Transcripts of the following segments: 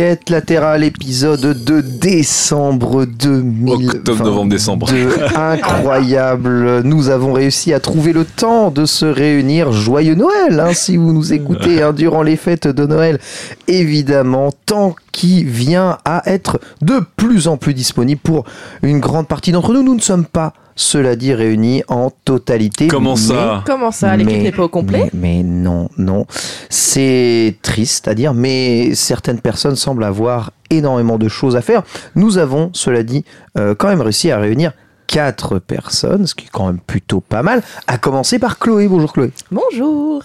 Quête latérale, épisode de décembre 2000. Octobre, novembre, décembre. incroyable. Nous avons réussi à trouver le temps de se réunir. Joyeux Noël, hein, si vous nous écoutez hein, durant les fêtes de Noël. Évidemment, temps qui vient à être de plus en plus disponible pour une grande partie d'entre nous. Nous ne sommes pas cela dit, réunis en totalité. Comment mais- ça Comment ça L'équipe n'est pas au complet mais, mais non, non. C'est triste à dire, mais certaines personnes semblent avoir énormément de choses à faire. Nous avons, cela dit, euh, quand même réussi à réunir quatre personnes, ce qui est quand même plutôt pas mal. À commencer par Chloé. Bonjour Chloé. Bonjour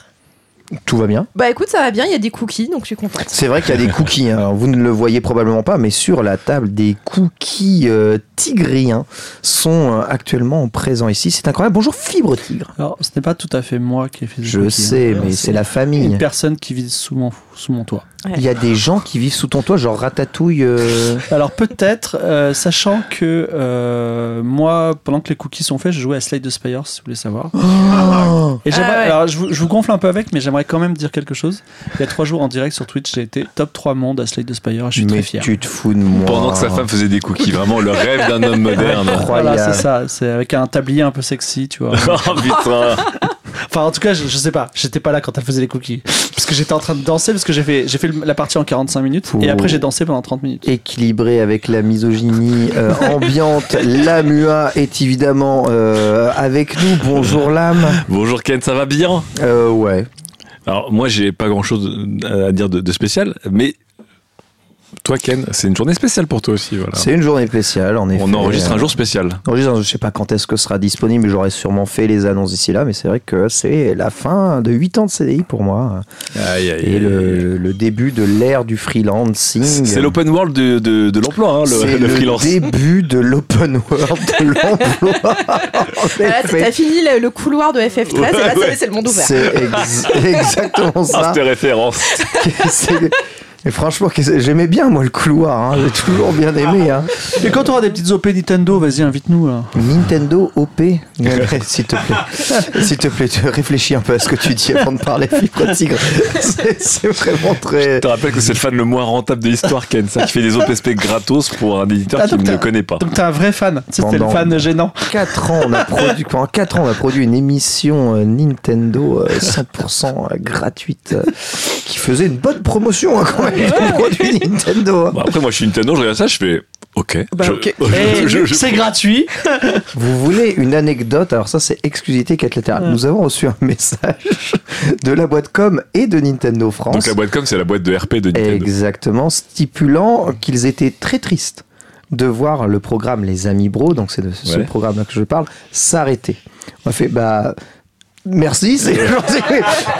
Tout va bien Bah écoute, ça va bien, il y a des cookies, donc je suis contente. C'est vrai qu'il y a des cookies, hein. Vous ne le voyez probablement pas, mais sur la table, des cookies euh, tigriens sont euh, actuellement présents ici. C'est incroyable. Bonjour Fibre Tigre. Alors, ce n'est pas tout à fait moi qui ai fait ce Je cookie, sais, hein. mais c'est la une famille. personne qui vit sous mon, sous mon toit. Il y a des gens qui vivent sous ton toit, genre ratatouille. euh, Alors peut-être, euh, sachant que euh, moi, pendant que les cookies sont faits, je jouais à Slade the Spire, si vous voulez savoir. Oh Et j'aimerais, Ah ouais. alors je vous, je vous gonfle un peu avec, mais j'aimerais quand même dire quelque chose. Il y a trois jours en direct sur Twitch, j'ai été top 3 monde à Slade the Spire, je suis mais très fier. tu te fous de moi. Pendant que sa femme faisait des cookies, vraiment le rêve d'un homme moderne. Voilà, Incroyable. c'est ça, c'est avec un tablier un peu sexy, tu vois. oh putain Enfin, en tout cas, je, je sais pas, j'étais pas là quand elle faisait les cookies. Parce que j'étais en train de danser, parce que j'ai fait, j'ai fait le- la partie en 45 minutes, et après j'ai dansé pendant 30 minutes. Équilibré avec la misogynie euh, ambiante, la MUA est évidemment euh, avec nous. Bonjour l'âme. Bonjour Ken, ça va bien? Euh, ouais. Alors moi j'ai pas grand chose à dire de, de spécial, mais toi Ken, c'est une journée spéciale pour toi aussi. Voilà. C'est une journée spéciale, en effet. On enregistre un jour spécial. on enregistre, je sais pas quand est-ce que sera disponible, mais j'aurais sûrement fait les annonces d'ici là, mais c'est vrai que c'est la fin de 8 ans de CDI pour moi. Aïe, aïe, Et aïe. le, le début de l'ère du freelancing. C'est l'open world de, de, de l'emploi, hein, le, le freelance. début de l'open world de l'emploi. Voilà, effet. T'as fini le, le couloir de FF13 et là, ça y est, c'est le monde ouvert. C'est ex- exactement Ah, ça. c'était référence. Et franchement, j'aimais bien moi le couloir. hein. J'ai toujours bien aimé. hein. Et quand on aura des petites OP Nintendo, vas-y, invite-nous. Nintendo OP. S'il te plaît, s'il te plaît, réfléchis un peu à ce que tu dis avant de parler fibre tigre. C'est vraiment très. Je te rappelle que c'est le fan le moins rentable de l'histoire, Ken, ça qui fait des OPSP gratos pour un éditeur Ah, qui ne le connaît pas. Donc t'es un vrai fan. C'était le fan gênant. 4 ans, on a produit, pendant 4 ans, on a produit une émission euh, Nintendo euh, 100% gratuite euh, qui faisait une bonne promotion hein, quand même produit Nintendo. hein. Bon, après, moi, je suis Nintendo, je regarde ça, je fais OK. Bah, je- c'est gratuit. Vous voulez une anecdote Alors ça, c'est exclusivité quête latérale. Nous avons reçu un message de la boîte com et de Nintendo France. Donc la boîte com, c'est la boîte de RP de Nintendo. Exactement, stipulant qu'ils étaient très tristes de voir le programme Les Amis Bro, donc c'est de ce Ouais. programme-là que je parle, s'arrêter. On a fait, bah. Merci, c'est gentil.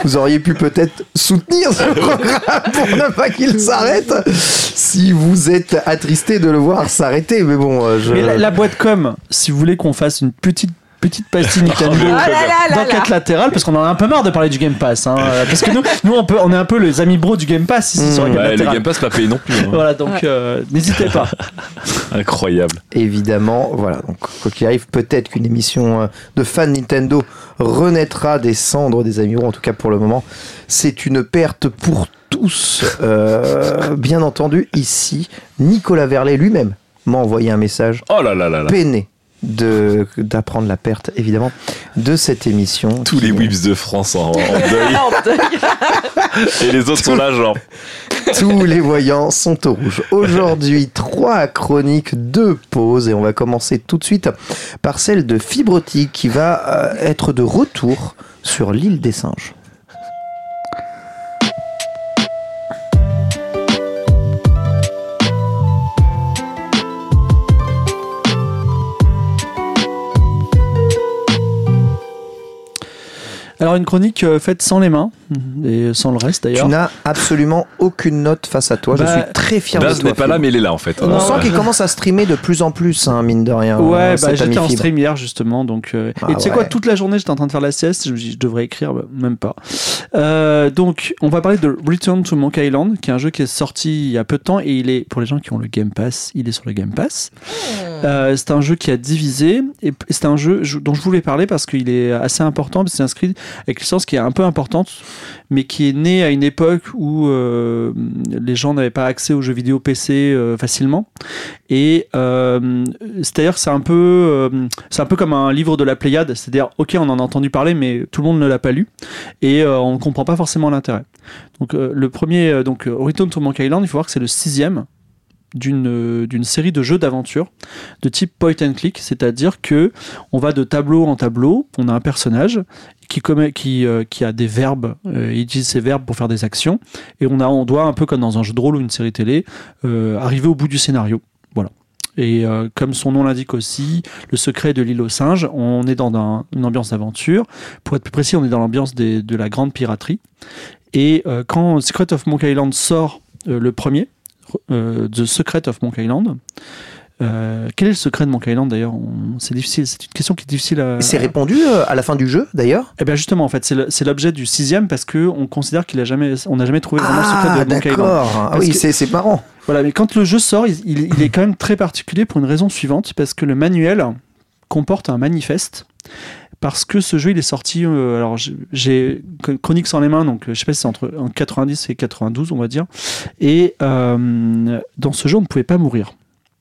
Vous auriez pu peut-être soutenir ce programme pour ne pas qu'il s'arrête si vous êtes attristé de le voir s'arrêter. Mais bon, euh, je. Mais la, la boîte com, si vous voulez qu'on fasse une petite petite pastille Nintendo Ah là parce qu'on en a un peu marre de parler du Game Pass. hein. Parce que nous, nous on, peut, on est un peu les amis bros du Game Pass ici Mmh. sur la Game Ouais, le. Game Pass pas payé non plus. hein. Voilà, donc euh, n'hésitez pas. Incroyable. Évidemment, voilà. Donc, quoi qu'il arrive, peut-être qu'une émission euh, de fans Nintendo renaîtra des cendres des amis. En tout cas, pour le moment, c'est une perte pour tous. Euh, bien entendu, ici, Nicolas Verlet lui-même m'a envoyé un message Oh là là là là. peiné d'apprendre la perte, évidemment, de cette émission. Tous les whips de France en, en deuil. En deuil. Et les autres sont là, genre. Tous les voyants sont au rouge. Aujourd'hui, trois chroniques, deux pauses, et on va commencer tout de suite par celle de Fibrotique qui va euh, être de retour sur l'île des singes. Alors une chronique euh, faite sans les mains et sans le reste Tu d'ailleurs. n'as absolument aucune note face à toi. Bah, Je suis très fier de toi. n'est pas là, mais il est là en fait. On Non, sent ouais. qu'il commence à streamer de plus en plus, hein, mine de rien. Ouais, euh, bah, j'étais en stream hier justement, donc euh, Ah et tu sais quoi, toute la journée j'étais en train de faire la sieste, je me dis je devrais écrire, bah, même pas. Euh, donc on va parler de Return to Monkey Island, qui est un jeu qui est sorti il y a peu de temps et il est pour les gens qui ont le Game Pass, il est sur le Game Pass. Euh, c'est un jeu qui a divisé et c'est un jeu je- dont je voulais parler parce qu'il est assez important, c'est inscrit avec une licence qui est un peu importante, mais qui est né à une époque où euh, les gens n'avaient pas accès aux jeux vidéo PC euh, facilement. Et euh, c'est-à-dire c'est un peu, c'est un peu comme un livre de la Pléiade. C'est-à-dire, ok, on en a entendu parler, mais tout le monde ne l'a pas lu et on ne comprend pas forcément l'intérêt. Donc le premier, donc Return to Monkey Island, il faut voir que c'est le sixième d'une euh, d'une série de jeux d'aventure de type point and click, c'est-à-dire que on va de tableau en tableau, on a un personnage qui qui, euh, qui a des verbes, euh, il utilise ces verbes pour faire des actions, et on a on doit un peu comme dans un jeu de rôle ou une série télé arriver au bout du scénario, voilà. Et comme son nom l'indique aussi, le secret de l'île aux singes, on est dans un- une ambiance d'aventure. Pour être plus précis, on est dans l'ambiance de la grande piraterie. Et quand Secret of Monkey Island sort le premier, euh, The Secret of Monkey Island, euh, quel est le secret de Monkey Island d'ailleurs? C'est difficile, c'est une question qui est difficile à. C'est répondu euh, à la fin du jeu, d'ailleurs? Eh bien justement, en fait, c'est l'objet du sixième parce que on considère qu'il a jamais, on n'a jamais trouvé vraiment le secret Ah, de Monkey Island. d'accord. Ah oui, c'est c'est marrant. Voilà, mais quand le jeu sort, il, il- il est quand même très particulier pour une raison suivante, parce que le manuel comporte un manifeste. Parce que ce jeu, il est sorti. euh, alors, j'ai- Chronique sans les mains, donc euh, je sais pas si c'est entre en 90 et 92, on va dire. Et euh, dans ce jeu, on ne pouvait pas mourir.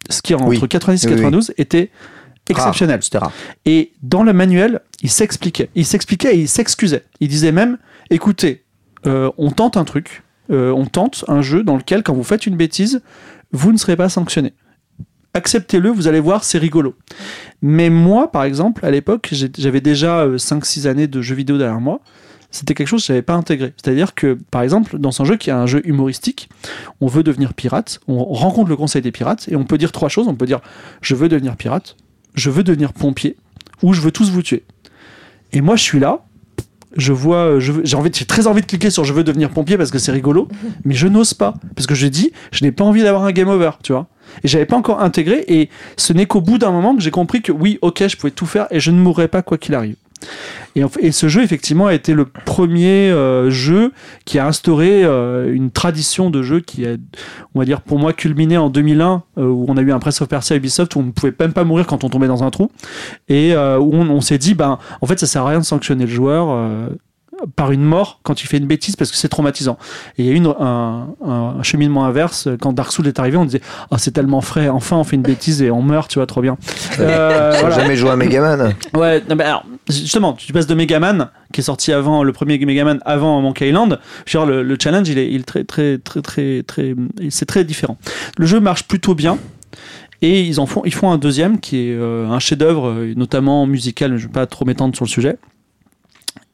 Ce qui, entre Oui. 90 et Oui, oui. 92, était exceptionnel. Rare. Et dans le manuel, il s'expliquait. Il s'expliquait et il s'excusait. Il disait même écoutez, euh, on tente un truc, euh, on tente un jeu dans lequel, quand vous faites une bêtise, vous ne serez pas sanctionné. Acceptez-le, vous allez voir, c'est rigolo. Mais moi, par exemple, à l'époque, j'avais déjà 5-6 années de jeux vidéo derrière moi. C'était quelque chose que je n'avais pas intégré. C'est-à-dire que, par exemple, dans un jeu qui est un jeu humoristique, on veut devenir pirate, on rencontre le conseil des pirates, et on peut dire trois choses. On peut dire je veux devenir pirate, je veux devenir pompier, ou je veux tous vous tuer. Et moi, je suis là, je vois, veux- j'ai j'ai très envie de cliquer sur je veux devenir pompier parce que c'est rigolo, mais je n'ose pas parce que je dis, je n'ai pas envie d'avoir un game over, tu vois. Et j'avais pas encore intégré, et ce n'est qu'au bout d'un moment que j'ai compris que oui, ok, je pouvais tout faire et je ne mourrais pas quoi qu'il arrive. Et, ce jeu, effectivement, a été le premier euh, jeu qui a instauré euh, une tradition de jeu qui a, on va dire, pour moi, culminé en 2001, euh, où on a eu un Press of Persia Ubisoft où on ne pouvait même pas mourir quand on tombait dans un trou, et où on, on s'est dit, ben, en fait, ça sert à rien de sanctionner le joueur. Euh, par une mort quand il fait une bêtise parce que c'est traumatisant. Et il y a eu une- un, un cheminement inverse. Quand Dark Souls est arrivé, on disait Oh, c'est tellement frais, enfin on fait une bêtise et on meurt, tu vois, trop bien. Euh, voilà. jamais joué à Megaman. Ouais, non, mais alors, justement, tu passes de Megaman, qui est sorti avant, le premier Megaman avant Monkey Island. Dire, le, le challenge, il est, il est très, très, très, très, très, c'est très différent. Le jeu marche plutôt bien. Et ils en font, ils font un deuxième qui est euh, un chef-d'œuvre, euh, notamment musical. mais Je ne vais pas trop m'étendre sur le sujet.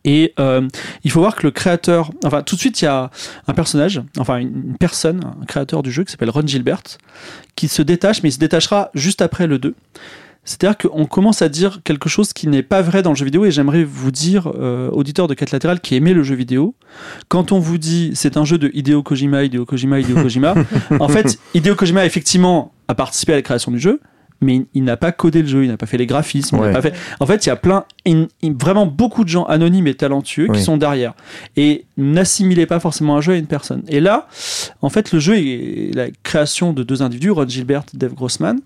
Et euh, il faut voir que le créateur, enfin tout de suite il y a un personnage, enfin une personne, un créateur du jeu qui s'appelle Ron Gilbert, qui se détache, mais il se détachera juste après le 2. C'est-à-dire qu'on commence à dire quelque chose qui n'est pas vrai dans le jeu vidéo et j'aimerais vous dire, euh, auditeur de 4 latéral qui aimait le jeu vidéo, quand on vous dit c'est un jeu de Hideo Kojima, Hideo Kojima, Hideo Kojima, en fait, Hideo Kojima effectivement a participé à la création du jeu, mais il, n'a pas codé le jeu, il n'a pas fait les graphismes, il pas fait... En fait, il y a plein, in- in- vraiment beaucoup de gens anonymes et talentueux Oui. qui sont derrière. Et n'assimilez pas forcément un jeu à une personne. Et là, en fait, le jeu est la création de deux individus, Ron Gilbert et Dave Grossman,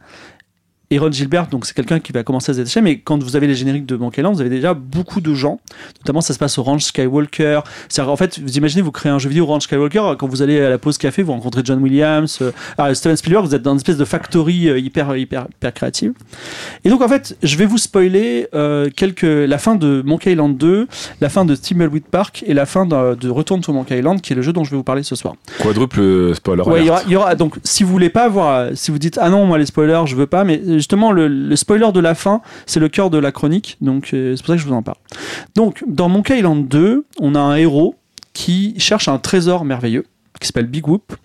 Et Ron Gilbert, donc c'est quelqu'un qui va commencer à se détacher, mais quand vous avez les génériques de Monkey Island, vous avez déjà beaucoup de gens. Notamment, ça se passe au Ranch Skywalker. En fait, vous imaginez, vous créez un jeu vidéo Ranch Skywalker, quand vous allez à la pause café, vous rencontrez John Williams, euh, ah, Steven Spielberg, vous êtes dans une espèce de factory euh, hyper, hyper, hyper créative. Et donc, en fait, je vais vous spoiler euh, quelques, la fin de Monkey Island 2, la fin de Thimbleweed Park et la fin de, de Return to Monkey Island, qui est le jeu dont je vais vous parler ce soir. Quadruple spoiler. Ouais, il y, aura, y donc si vous voulez pas voir, euh, si vous dites ah non moi les spoilers je veux pas, mais justement le, le spoiler de la fin c'est le cœur de la chronique, donc euh, c'est pour ça que je vous en parle. Donc dans Monkey Island 2, on a un héros qui cherche un trésor merveilleux qui s'appelle Big Whoop.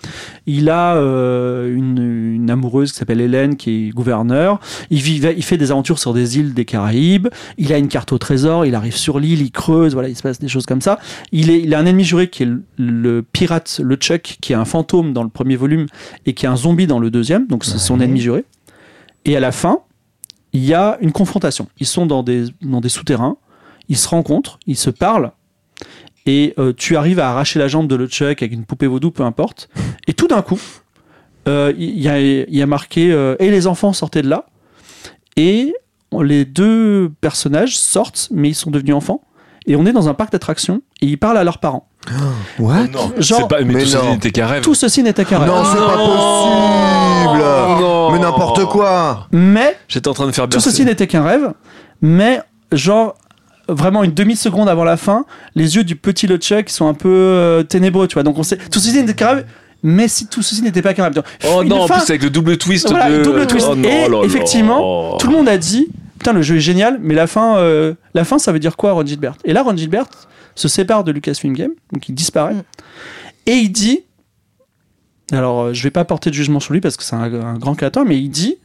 Il a euh, une, une amoureuse qui s'appelle Hélène qui est gouverneure. Il, il fait des aventures sur des îles des Caraïbes. Il a une carte au trésor. Il arrive sur l'île, il creuse. Voilà, il se passe des choses comme ça. Il, est, il a un ennemi juré qui est le, le pirate, le Chuck, qui est un fantôme dans le premier volume et qui est un zombie dans le deuxième. Donc c'est son ennemi juré. Et à la fin, il y a une confrontation. Ils sont dans des, souterrains. Ils se rencontrent, ils se parlent. Et euh, tu arrives à arracher la jambe de LeChuck avec une poupée vaudou, peu importe. Et tout d'un coup, euh, il y, a, marqué euh, Et les enfants sortaient de là. Et les deux personnages sortent, mais ils sont devenus enfants. Et on est dans un parc d'attractions et ils parlent à leurs parents. What? Non, Genre- pas, mais, Mais tout non. n'était qu'un rêve. Tout ceci n'était qu'un rêve. Non, c'est pas possible Non. Mais n'importe quoi Mais J'étais en train de faire tout ceci n'était qu'un rêve. Mais genre vraiment une demi seconde avant la fin, les yeux du petit LeChuck sont un peu euh, ténébreux, tu vois. Donc on sait tout ceci n'était qu'un rêve. Mais si tout ceci n'était pas qu'un rêve, Oh Une non, en plus avec le double twist Voilà, de... double twist. Oh non, Et là là. effectivement, Tout le monde a dit putain le jeu est génial, mais la fin, euh, la fin ça veut dire quoi Ron Gilbert? Et là Ron Gilbert se sépare de Lucasfilm Game, donc il disparaît, Mm. et il dit, alors euh, je vais pas porter de jugement sur lui parce que c'est un, un grand créateur, mais il dit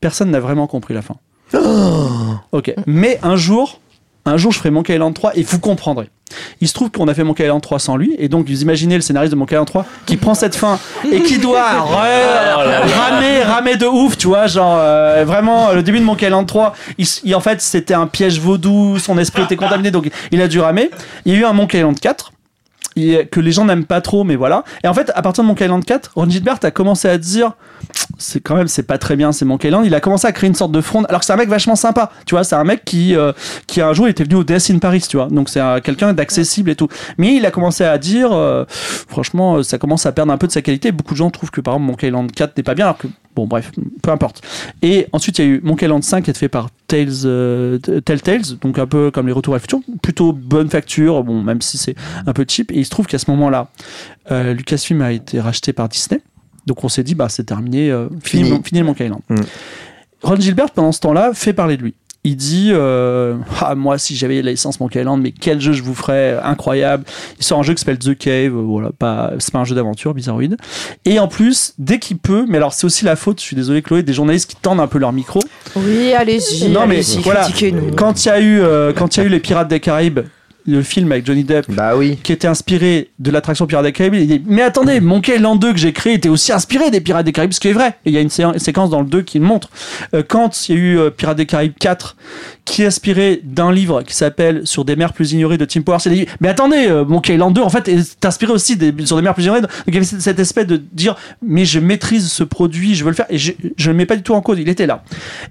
personne n'a vraiment compris la fin. ok, mais un jour, un jour je ferai Monkey Island 3 et vous comprendrez. Il se trouve qu'on a fait Monkey Island 3 sans lui, et donc vous imaginez le scénariste de Monkey Island 3 qui prend cette fin et qui doit re- ramer, ramer de ouf, tu vois, genre euh, vraiment le début de Monkey Island 3, il, en fait c'était un piège vaudou, son esprit était contaminé, donc il a dû ramer. Il y a eu un Monkey Island 4 et que les gens n'aiment pas trop, mais voilà. Et en fait, à partir de Monkey Island 4, Ron Gilbert a commencé à dire c'est quand même c'est pas très bien c'est Monkey Island il a commencé à créer une sorte de fronde alors que c'est un mec vachement sympa. Tu vois c'est un mec qui euh, qui un jour il était venu au DS in Paris tu vois. Donc c'est un- quelqu'un d'accessible et tout. Mais il a commencé à dire euh, franchement euh, ça commence à perdre un peu de sa qualité. Beaucoup de gens trouvent que par exemple Monkey Island 4 n'est pas bien alors que bon bref peu importe. Et ensuite il y a eu Monkey Island 5 qui est fait par Tales euh, Telltales donc un peu comme les retours à le futur. Plutôt bonne facture bon même si c'est un peu cheap. Et il se trouve qu'à ce moment là euh, Lucasfilm a été racheté par Disney donc on s'est dit, bah c'est terminé, euh, fini, Fini. mon- fini le Monkey Island. Mm. Ron Gilbert, pendant ce temps-là, fait parler de lui. Il dit, euh, ah, moi si j'avais la licence Monkey Island, mais quel jeu je vous ferais, incroyable. Il sort un jeu qui s'appelle The Cave, euh, voilà, pas, c'est pas un jeu d'aventure, bizarroïde. Et en plus, dès qu'il peut, mais alors c'est aussi la faute, je suis désolé Chloé, des journalistes qui tendent un peu leur micro. Oui, allez-y. Non, mais allez-y, voilà. critiquez-nous. Quand il y a eu, euh, quand il y a eu les Pirates des Caraïbes, le film avec Johnny Depp, Bah oui. qui était inspiré de l'attraction Pirates des Caraïbes. Il dit Mais attendez, Monkey Island 2 que j'ai créé était aussi inspiré des Pirates des Caraïbes, ce qui est vrai. Et il y a une sé- séquence dans le 2 qui le montre. Euh, quand il y a eu euh, Pirates des Caraïbes 4, qui est inspiré d'un livre qui s'appelle Sur des mers plus ignorées de Tim Powers, il dit Mais attendez, euh, Monkey Island 2 en fait est inspiré aussi des, sur des mers plus ignorées. Donc il y avait cette espèce de dire Mais je maîtrise ce produit, je veux le faire. Et je ne le mets pas du tout en cause, il était là.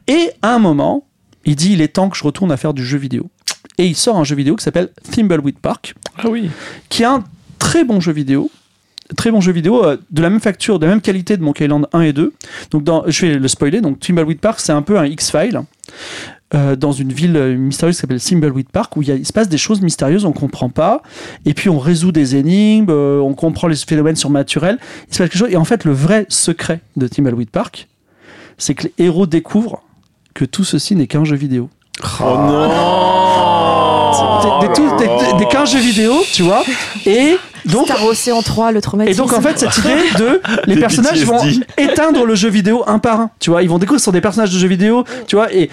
Et à un moment, il dit Il est temps que je retourne à faire du jeu vidéo. Et il sort un jeu vidéo qui s'appelle Thimbleweed Park Ah oui. qui est un très bon jeu vidéo. Très bon jeu vidéo, euh, de la même facture, de la même qualité de Monkey Island 1 et 2. Donc, dans, je vais le spoiler. Donc, Thimbleweed Park, c'est un peu un X-File. euh, dans une ville euh, mystérieuse qui s'appelle Thimbleweed Park, où il, y a- il se passe des choses mystérieuses, on comprend pas, et puis on résout des énigmes, euh, on comprend les phénomènes surnaturels, il se passe quelque chose, et en fait, le vrai secret de Thimbleweed Park, c'est que les héros découvrent que tout ceci n'est qu'un jeu vidéo. Oh non Des, des, tout- des- des- des 15 jeux vidéo, tu vois, et donc Star Océan 3, le Et donc en fait cette idée de les Des personnages vont éteindre le jeu vidéo un par un, tu vois, ils vont découvrir sur des personnages de jeux vidéo, tu vois, et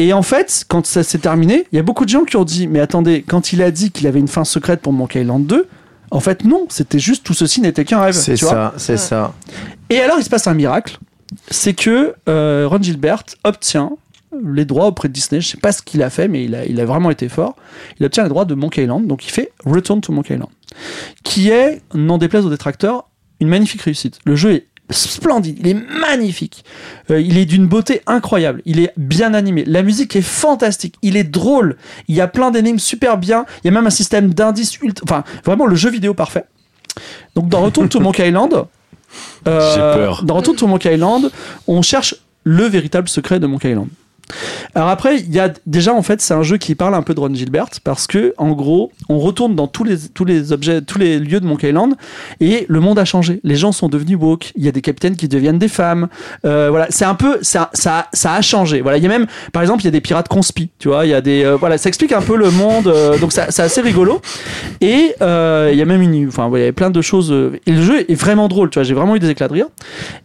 et en fait, quand ça s'est terminé, il y a beaucoup de gens qui ont dit mais attendez, quand il a dit qu'il avait une fin secrète pour Monkey Island 2, en fait non, c'était juste tout ceci n'était qu'un rêve, C'est tu vois. ça, c'est ça. Et alors il se passe un miracle, c'est que euh, Ron Gilbert obtient les droits auprès de Disney, je sais pas ce qu'il a fait mais il a, il a vraiment été fort. Il obtient les droits de Monkey Island, donc il fait Return to Monkey Island qui est, n'en déplaise aux détracteurs, une magnifique réussite. Le jeu est splendide, il est magnifique, Euh, il est d'une beauté incroyable, il est bien animé, la musique est fantastique, il est drôle, il y a plein d'énigmes super bien, il y a même un système d'indices, ultra- enfin vraiment le jeu vidéo parfait. Donc dans Return to Monkey Island, euh, J'ai peur. dans Retour to Monkey Island, on cherche le véritable secret de Monkey Island. Alors après, il y a déjà en fait, c'est un jeu qui parle un peu de Ron Gilbert parce que en gros, on retourne dans tous les tous les objets, tous les lieux de Monkey Island et le monde a changé. Les gens sont devenus woke. Il y a des capitaines qui deviennent des femmes. Euh, voilà, c'est un peu ça ça a changé. Voilà, il y a même par exemple, il y a des pirates conspi, tu vois, il y a des euh, voilà, ça explique un peu le monde. euh, donc c'est assez rigolo. Et il y a même une enfin, il y a plein de choses et le jeu est vraiment drôle, tu vois, j'ai vraiment eu des éclats de rire.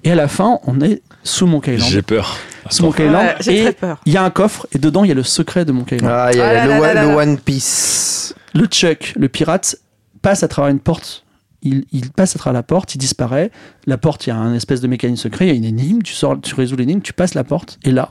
Et à la fin, on est sous Monkey Island. J'ai peur. Sous Monkey Island Ouais, j'ai et il y a un coffre et dedans il y a le secret de Monkey Island. Ah, il y a Ah là le, là one- là là le là. One Piece. Le Chuck, le pirate, passe à travers une porte. Il, il passe à travers la porte, il disparaît. La porte, il y a un espèce de mécanisme secret, il y a une énigme, tu sors, tu résous l'énigme, tu passes la porte, et là,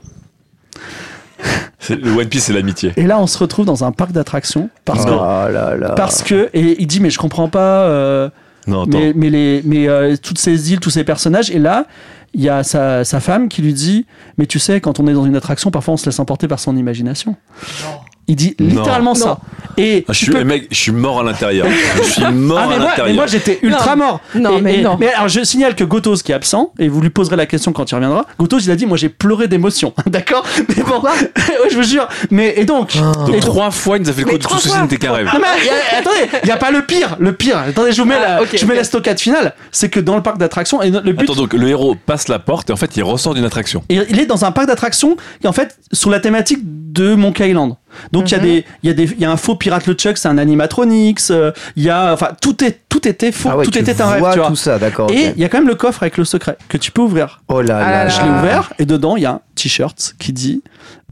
C'est- Le One Piece, c'est l'amitié. et là, on se retrouve dans un parc d'attractions parce que, Oh là là. parce que, et il dit mais je comprends pas, euh, Non, attends. mais, mais les, mais euh, toutes ces îles, tous ces personnages, et là, il y a sa, sa femme qui lui dit mais tu sais, quand on est dans une attraction, parfois on se laisse emporter par son imagination. Il dit Non. littéralement ça. Et Ah, je suis, peux- mec, je suis mort à l'intérieur. Je suis mort Ah, mais à moi, mais l'intérieur. moi, j'étais ultra Non. mort. Non, Et- mais et- non. Mais alors je signale que Gotos qui est absent et vous lui poserez la question quand il reviendra. Gotos il a dit moi j'ai pleuré d'émotion, d'accord? Mais bon, ouais, je vous jure. Mais et donc, Donc et donc- trois fois, il nous a fait le coup de trois tout ceci fois. n'était qu'un rêve. Non, mais, y a- attendez, il y a pas le pire, le pire. Attendez, je vous mets Ah, la, ok, je mets la stockade finale. C'est que dans le parc d'attractions et le but Attends, donc le héros passe la porte et en fait il ressort d'une attraction. Et il est dans un parc d'attractions qui en fait sur la thématique de Monkey Island. Donc il y a des il y a des il y a un faux pirate le Chuck, c'est un animatronics, euh, il y a enfin tout est tout était faux, Ah ouais, tout était un rêve, tu vois. tout ça, d'accord. ok. Et il y a quand même le coffre avec le secret que tu peux ouvrir. Oh là Ah là. Je l'ai ouvert et dedans il y a un t-shirt qui dit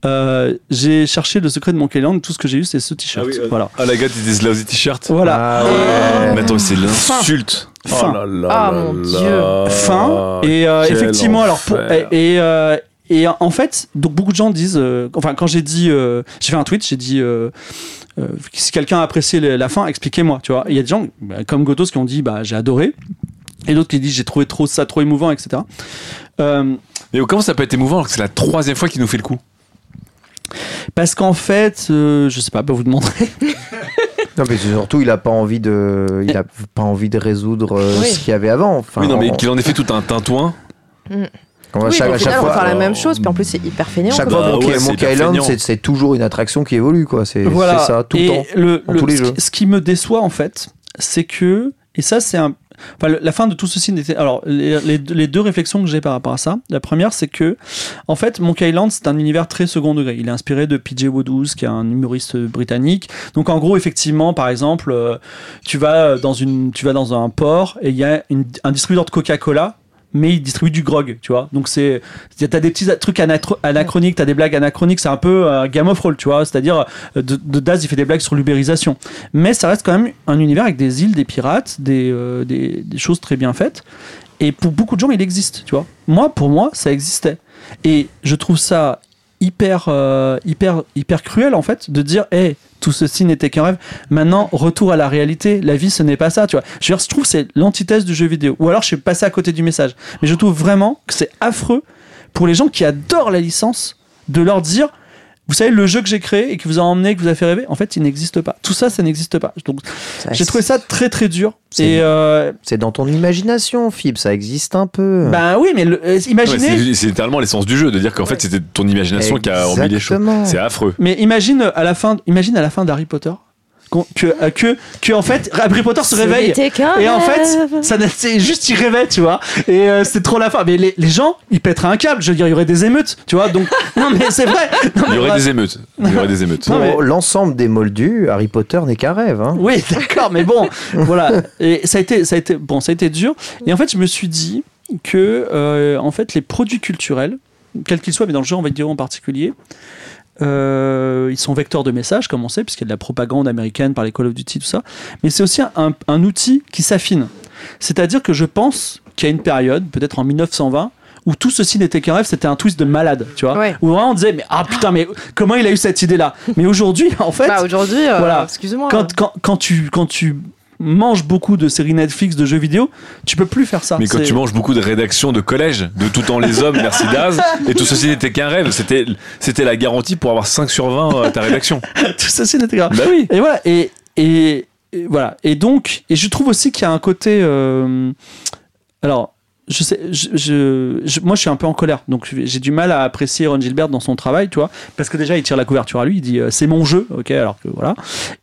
euh, j'ai cherché le secret de Monkey Island, tout ce que j'ai eu c'est ce t-shirt. Ah oui, euh, Voilà. Ah la gars, il dit lousy t-shirt. Voilà. Ah ouais. Mais attends, c'est l'insulte. Fin. Oh là là Ah, là mon là. Dieu. fin et euh, effectivement alors pour, et, et, et en fait donc beaucoup de gens disent euh, enfin quand j'ai dit euh, j'ai fait un tweet j'ai dit euh, euh, si quelqu'un a apprécié la fin expliquez-moi tu vois il y a des gens bah, comme Gotos qui ont dit bah j'ai adoré et d'autres qui disent j'ai trouvé trop ça trop émouvant etc Euh, Mais comment ça peut être émouvant alors que c'est la troisième fois qu'il nous fait le coup? Parce qu'en fait euh, je sais pas bah, vous demanderez Non, mais surtout, il a pas envie de, il a pas envie de résoudre euh, Oui. ce qu'il y avait avant. Enfin, Oui, non, mais qu'il en ait fait tout un tintouin. On va Oui, chaque, au à chaque final, on va fois, faire la même chose, puis en plus, c'est hyper fainéant. chaque fois Bah Monkey, ouais, c'est Monkey hyper Island, c'est toujours une attraction qui évolue, quoi. C'est voilà ça tout le temps. le, dans le- tous les ce, jeux. qui, ce qui me déçoit en fait c'est que et ça c'est un enfin, la fin de tout ceci n'était alors les, les deux- les deux réflexions que j'ai par rapport à ça la première c'est que en fait Monkey Island c'est un univers très second degré il est inspiré de PJ Woodhouse qui est un humoriste britannique donc en gros effectivement par exemple euh, tu vas dans une tu vas dans un port et il y a une- un distributeur de Coca-Cola mais il distribue du grog, tu vois. Donc c'est, t'as des petits trucs anachroniques, t'as des blagues anachroniques, c'est un peu euh, Game of Roll, tu vois. C'est-à-dire, euh, de, de Daz, il fait des blagues sur l'ubérisation. Mais ça reste quand même un univers avec des îles, des pirates, des, euh, des, des choses très bien faites. Et pour beaucoup de gens, il existe, tu vois. Moi, pour moi, ça existait. Et je trouve ça hyper, euh, hyper, hyper cruel, en fait, de dire, hé, tout ceci n'était qu'un rêve. Maintenant, retour à la réalité. La vie, ce n'est pas ça, tu vois. Je, veux dire, je trouve c'est l'antithèse du jeu vidéo. Ou alors, je suis passé à côté du message. Mais je trouve vraiment que c'est affreux pour les gens qui adorent la licence de leur dire, vous savez, le jeu que j'ai créé et qui vous a emmené, qui vous a fait rêver, en fait, il n'existe pas. Tout ça, ça n'existe pas. Donc, j'ai trouvé ça très, très dur. C'est- euh, C'est dans ton imagination, Fib, ça existe un peu. ben oui, mais le- euh, imaginez. c'est c'est littéralement l'essence du jeu, de dire qu'en fait c'était ton imagination qui a remis les choses. Exactement. C'est affreux. Mais imagine à la fin, imagine à la fin d'Harry Potter que, euh, que, que en fait Harry Potter se réveille. Et en fait, ça c'est juste il rêvait, tu vois. Et euh, c'est trop la fin. Mais les, les gens, ils pèteraient un câble. Je veux dire, il y aurait des émeutes, tu vois. Donc non, mais c'est vrai. Non, Il y aurait bref. des émeutes. Il y aurait des émeutes. Mais- Pour l'ensemble des moldus, Harry Potter n'est qu'un rêve. Hein. Oui, d'accord, mais bon, voilà. Et ça a été, ça a été, bon, ça a été dur. Et en fait, je me suis dit que, euh, en fait, les produits culturels, quels qu'ils soient, mais dans le jeu en vidéo en particulier, euh, ils sont vecteurs de messages, comme on sait, puisqu'il y a de la propagande américaine par les Call of Duty, tout ça. Mais c'est aussi un, un outil qui s'affine. C'est-à-dire que je pense qu'il y a une période, peut-être en 1920, où tout ceci n'était qu'un rêve, c'était un twist de malade, tu vois. Ouais. Où vraiment on disait, mais ah putain, mais comment il a eu cette idée-là? Mais aujourd'hui, en fait, Bah aujourd'hui, euh, Voilà. excuse-moi. quand, quand, quand tu quand tu manges beaucoup de séries Netflix, de jeux vidéo, tu peux plus faire ça. Mais quand tu manges beaucoup de rédactions de collège, de tout temps les hommes, merci Daz, et tout ceci n'était qu'un rêve, c'était, c'était la garantie pour avoir 5 sur 20 à ta rédaction. tout c'est n'était grave. Bah oui. Et voilà. Et, et, et voilà. Et donc, et je trouve aussi qu'il y a un côté. euh, alors, je sais, je, je- moi, je suis un peu en colère. Donc, j'ai du mal à apprécier Ron Gilbert dans son travail, tu vois. Parce que déjà, il tire la couverture à lui. Il dit euh, c'est mon jeu, ok. Alors que voilà.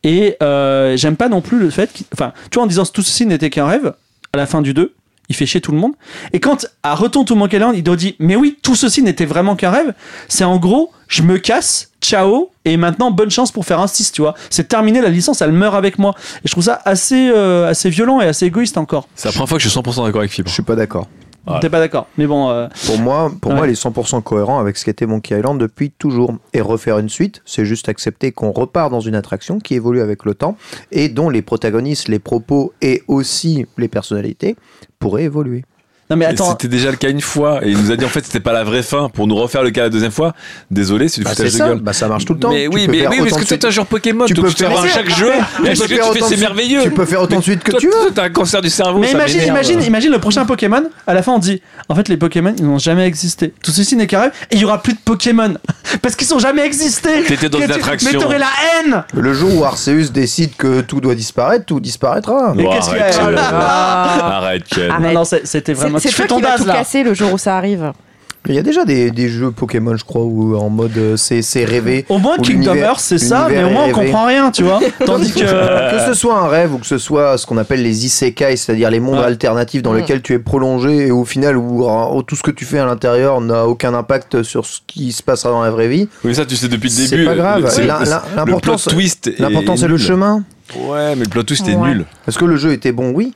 Et euh, j'aime pas non plus le fait. Enfin, tu vois, en disant tout ceci n'était qu'un rêve. À la fin du 2 il fait chier tout le monde. Et quand à Retourne to Monkey Island, il doit dire mais oui, tout ceci n'était vraiment qu'un rêve. C'est en gros, je me casse, ciao, et maintenant bonne chance pour faire un 6, tu vois. C'est terminé, la licence, elle meurt avec moi. Et je trouve ça assez, euh, assez violent et assez égoïste encore. C'est la première fois que je suis 100% d'accord avec Fibre. Je suis pas d'accord. Ouais. T'es pas d'accord Mais bon, euh, Pour moi, pour Ouais. moi, il est 100% cohérent avec ce qu'était Monkey Island depuis toujours. Et refaire une suite, c'est juste accepter qu'on repart dans une attraction qui évolue avec le temps et dont les protagonistes, les propos et aussi les personnalités pourraient évoluer. Non mais attends. C'était déjà le cas une fois, et il nous a dit en fait c'était pas la vraie fin pour nous refaire le cas la deuxième fois. Désolé, c'est du Bah, foutage c'est de ça. gueule. Bah, ça marche tout le temps. Mais Tu oui, peux mais faire oui, autant parce de que toi t'es un joueur Pokémon, Tu peux faire chaque jeu, ce que tu fais c'est merveilleux. Tu peux faire autant de suite que tu veux. T'as un cancer du cerveau. Mais imagine, imagine, imagine le prochain Pokémon. À la fin, on dit en fait, les Pokémon, ils n'ont jamais existé. Tout ceci n'est qu'un rêve et il y aura plus de Pokémon parce qu'ils sont jamais existé. T'étais dans une tu- attraction. Mais t'aurais la haine. Le jour où Arceus décide que tout doit disparaître, tout disparaîtra. Mais qu'est-ce qu'il y arrête. Ah. Arrête, Ken. Arrête. Non, non, c'est- c'était C'est vraiment. C'est Tu fais toi ton qui vas daz tout casser le jour où ça arrive. Il y a déjà des, des jeux Pokémon, je crois, où en mode euh, c'est c'est rêvé. Au moins Kingdom Hearts, c'est ça, mais au moins est on comprend rien, tu vois. Tandis que. que ce soit un rêve ou que ce soit ce qu'on appelle les isekai, c'est-à-dire les mondes Ouais. alternatifs dans Mm. lesquels tu es prolongé et au final où euh, tout ce que tu fais à l'intérieur n'a aucun impact sur ce qui se passera dans la vraie vie. Oui, ça tu sais depuis le C'est début. pas grave. le- c'est le- l'im- le l'important, plot c'est- twist. est L'important c'est le chemin. Ouais, mais le plot twist est Ouais. nul. Est-ce que le jeu était bon? Oui.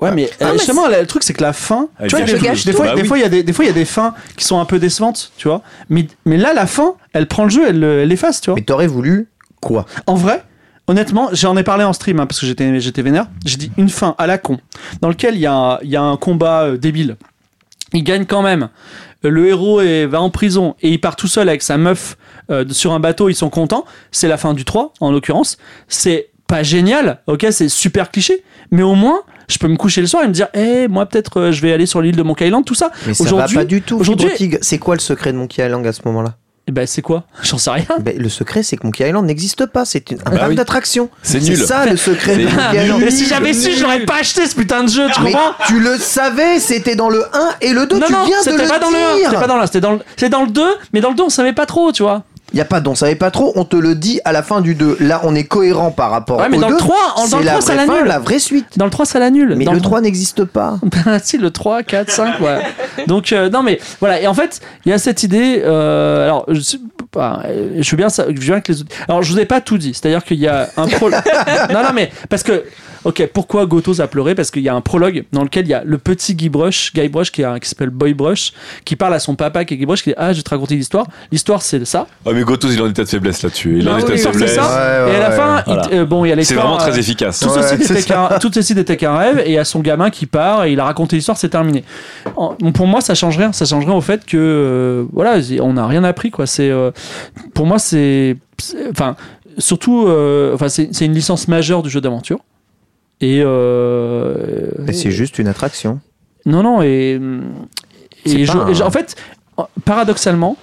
Ouais, mais Ah, euh, mais justement, le truc, c'est que la fin. Elle tu vois, des, des fois, Bah des oui. fois, il y a des, des fois, il y a des fins qui sont un peu décevantes, tu vois. Mais, mais là, la fin, elle prend le jeu, elle le- elle l'efface, tu vois. Mais t'aurais voulu quoi? En vrai, honnêtement, j'en ai parlé en stream hein, parce que j'étais, j'étais vénère. J'ai dit une fin à la con, dans lequel il y, a y a un combat euh, débile. Il gagne quand même. Euh, Le héros est, va en prison et il part tout seul avec sa meuf euh, sur un bateau. Ils sont contents. C'est la fin du 3, en l'occurrence. C'est pas génial, ok, c'est super cliché. Mais au moins, je peux me coucher le soir et me dire, eh, moi peut-être euh, je vais aller sur l'île de Monkey Island, tout ça. Mais ça va Aujourd'hui- pas du tout. aujourd'hui-. C'est quoi le secret de Monkey Island à ce moment-là? Et ben c'est quoi? J'en sais rien. Ben, Le secret c'est que Monkey Island n'existe pas. C'est une- un Bah parc oui. d'attraction. C'est nul. ça le secret de C'est Monkey Island. Mais si j'avais su, je l'aurais pas acheté ce putain de jeu, tu Mais comprends? tu le savais, c'était dans le 1 et le 2, non, tu non, viens de c'était le pas dans le 1, dire. c'était pas dans le 1, c'était dans le, c'est dans le 2, mais dans le 2, on savait pas trop, tu vois. Y a pas d'on savait pas trop, on te le dit à la fin du 2. Là, on est cohérent par rapport Ouais, mais au dans le 2. 3, en- dans le la 3, ça vraie fin, l'annule. la vraie suite. Dans le 3, ça l'annule. Mais Dans le 3 n'existe pas. si, le 3, 4, 5, ouais. Donc, euh, non, mais voilà. Et en fait, il y a cette idée. euh, alors, je, sais pas, euh, je veux bien, ça, je veux bien que les autres. Alors, je vous ai pas tout dit. C'est-à-dire qu'il y a un pro. non, non, mais parce que. Ok, pourquoi Gotos a pleuré? Parce qu'il y a un prologue dans lequel il y a le petit Guybrush, Guybrush qui, a- qui s'appelle Boy Brush, qui parle à son papa qui est Guybrush, qui dit Ah, je vais te raconter l'histoire. L'histoire, c'est ça. Ah, mais Gotos, il est en état de faiblesse là-dessus. Il est en Ah état de c'est faiblesse. ça. Ouais, et à la fin, ouais. il- euh, bon, il y a C'est vraiment très euh, efficace. Tout, Ouais, ceci n'était qu'un, tout ceci n'était qu'un rêve, et il y a son gamin qui part, et il a raconté l'histoire, c'est terminé. En- bon, pour moi, ça change rien. Ça change rien au fait que, euh, voilà, on n'a rien appris, quoi. C'est, euh, pour moi, c'est, enfin, surtout, euh, enfin, c'est, c'est une licence majeure du jeu d'aventure. Et, euh, Et c'est juste une attraction. non, non, et, C'est et pas je- un- et je- en fait, paradoxalement,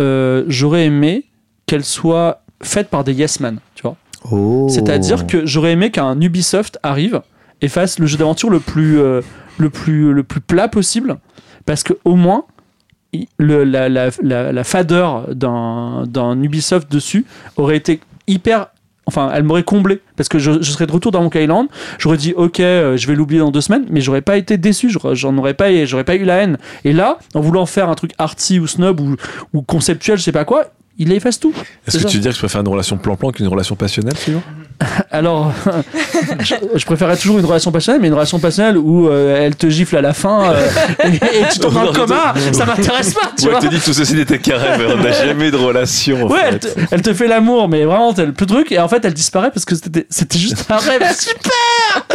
euh, j'aurais aimé qu'elle soit faite par des yes men, tu vois. Oh. C'est-à-dire que j'aurais aimé qu'un Ubisoft arrive et fasse le jeu d'aventure le plus, euh, le plus, le plus plat possible, parce que au moins le, la, la, la, la fadeur d'un Ubisoft dessus aurait été hyper enfin elle m'aurait comblé parce que je, serais de retour dans mon Island j'aurais dit ok euh, je vais l'oublier dans deux semaines mais j'aurais pas été déçu j'en aurais pas j'aurais pas eu la haine. Et là en voulant faire un truc arty ou snob ou, ou conceptuel je sais pas quoi il efface tout Est-ce que ça. tu veux dire que je préfère une relation plan-plan qu'une relation passionnelle, Fibre Alors, je, je préférerais toujours une relation passionnelle, mais une relation passionnelle où euh, elle te gifle à la fin euh, et, et tu tombes dans le coma, ça m'intéresse pas, tu Ouais, vois. elle te dit que tout ceci n'était qu'un rêve, on n'a jamais de relation. en Ouais, fait. elle te, elle te fait l'amour, mais vraiment, t'as le plus de trucs, et en fait, elle disparaît parce que c'était c'était juste un rêve super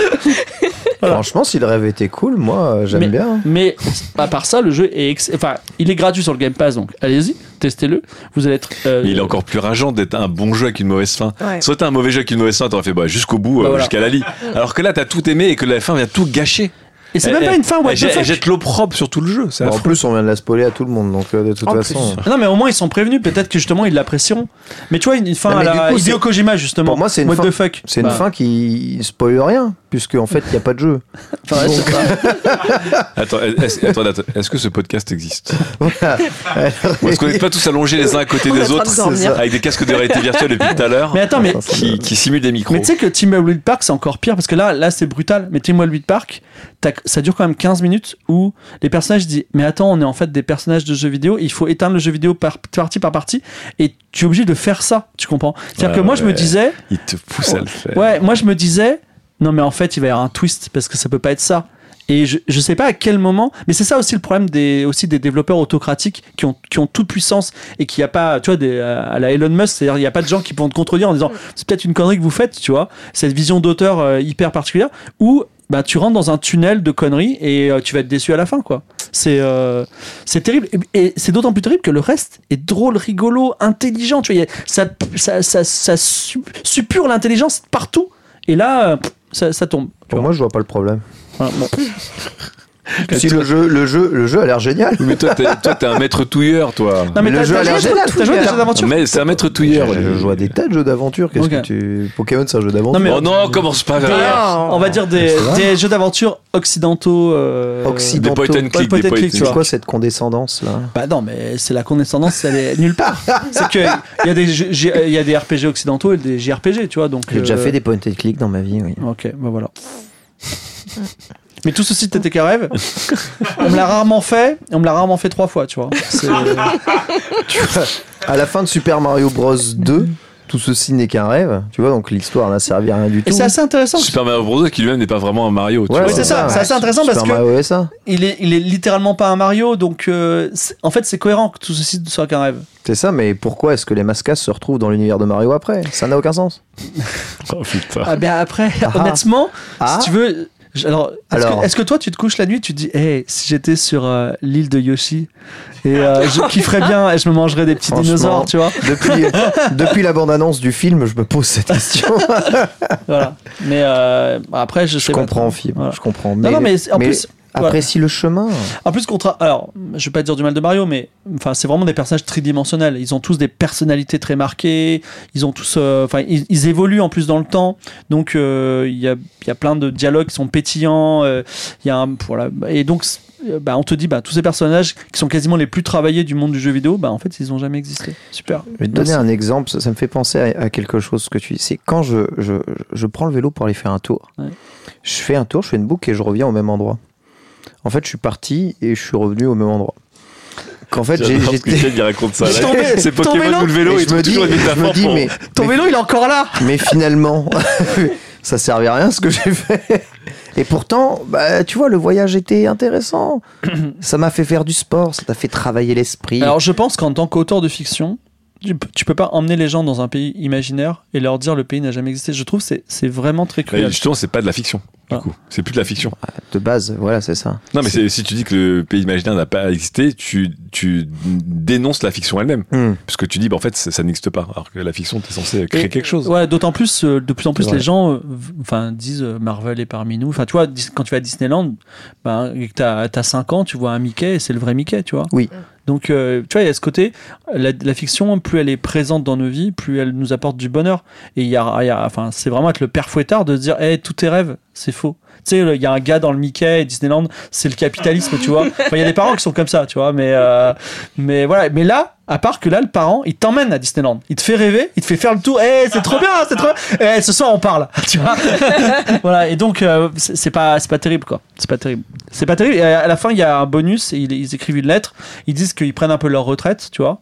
Franchement, si le rêve était cool, moi, euh, j'aime Mais- bien. Mais à part ça, le jeu est ex- enfin, il est gratuit sur le Game Pass, donc allez-y, testez-le. Vous allez être. euh, Mais il est encore plus rageant d'être un bon jeu avec une mauvaise fin. Ouais. Soit un mauvais jeu avec une mauvaise fin, t'aurais fait bah, jusqu'au bout, Bah euh, voilà. jusqu'à la lie. Alors que là, t'as tout aimé et que la fin vient tout gâcher. Et c'est Elle- même pas une fin what Elle, the jette- elle fuck. jette l'opprobre sur tout le jeu. Bon, en plus, on vient de la spoiler à tout le monde, donc euh, de toute En façon. plus. Non mais au moins ils sont prévenus, peut-être que justement ils l'apprécieront. Mais tu vois une fin Non, à mais la coup, Hideo Kojima justement. Pour moi, c'est une What fin- the fuck. C'est une Bah, fin qui spoil rien, puisque en fait, il n'y a pas de jeu. enfin, ouais. Attends, est-ce, attends, attends, est-ce que ce podcast existe Voilà. Ou Est-ce qu'on n'est pas tous allongés les uns à côté On des autres de avec des casques de réalité virtuelle depuis tout à l'heure Mais attends mais qui, qui simulent des micros mais tu sais que Team Wild Park c'est encore pire parce que là là c'est brutal. Mais Team Wild Park ça dure quand même 15 minutes où les personnages disent mais attends on est en fait des personnages de jeux vidéo il faut éteindre le jeu vidéo par partie par partie et tu es obligé de faire ça tu comprends? C'est-à-dire Ouais, que moi je me disais Ils te poussent à le faire. Ouais, moi je me disais, non mais en fait il va y avoir un twist parce que ça peut pas être ça. Et je, je sais pas à quel moment, mais c'est ça aussi le problème des, aussi des développeurs autocratiques qui ont, qui ont toute puissance et qui a pas, tu vois, des, à la Elon Musk, c'est-à-dire il y a pas de gens qui vont te contredire en disant c'est peut-être une connerie que vous faites, tu vois, cette vision d'auteur euh, hyper particulière où bah, tu rentres dans un tunnel de conneries et euh, tu vas être déçu à la fin, quoi. C'est euh, c'est terrible et, et c'est d'autant plus terrible que le reste est drôle, rigolo, intelligent, tu vois, a- ça, ça, ça, ça su- suppure l'intelligence partout. Et là, euh, ça, ça tombe. Pour moi, je vois pas le problème. Voilà, bon. Si le jeu, le jeu, le jeu a l'air génial. Mais toi, t'es, toi, t'es un maître touilleur, toi. Non, mais le t'as- jeu a l'air joué- génial, T'as joué à des jeux d'aventure Mais c'est un maître touilleur. Je joue à des tas de jeux d'aventure. Qu'est-ce Ok. que tu. Pokémon, c'est un jeu d'aventure. Non, mais- Oh non, commence pas Des- on va dire des, des jeux d'aventure occidentaux. euh, Occidentaux. Des point and click, point des and point and click, tu C'est vois. quoi cette condescendance là? Bah non, mais c'est la condescendance, elle est nulle part. c'est que il y a des il y a des RPG occidentaux et des JRPG, tu vois. Donc J'ai déjà euh, fait des point and click dans ma vie, oui. Ok, bah voilà. Mais tout ceci n'était qu'un rêve. On me l'a rarement fait. On me l'a rarement fait trois fois, tu vois. Tu vois, à la fin de Super Mario Bros 2, tout ceci n'est qu'un rêve. Tu vois, donc l'histoire n'a servi à rien du tout. Et c'est assez intéressant. Super Mario Bros. qui lui-même n'est pas vraiment un Mario. Ouais, c'est ça, c'est assez intéressant Super parce que- Mario SA. Il est, il est littéralement pas un Mario, donc euh, en fait c'est cohérent que tout ceci soit qu'un rêve. C'est ça, mais pourquoi est-ce que les mascas se retrouvent dans l'univers de Mario après? Ça n'a aucun sens. Oh, putain. Ah ben après, Ah. honnêtement, Ah. si tu veux, alors, est-ce Alors. que, toi tu te couches la nuit, tu te dis, hey, si j'étais sur euh, l'île de Yoshi et euh, je kifferais bien et je me mangerais des petits dinosaures, tu vois Depuis, depuis la bande-annonce du film, je me pose cette question. Voilà. Mais euh, après, je sais je pas comprends, trop. film. Voilà. Je comprends. Non, non, mais en plus, apprécie le chemin. En plus, contre. Alors, je vais pas dire du mal de Mario, mais enfin, c'est vraiment des personnages tridimensionnels. Ils ont tous des personnalités très marquées. Ils ont tous. euh, Enfin, ils, ils évoluent en plus dans le temps. Donc, euh, il y, a, y a plein de dialogues qui sont pétillants. euh, Il y a un. Voilà. Et donc. Bah, on te dit, bah, tous ces personnages qui sont quasiment les plus travaillés du monde du jeu vidéo, bah, en fait, ils ont jamais existé. Super. Je vais te donner Merci. un exemple, ça, ça me fait penser à, à quelque chose que tu dis. C'est quand je, je, je prends le vélo pour aller faire un tour. Ouais. Je fais un tour, je fais une boucle et je reviens au même endroit. En fait, je suis parti et je suis revenu au même endroit. Qu'en fait, j'ai j'étais- raconte ça. C'est Pokémon ou le vélo, et il je me dis, toujours une je me dis, pour- mais, Ton mais- vélo, il est encore là mais finalement, ça servait à rien ce que j'ai fait. Et pourtant, bah, tu vois, le voyage était intéressant. ça m'a fait faire du sport, ça t'a fait travailler l'esprit. Alors, je pense qu'en tant qu'auteur de fiction, tu, peux- tu peux pas emmener les gens dans un pays imaginaire et leur dire le pays n'a jamais existé. Je trouve que c'est- c'est vraiment très cruel. justement, c'est pas de la fiction. Du Ah. coup, c'est plus de la fiction. De base, voilà, c'est ça. Non, mais si tu dis que le pays imaginaire n'a pas existé, tu, tu dénonces la fiction elle-même. Hmm. Parce que tu dis, bah, en fait, ça, ça n'existe pas. Alors que la fiction, t'es censé créer Et- quelque chose. Ouais, d'autant plus, euh, de plus en plus, les gens euh, enfin, disent euh, Marvel est parmi nous. Enfin, tu vois, quand tu vas à Disneyland, ben, et que t'as as 5 ans, tu vois un Mickey et c'est le vrai Mickey, tu vois. Oui. Donc, euh, tu vois, il y a ce côté, la, la fiction, plus elle est présente dans nos vies, plus elle nous apporte du bonheur. Et il y a, y a- enfin, c'est vraiment être le père fouettard de se dire, hey, tous tes rêves, c'est faux. Tu sais, il y a un gars dans le Mickey et Disneyland, c'est le capitalisme, tu vois. Enfin, il y a des parents qui sont comme ça, tu vois. Mais, euh, mais voilà. Mais là, à part que là, le parent, il t'emmène à Disneyland. Il te fait rêver, il te fait faire le tour. Eh, c'est trop bien, c'est trop bien. Eh, ce soir, on parle, tu vois. voilà. Et donc, euh, c'est c'est pas, c'est pas terrible, quoi. C'est pas terrible. C'est pas terrible. Et à la fin, il y a un bonus et ils, ils écrivent une lettre. Ils disent qu'ils prennent un peu leur retraite, tu vois.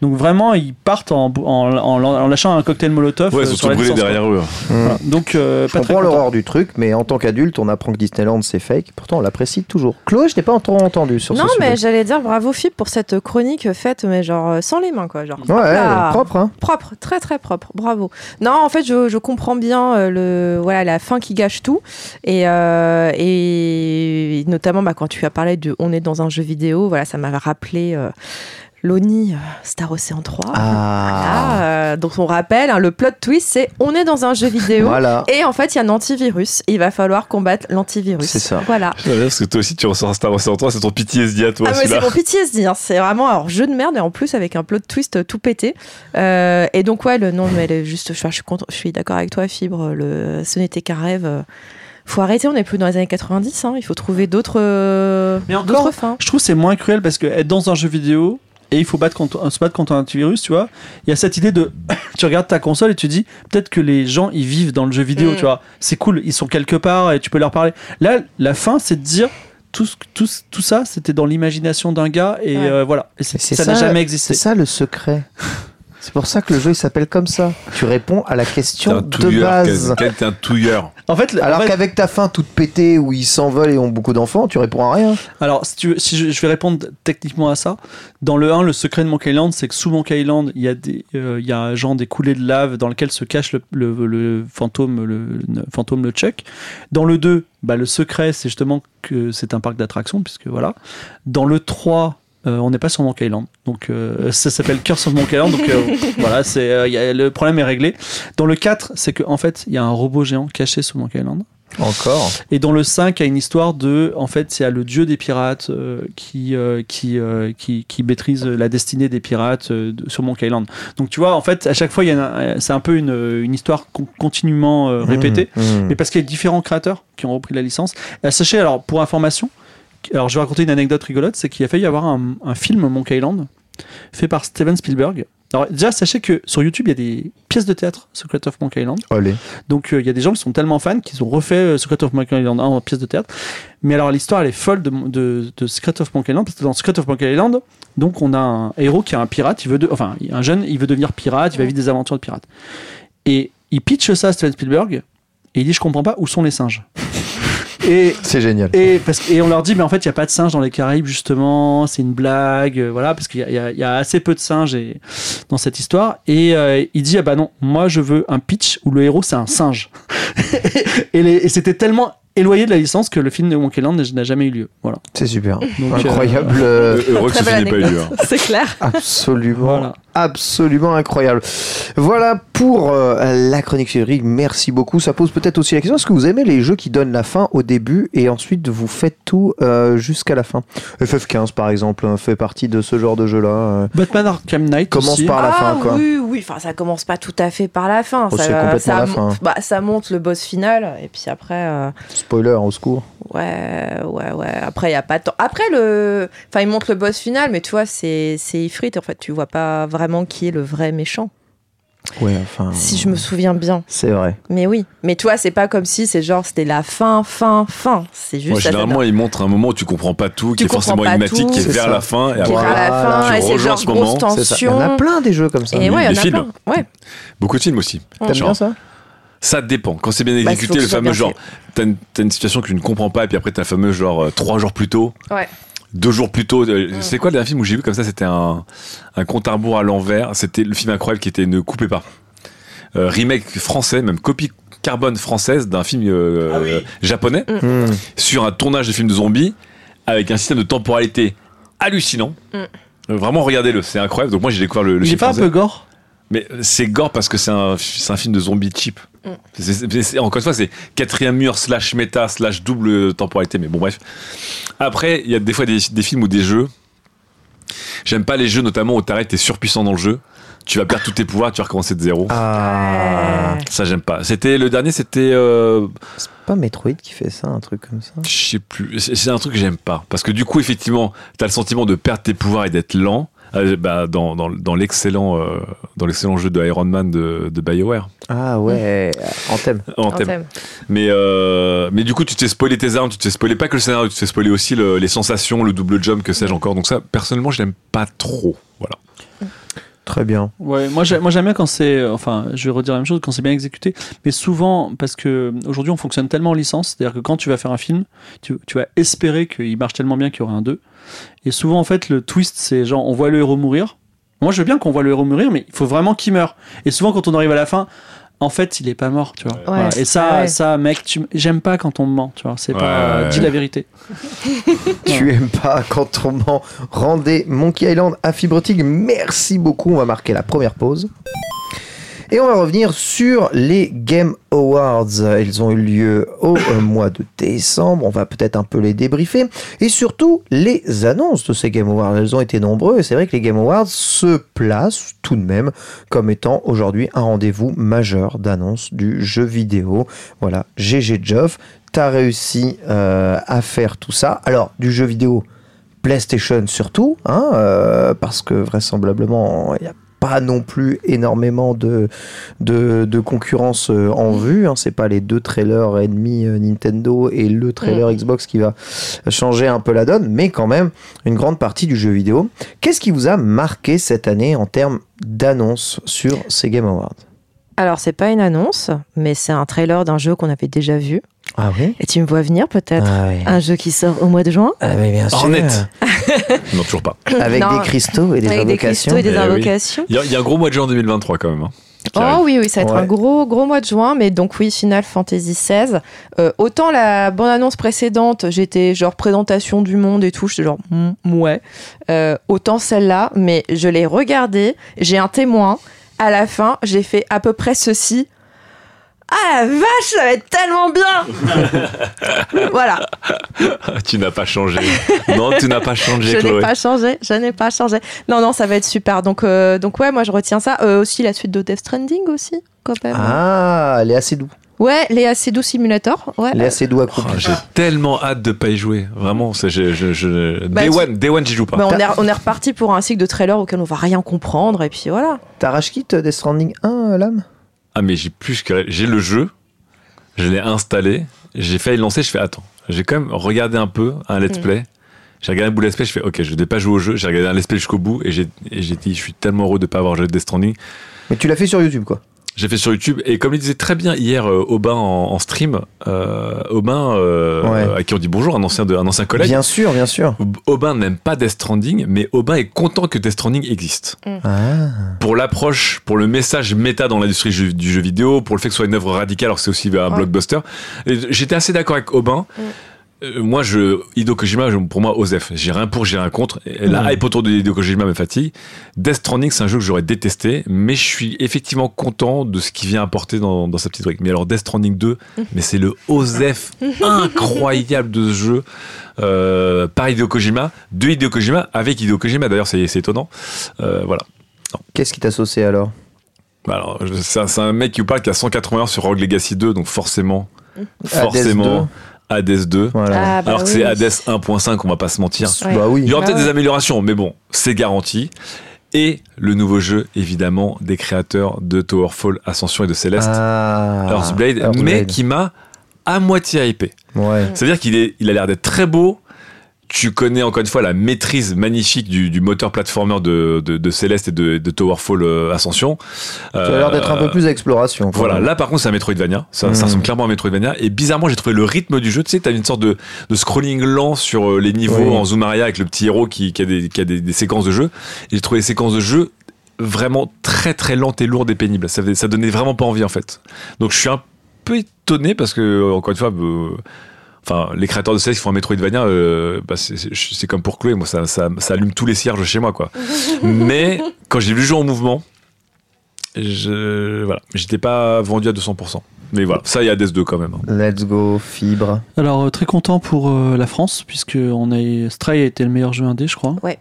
Donc vraiment, ils partent en, en, en- en lâchant un cocktail Molotov Ouais, euh, ils sont sur tous la brûlés derrière eux. quoi. Voilà. Donc euh, Je pas comprends l'horreur du truc, mais en tant qu'adulte, on apprend que Disneyland c'est fake. Pourtant, on l'apprécie toujours. Chloé, je t'ai pas trop entendu sur Non, ce mais j'allais dire bravo Philippe pour cette chronique faite, mais genre euh, sans les mains, quoi. Genre, Ouais, Ah. propre, hein. propre, très très propre. Bravo. Non, en fait, je, je comprends bien euh, le voilà la fin qui gâche tout, et, euh, et notamment bah, quand tu as parlé de on est dans un jeu vidéo, voilà, ça m'a rappelé. euh, L'ONI euh, Star Ocean 3. Ah, Voilà, euh, donc on rappelle, hein, le plot twist, c'est on est dans un jeu vidéo voilà. et en fait il y a un antivirus. Et il va falloir combattre l'antivirus. C'est ça. Voilà. Parce que toi aussi, tu ressors Star Wars 3, c'est ton PTSD à toi, Ah, c'est mon PTSD, hein. c'est vraiment alors jeu de merde et en plus avec un plot twist tout pété. Euh, et donc ouais, le nom, mais le- juste, je, je suis, content- je suis d'accord avec toi, Fibre. Le, ce n'était qu'un rêve. euh, faut arrêter, on n'est plus dans les années 90. hein. Il faut trouver d'autres, euh, Mais encore, d'autres fins. Je trouve que c'est moins cruel parce que être dans un jeu vidéo et il faut battre contre, se battre contre un antivirus, tu vois. Il y a cette idée de tu regardes ta console et tu dis peut-être que les gens ils vivent dans le jeu vidéo, Mm. tu vois. C'est cool, ils sont quelque part et tu peux leur parler. Là, la fin, c'est de dire tout, tout, tout ça, c'était dans l'imagination d'un gars et Ouais. euh, voilà. Et c'est- C'est ça n'a jamais C'est existé. ça le secret. C'est pour ça que le jeu il s'appelle comme ça. Tu réponds à la question un de base. Quel t'es un touilleur. En fait, en Alors fait- qu'avec ta fin toute pétée où ils s'envolent et ont beaucoup d'enfants, tu réponds à rien. Alors, si, tu veux- si je, je vais répondre techniquement à ça, dans le 1, le secret de Monkey Island, c'est que sous Monkey Island, il y a des, euh, il y a un genre des coulées de lave dans lequel se cache le, le- le fantôme, le, le fantôme, le Chuck. Dans le 2, bah, le secret, c'est justement que c'est un parc d'attractions, puisque voilà. Dans le 3, euh, on n'est pas sur Monkey Island. Donc, euh, ça s'appelle Curse of Monkey Island. Donc, euh, voilà, c'est, euh, il y a- le problème est réglé. Dans le 4, c'est qu'en fait, il y a un robot géant caché sous Monkey Island. Encore. Et dans le 5, il y a une histoire de. En fait, c'est à le dieu des pirates euh, qui, euh, qui, euh, qui, qui maîtrise la destinée des pirates euh, de- sur Monkey Island. Donc, tu vois, en fait, à chaque fois, il y c'est un peu une, une histoire con- continuellement euh, répétée. Mmh, mmh. Mais parce qu'il y a différents créateurs qui ont repris la licence. Et sachez, alors, pour information, alors je vais raconter une anecdote rigolote c'est qu'il a failli y avoir un, un film Monkey Island fait par Steven Spielberg. Alors, déjà, sachez que sur YouTube, il y a des pièces de théâtre Secret of Monkey Island. Allez. Donc euh, il y a des gens qui sont tellement fans qu'ils ont refait euh, Secret of Monkey Island 1 en pièce de théâtre. Mais alors l'histoire elle est folle de, de, de Secret of Monkey Island parce que dans Secret of Monkey Island, donc on a un héros qui est un pirate, il veut de, enfin un jeune, il veut devenir pirate, il va vivre des aventures de pirate. Et il pitch ça à Steven Spielberg et il dit je comprends pas où sont les singes. Et C'est génial. et, parce, que- et on leur dit, mais en fait, il n'y a pas de singes dans les Caraïbes, justement, c'est une blague, euh, voilà, parce qu'il y, a- y y assez peu de singes et, dans cette histoire. Et euh, il dit, ah bah non, moi je veux un pitch où le héros c'est un singe. et c'était tellement éloigné de la licence que le film de Monkey Island n'a jamais eu lieu. Voilà. C'est super. Donc, euh, Incroyable. euh, Heureux que film n'ait pas eu lieu. anecdote. C'est clair. Absolument, Voilà. Absolument incroyable. Voilà pour euh, la chronique féerique. Merci beaucoup. Ça pose peut-être aussi la question est-ce que vous aimez les jeux qui donnent la fin au début et ensuite vous faites tout euh, jusqu'à la fin? FF15 par exemple hein, fait partie de ce genre de jeu là. Batman Arkham Knight Commence aussi. par la ah, fin quoi. Oui, oui. Enfin, ça commence pas tout à fait par la fin. Oh, ça, c'est complètement ça la mon- fin. Bah, ça monte le boss final et puis après. euh, Spoiler au secours. Ouais, ouais, ouais. Après, il y a pas tant. Après, le. Enfin, il montre le boss final, mais tu vois, c'est c'est Ifrit. En fait, tu vois pas vraiment qui est le vrai méchant. Ouais, enfin. Si je me souviens bien. C'est vrai. Mais oui. Mais toi, c'est pas comme si c'est genre, c'était la fin, fin, fin. C'est juste. Moi, ça généralement, il montre un moment où tu comprends pas tout, qui est forcément énigmatique, qui est vers ça. la fin. Et qui est après, vers la Voilà. fin, Tu et c'est genre ce moment. Ça. Il y en tension. a plein des jeux comme ça. Et ouais, il y en a films. plein. Ouais. beaucoup de films aussi. T'aimes bien ça? Ça dépend. Quand c'est bien Bah, exécuté, le fameux genre, t'as une, t'as une situation que tu ne comprends pas, et puis après t'as le fameux genre euh, trois jours plus tôt, Ouais. Deux jours plus tôt. euh, C'est quoi le dernier film où j'ai vu comme ça C'était un, un compte à rebours à l'envers. C'était le film incroyable qui était Ne coupez pas. Euh, remake français, même copie carbone française d'un film euh, Ah oui. euh, japonais Hmm. sur un tournage de film de zombies avec un système de temporalité hallucinant. Mm. Vraiment, regardez-le, c'est incroyable. Donc moi j'ai découvert le, le Il est film pas un peu gore? Mais c'est gore parce que c'est un, c'est un film de zombies cheap. Mm. Encore une fois, c'est quatrième mur slash méta slash double temporalité. Mais bon, bref. Après, il y a des fois des, des films ou des jeux. J'aime pas les jeux, notamment où t'arrêtes, t'es surpuissant dans le jeu. Tu vas perdre tous tes pouvoirs, tu vas recommencer de zéro. Ah. Ça, j'aime pas. C'était le dernier, c'était. euh, C'est pas Metroid qui fait ça, un truc comme ça? je sais plus. C'est c'est un truc que j'aime pas. Parce que du coup, effectivement, t'as le sentiment de perdre tes pouvoirs et d'être lent. Euh, bah, dans dans, dans l'excellent euh, dans l'excellent jeu de Iron Man de, de BioWare. Ah ouais, en thème. En En thème. thème. Mais, euh, mais du coup, tu t'es spoilé tes armes, tu t'es spoilé pas que le scénario, tu t'es spoilé aussi le- les sensations, le double jump, que sais-je encore. Donc ça, personnellement, je l'aime pas trop. Voilà. Très bien. Ouais, moi j'ai- moi j'aime bien quand c'est, euh, enfin, je vais redire la même chose, quand c'est bien exécuté, mais souvent parce que aujourd'hui on fonctionne tellement en licence, c'est-à-dire que quand tu vas faire un film, tu, tu vas espérer qu'il marche tellement bien qu'il y aura un 2. Et souvent en fait le twist c'est genre on voit le héros mourir. Moi je veux bien qu'on voit le héros mourir, mais il faut vraiment qu'il meure. Et souvent quand on arrive à la fin, en fait il est pas mort, tu vois. Voilà. Et ça, ouais. ça mec, tu- j'aime pas quand on me ment, tu vois. C'est Ouais, pas, ouais, dis la vérité. Tu aimes pas quand on ment. Rendez Monkey Island à Fibrotig. Merci beaucoup. On va marquer la première pause. Et on va revenir sur les Game Awards. Ils ont eu lieu au euh, mois de décembre. On va peut-être un peu les débriefer. Et surtout, les annonces de ces Game Awards. Elles ont été nombreuses. Et c'est vrai que les Game Awards se placent tout de même comme étant aujourd'hui un rendez-vous majeur d'annonce du jeu vidéo. Voilà, GG Geoff, t'as réussi euh, à faire tout ça. Alors, du jeu vidéo PlayStation surtout, hein, euh, parce que vraisemblablement, il n'y a pas non plus énormément de, de, de concurrence euh, en vue. Hein. C'est pas les deux trailers ennemis euh, Nintendo et le trailer Xbox qui va changer un peu la donne, mais quand même une grande partie du jeu vidéo. Qu'est-ce qui vous a marqué cette année en termes d'annonces sur ces Game Awards? Alors, c'est pas une annonce, mais c'est un trailer d'un jeu qu'on avait déjà vu. Ah oui? Et tu me vois venir peut-être Ah oui. Un jeu qui sort au mois de juin? Ah oui, bien sûr. Hornet. Non, toujours pas. Avec Non. des cristaux et des Avec des invocations. cristaux et des Eh invocations. Il y, a- il y a un gros mois de juin 2023 quand même. hein. Oh oui, oui, ça va être Ouais. un gros, gros mois de juin, mais donc oui, Final Fantasy XVI. Euh, autant la bande-annonce précédente, j'étais genre présentation du monde et tout, j'étais genre mm, ouais. Euh, autant celle-là, mais je l'ai regardée, j'ai un témoin. À la fin, j'ai fait à peu près ceci. Ah la vache, ça va être tellement bien Voilà, tu n'as pas changé. Non, tu n'as pas changé, je n'ai pas changé, je n'ai pas changé. Non, non, ça va être super. Donc, euh, donc ouais, moi je retiens ça. Euh, aussi la suite de Death Stranding aussi, quand même. Ah, elle est assez doux. Ouais, Léa Seydoux Simulator. Ouais. Elle est assez doux à Oh. J'ai tellement hâte de pas y jouer. Vraiment, c'est, je, je, je- Bah, Day tu- One, Day One, j'y joue pas. Bah, on, est, on est reparti pour un cycle de trailers auquel on va rien comprendre et puis voilà. T'as rage kit Death Stranding 1, euh, l'âme? Ah, mais j'ai plus que. J'ai le jeu, je l'ai installé, j'ai failli le lancer, je fais attends. J'ai quand même regardé un peu un let's play. J'ai regardé un bout de let's play, je fais ok, je vais pas jouer au jeu. J'ai regardé un let's play jusqu'au bout et j'ai, et j'ai dit je suis tellement heureux de pas avoir joué Death Stranding. Mais tu l'as fait sur YouTube, quoi. J'ai fait sur YouTube et comme il disait très bien hier euh, Aubin en, en stream, euh, Aubin euh, Ouais. à qui on dit bonjour, un ancien, de, un ancien collègue. Bien sûr, bien sûr. Aubin n'aime pas Death Stranding, mais Aubin est content que Death Stranding existe. Ah. Pour l'approche, pour le message méta dans l'industrie du jeu vidéo, pour le fait que ce soit une œuvre radicale alors que c'est aussi un Ouais. blockbuster. J'étais assez d'accord avec Aubin. Mm. Euh, moi, je, Hideo Kojima, je- pour moi, Osef. J'ai rien pour, j'ai rien contre. La hype autour de Hideo Kojima me fatigue. Death Stranding, c'est un jeu que j'aurais détesté, mais je suis effectivement content de ce qu'il vient apporter dans, dans sa petite brique. Mais alors, Death Stranding 2, mais c'est le Osef incroyable de ce jeu euh, par Hideo Kojima, de Hideo Kojima, avec Hideo Kojima. D'ailleurs, c'est c'est étonnant. Euh, voilà. Qu'est-ce qui t'a saucé alors? Bah alors, c'est un, c'est un mec qui vous parle qui a 180 heures sur Rogue Legacy 2, donc forcément, forcément, Hades 2. Voilà. Ah, bah alors que oui. c'est Hades 1.5, on va pas se mentir. Ouais. Bah oui. Il y aura Bah peut-être ouais. des améliorations, mais bon, c'est garanti. Et le nouveau jeu, évidemment, des créateurs de Towerfall, Ascension et de Celeste, Ah. Earthblade, Earthblade. mais qui m'a à moitié hypé. Ouais. C'est-à-dire qu'il est, il a l'air d'être très beau. Tu connais encore une fois la maîtrise magnifique du, du moteur platformer de, de, de Celeste et de, de Towerfall euh, Ascension. Ça a l'air d'être un peu plus à exploration. Voilà, même. là par contre c'est un Metroidvania, ça, Mm. ça ressemble clairement à un Metroidvania, et bizarrement j'ai trouvé le rythme du jeu, tu sais, t'as une sorte de, de scrolling lent sur euh, les niveaux Oui. en zoom arrière avec le petit héros qui, qui a, des, qui a des, des séquences de jeu, et j'ai trouvé les séquences de jeu vraiment très très lentes et lourdes et pénibles, ça, ça donnait vraiment pas envie en fait. Donc je suis un peu étonné parce que, euh, encore une fois, euh, Enfin, les créateurs de Celeste qui font un Metroidvania, euh, bah, c'est- comme pour Chloé, moi ça, ça, ça allume tous les cierges chez moi quoi. Mais quand j'ai vu le jeu en mouvement, je voilà, j'étais pas vendu à 200%. Mais voilà, ça il y a Hades 2 quand même. hein. Let's go, fibre. Alors euh, très content pour euh, la France puisque on a Stray a été le meilleur jeu indé je crois. Ouais.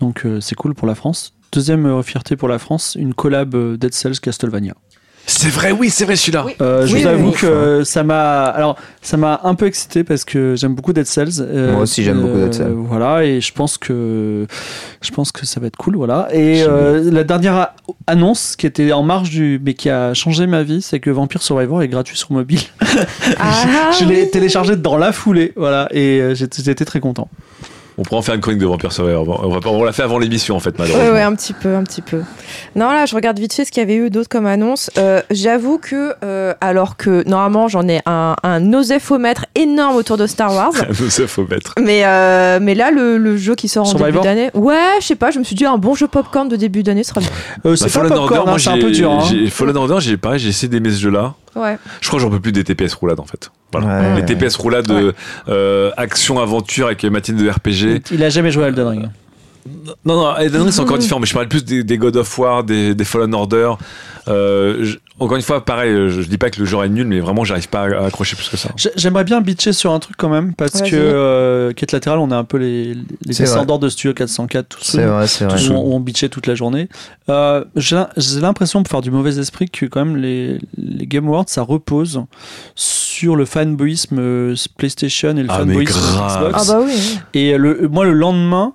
Donc euh, c'est cool pour la France. Deuxième euh, fierté pour la France, une collab euh, Dead Cells Castlevania. C'est vrai, oui, c'est vrai celui-là. Oui. Euh, je Oui, vous avoue oui. que ça m'a alors ça m'a un peu excité parce que j'aime beaucoup Dead Cells. Euh, Moi aussi, j'aime beaucoup Dead Cells. Voilà et je pense que je pense que ça va être cool voilà. Et euh, la dernière annonce qui était en marge du mais qui a changé ma vie, c'est que Vampire Survivor est gratuit sur mobile. Ah, je l'ai oui. téléchargé dans la foulée voilà et euh, j'étais très content. On pourra en faire une chronique de Vampire Survivor. On, va pas- on l'a fait avant l'émission en fait, malheureusement. ouais, un petit peu, un petit peu. Non, là, je regarde vite fait ce qu'il y avait eu d'autre comme annonce. Euh, J'avoue que, euh, alors que normalement, j'en ai un, un énorme autour de Star Wars. Faut mettre. Mais, euh, mais là, le, le jeu qui sort en Survivor début d'année. Ouais, je sais pas, je me suis dit, un bon jeu popcorn de début d'année serait bien. Euh, Bah, c'est pas Fallen Order, popcorn, moi, hein, c'est un j'ai- peu dur. hein. j'ai- Fallen Order, j'ai pareil, j'ai essayé d'aimer ce jeu-là. Ouais. Je crois que j'en peux plus des TPS roulades en fait. Voilà. Ouais. Les TPS roulades de euh, action action-aventure avec Mathilde de RPG. Il a jamais joué à Elden Ring. Non, non, Elden Ring c'est encore différent, mais je parle plus des, des God of War, des, des Fallen Order. Euh, je- encore une fois, pareil, je, je dis pas que le genre est nul, mais vraiment, j'arrive pas à, à accrocher plus que ça. J'ai- J'aimerais bien bitcher sur un truc quand même, parce que euh, Quête latérale, on est un peu les, les descendants de Studio 404, tous C'est ceux vrai, c'est vrai. où on, où on bitchait toute la journée. Euh, J'ai l'impression, pour faire du mauvais esprit, que quand même les, les Game Awards, ça repose sur le fanboyisme euh, PlayStation et le Ah, mais fanboyisme grave. Xbox. Ah bah oui. Et le, moi, le lendemain,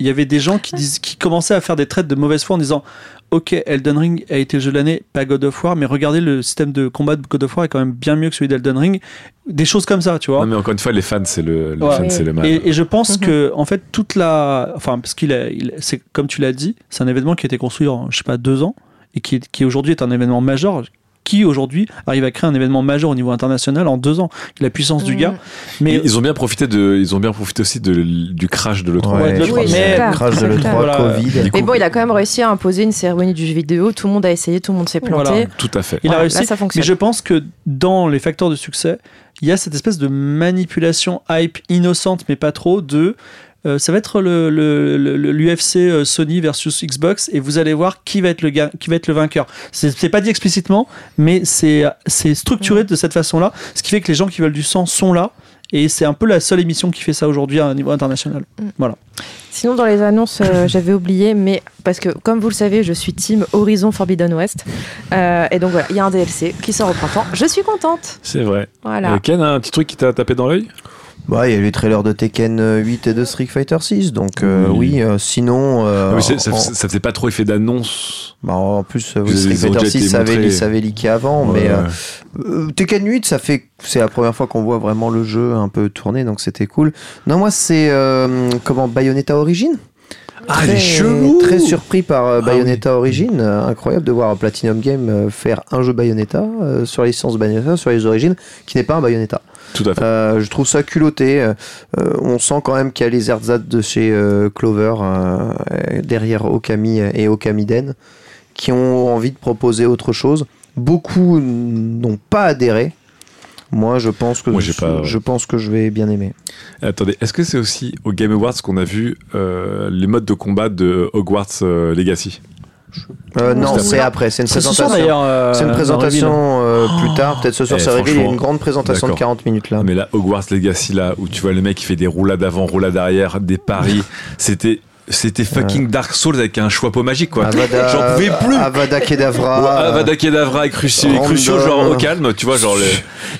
il y avait des gens qui, disent, qui commençaient à faire des traites de mauvaise foi en disant Ok, Elden Ring a été le jeu de l'année, pas God of War, mais regardez, le système de combat de God of War est quand même bien mieux que celui d'Elden Ring. Des choses comme ça, tu vois. Non, mais encore une fois, les fans, c'est le, les Ouais. fans, c'est le mal. Et, et je pense Mhm. que, en fait, toute la. Enfin, parce qu'il il- c'est comme tu l'as dit, c'est un événement qui a été construit en, je sais pas, deux ans, et qui, qui aujourd'hui est un événement majeur. Qui aujourd'hui arrive à créer un événement majeur au niveau international en deux ans La puissance du Mhm. gars. Mais Et ils ont bien profité de, ils ont bien profité aussi de, du crash de l'E3. Ouais, de je l'E3, crois que mais- c'est le crash de Très l'E3 clair. Voilà. Covid. Du Mais bon, il a quand même réussi à imposer une cérémonie du jeu vidéo. Tout le monde a essayé, tout le monde s'est planté. Voilà. Tout à fait. il a Ouais, réussi. Là, ça Mais fonctionne. je pense que dans les facteurs de succès, il y a cette espèce de manipulation hype innocente, mais pas trop, de euh, ça va être le, le- le- le- l'UFC euh, Sony versus Xbox et vous allez voir qui va être le, ga- qui va être le vainqueur. C'est, c'est pas dit explicitement, mais c'est, c'est structuré de cette façon-là, ce qui fait que les gens qui veulent du sang sont là. Et c'est un peu la seule émission qui fait ça aujourd'hui à un niveau international. Sinon, dans les annonces, euh, j'avais oublié, mais parce que, comme vous le savez, je suis team Horizon Forbidden West. Euh, et donc voilà, il y a un DLC qui sort au printemps. Je suis contente. C'est vrai. Voilà. Et Ken, un petit truc qui t'a tapé dans l'œil? Bah, il y a eu les trailers de Tekken euh, 8 et de Street Fighter 6, donc euh, Oui. oui, euh, sinon. euh, c'est- ça, en, ça faisait pas trop effet d'annonce. bah, en plus, euh, oui, Street Fighter déjà 6, été ça avait, ça avait leaké avant, mais Ouais. euh, euh, Tekken 8, ça fait, c'est la première fois qu'on voit vraiment le jeu un peu tourner, donc c'était cool. Non, moi, c'est euh, comment Bayonetta Origin. Ah, très, les Très surpris par euh, Ah Bayonetta Origin. Euh, incroyable de voir Platinum Game euh, faire un jeu Bayonetta euh, sur la licence Bayonetta, sur les origines, qui n'est pas un Bayonetta. Tout à fait. Euh, je trouve ça culotté. Euh, on sent quand même qu'il y a les ersatz de chez euh, Clover euh, euh, derrière Okami et Okamiden qui ont envie de proposer autre chose. Beaucoup n'ont pas adhéré. Moi, je pense que Moi, pas- je pense que je vais bien aimer. Attendez, est-ce que c'est aussi au Game Awards qu'on a vu euh, les modes de combat de Hogwarts euh, Legacy? Euh, non, c'est après. C'est une C'est ce présentation. euh, C'est une présentation euh, plus tard, peut-être ce soir Eh, ça révèle. Il y a une grande présentation de d'accord. 40 minutes là. Mais là, Hogwarts Legacy, là, où tu vois le mec qui fait des roulades avant, roulades arrière, des paris, c'était. C'était fucking Dark Souls avec un chapeau magique, quoi. J'en pouvais plus. Avada Kedavra. Ouais, Avada Kedavra et Crucio. Crucio, genre au calme, tu vois, genre le...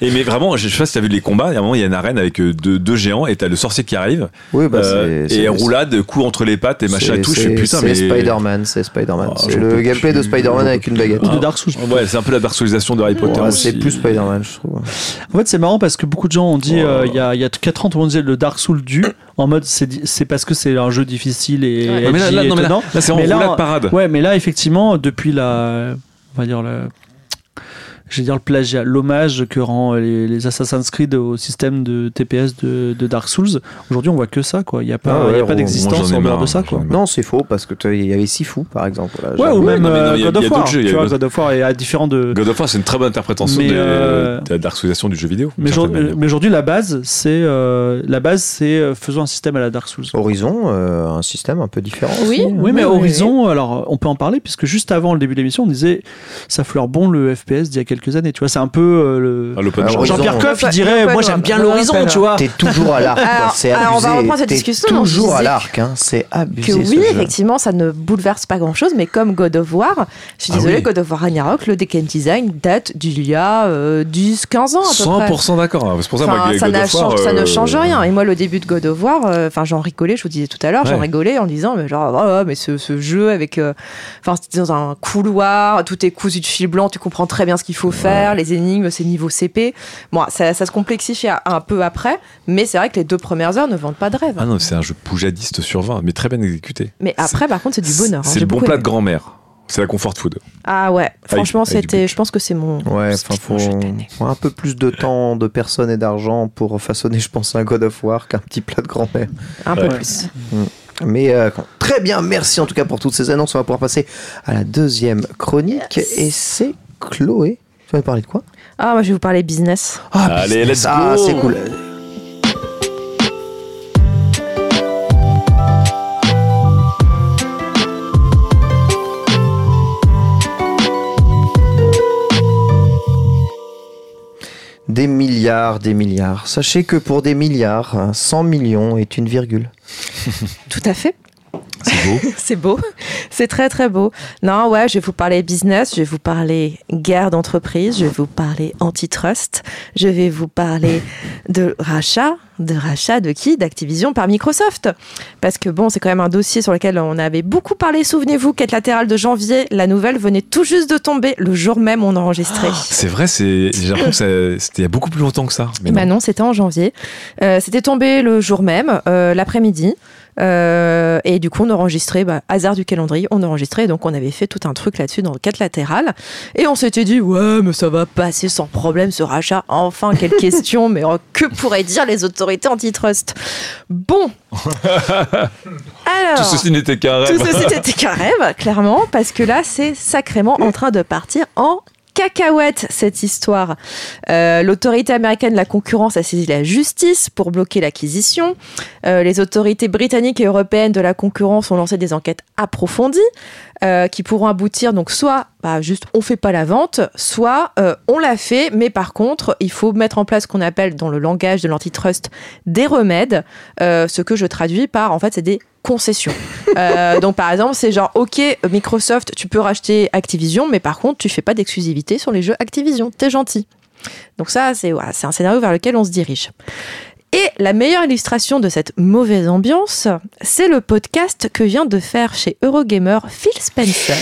Et mais vraiment, je sais pas si t'as vu les combats, il y a un moment, il y a une arène avec euh, deux, deux géants et t'as le sorcier qui arrive, Oui, bah, euh, c'est- et roulade, coup entre les pattes et machin et tout, je c'est- fais putain, c'est mais... Spider-Man, c'est Spider-Man. Oh, c'est le gameplay de plus, Spider-Man j'en avec une baguette. De Dark Souls. Ouais, c'est un peu la Dark-Soulisation de Harry Potter Ouais, aussi. c'est plus Spider-Man, je trouve. En fait, c'est marrant parce que beaucoup de gens ont dit Oh. euh, il y, a, il y a 4 ans, tout le monde disait le Dark Souls du en mode c'est parce que c'est un jeu difficile et Ouais. Ouais, mais là, non, mais là, étonnant. là, c'est en Mais là, roulade parade. Ouais, mais là, effectivement, depuis la. On va dire la. Je vais dire le plagiat, l'hommage que rend les, les Assassin's Creed au système de TPS de, de Dark Souls. Aujourd'hui, on voit que ça, quoi. Il n'y a pas, Ah ouais, il y a moi, pas d'existence en dehors de ça, quoi. Non, c'est faux parce que il y avait Sifu, par exemple. Là, Ouais, ou même non, mais non, euh, il y a- God a of War. jeux, Tu vois, God of War est à différent de. God of War, c'est une très bonne interprétation Mais, euh, de la Dark-Soulisation du jeu vidéo. Mais, aujourd'hui- mais la base, c'est euh, la base, c'est faisons un système à la Dark Souls. Horizon, euh, un système un peu différent. Oui. aussi. Oui, mais Oui, oui, Horizon, alors on peut en parler puisque juste avant le début de l'émission, on disait ça fleure bon le FPS d'il y a quelques années. Tu vois, c'est un peu euh, le. Ah, Ah. Jean-Pierre Coff, il dirait moi j'aime bien l'Horizon, tu vois. T'es toujours à l'arc, Alors, c'est alors, on abusé. va reprendre cette T'es discussion, toujours à l'arc, hein, c'est abusé. que ce oui, jeu. effectivement, ça ne bouleverse pas grand-chose, mais comme God of War, je suis Ah désolée, oui. God of War Ragnarok, le game design date d'il y a euh, 10, 15 ans à peu près. 100% d'accord. hein. C'est pour ça, avec ça, ne euh, change rien. Et moi, le début de God of War, euh, enfin, j'en rigolais, je vous disais tout à l'heure, j'en rigolais en disant, mais genre, oh, oh, mais ce, jeu avec, euh, enfin, c'était dans un couloir, tout est cousu de fil blanc, tu comprends très bien ce qu'il faut faut faire, les énigmes, c'est niveau CP. Bon, ça, ça se complexifie un- un peu après, mais c'est vrai que les deux premières heures ne vendent pas de rêve. Ah non, c'est un jeu poujadiste sur 20, mais très bien exécuté. Mais après, par contre, c'est du bonheur. hein, C'est j'ai le bon plat aimé. de grand-mère. C'est la comfort food. Ah ouais, franchement, c'était. but. Je pense que c'est mon. Ouais, enfin, faut, un peu plus de temps, de personnes et d'argent pour façonner, je pense, un God of War qu'un petit plat de grand-mère. Un peu Ouais. plus. Mais euh, très bien, merci en tout cas pour toutes ces annonces. On va pouvoir passer à la deuxième chronique Yes. et c'est Chloé. Vas parler de quoi? Ah, moi, je vais vous parler business. Ah, Allez, business. let's Ah, c'est cool. Des milliards, des milliards. Sachez que pour des milliards, hein, 100 millions est une virgule. Tout à fait. C'est beau. C'est beau. C'est très très beau. Non, ouais, je vais vous parler business, je vais vous parler guerre d'entreprise, je vais vous parler antitrust, je vais vous parler de rachat, de rachat de qui? D'Activision par Microsoft. Parce que bon, c'est quand même un dossier sur lequel on avait beaucoup parlé. Souvenez-vous, quête latérale de janvier, la nouvelle venait tout juste de tomber le jour même où on enregistrait. C'est vrai, c'est j'ai l'impression que c'était il y a beaucoup plus longtemps que ça. Mais Bah non. non, c'était en janvier. Euh, c'était tombé le jour même, euh, l'après-midi. Euh, et du coup, on enregistrait, bah, hasard du calendrier, on enregistrait. Donc, on avait fait tout un truc là-dessus dans le cadre latéral. Et on s'était dit, ouais, mais ça va passer sans problème ce rachat. Enfin, quelle question, mais oh, que pourraient dire les autorités antitrust? Bon. Alors. Tout ceci n'était qu'un Tout rêve. ceci n'était qu'un rêve, clairement, parce que là, c'est sacrément en train de partir en cacahuète, cette histoire. Euh, L'autorité américaine de la concurrence a saisi la justice pour bloquer l'acquisition. Euh, les autorités britanniques et européennes de la concurrence ont lancé des enquêtes approfondies euh, qui pourront aboutir donc soit bah, juste on fait pas la vente, soit euh, on l'a fait, mais par contre il faut mettre en place ce qu'on appelle dans le langage de l'antitrust des remèdes, euh, ce que je traduis par en fait c'est des concessions. Euh, donc par exemple c'est genre ok Microsoft tu peux racheter Activision, mais par contre tu fais pas d'exclusivité sur les jeux Activision, t'es gentil. Donc ça c'est c'est un scénario vers lequel on se dirige. Et la meilleure illustration de cette mauvaise ambiance, c'est le podcast que vient de faire chez Eurogamer Phil Spencer,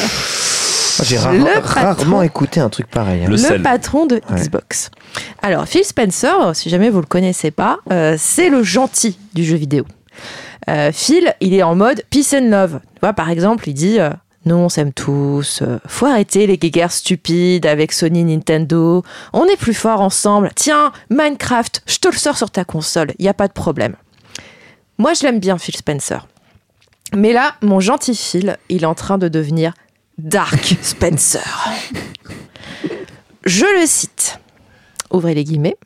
Ah, J'ai rare- Le patron. rarement écouté un truc pareil. hein. Le patron de Ouais. Xbox. Alors Phil Spencer, si jamais vous le connaissez pas, euh, c'est le gentil du jeu vidéo. Euh, Phil, il est en mode peace and love. Tu vois, par exemple, il dit euh, nous on s'aime tous, faut arrêter les guéguerres stupides avec Sony, Nintendo, on est plus fort ensemble. Tiens, Minecraft, je te le sors sur ta console, y a pas de problème. Moi, je l'aime bien Phil Spencer. Mais là, mon gentil Phil, il est en train de devenir Dark Spencer. Je le cite. Ouvrez les guillemets.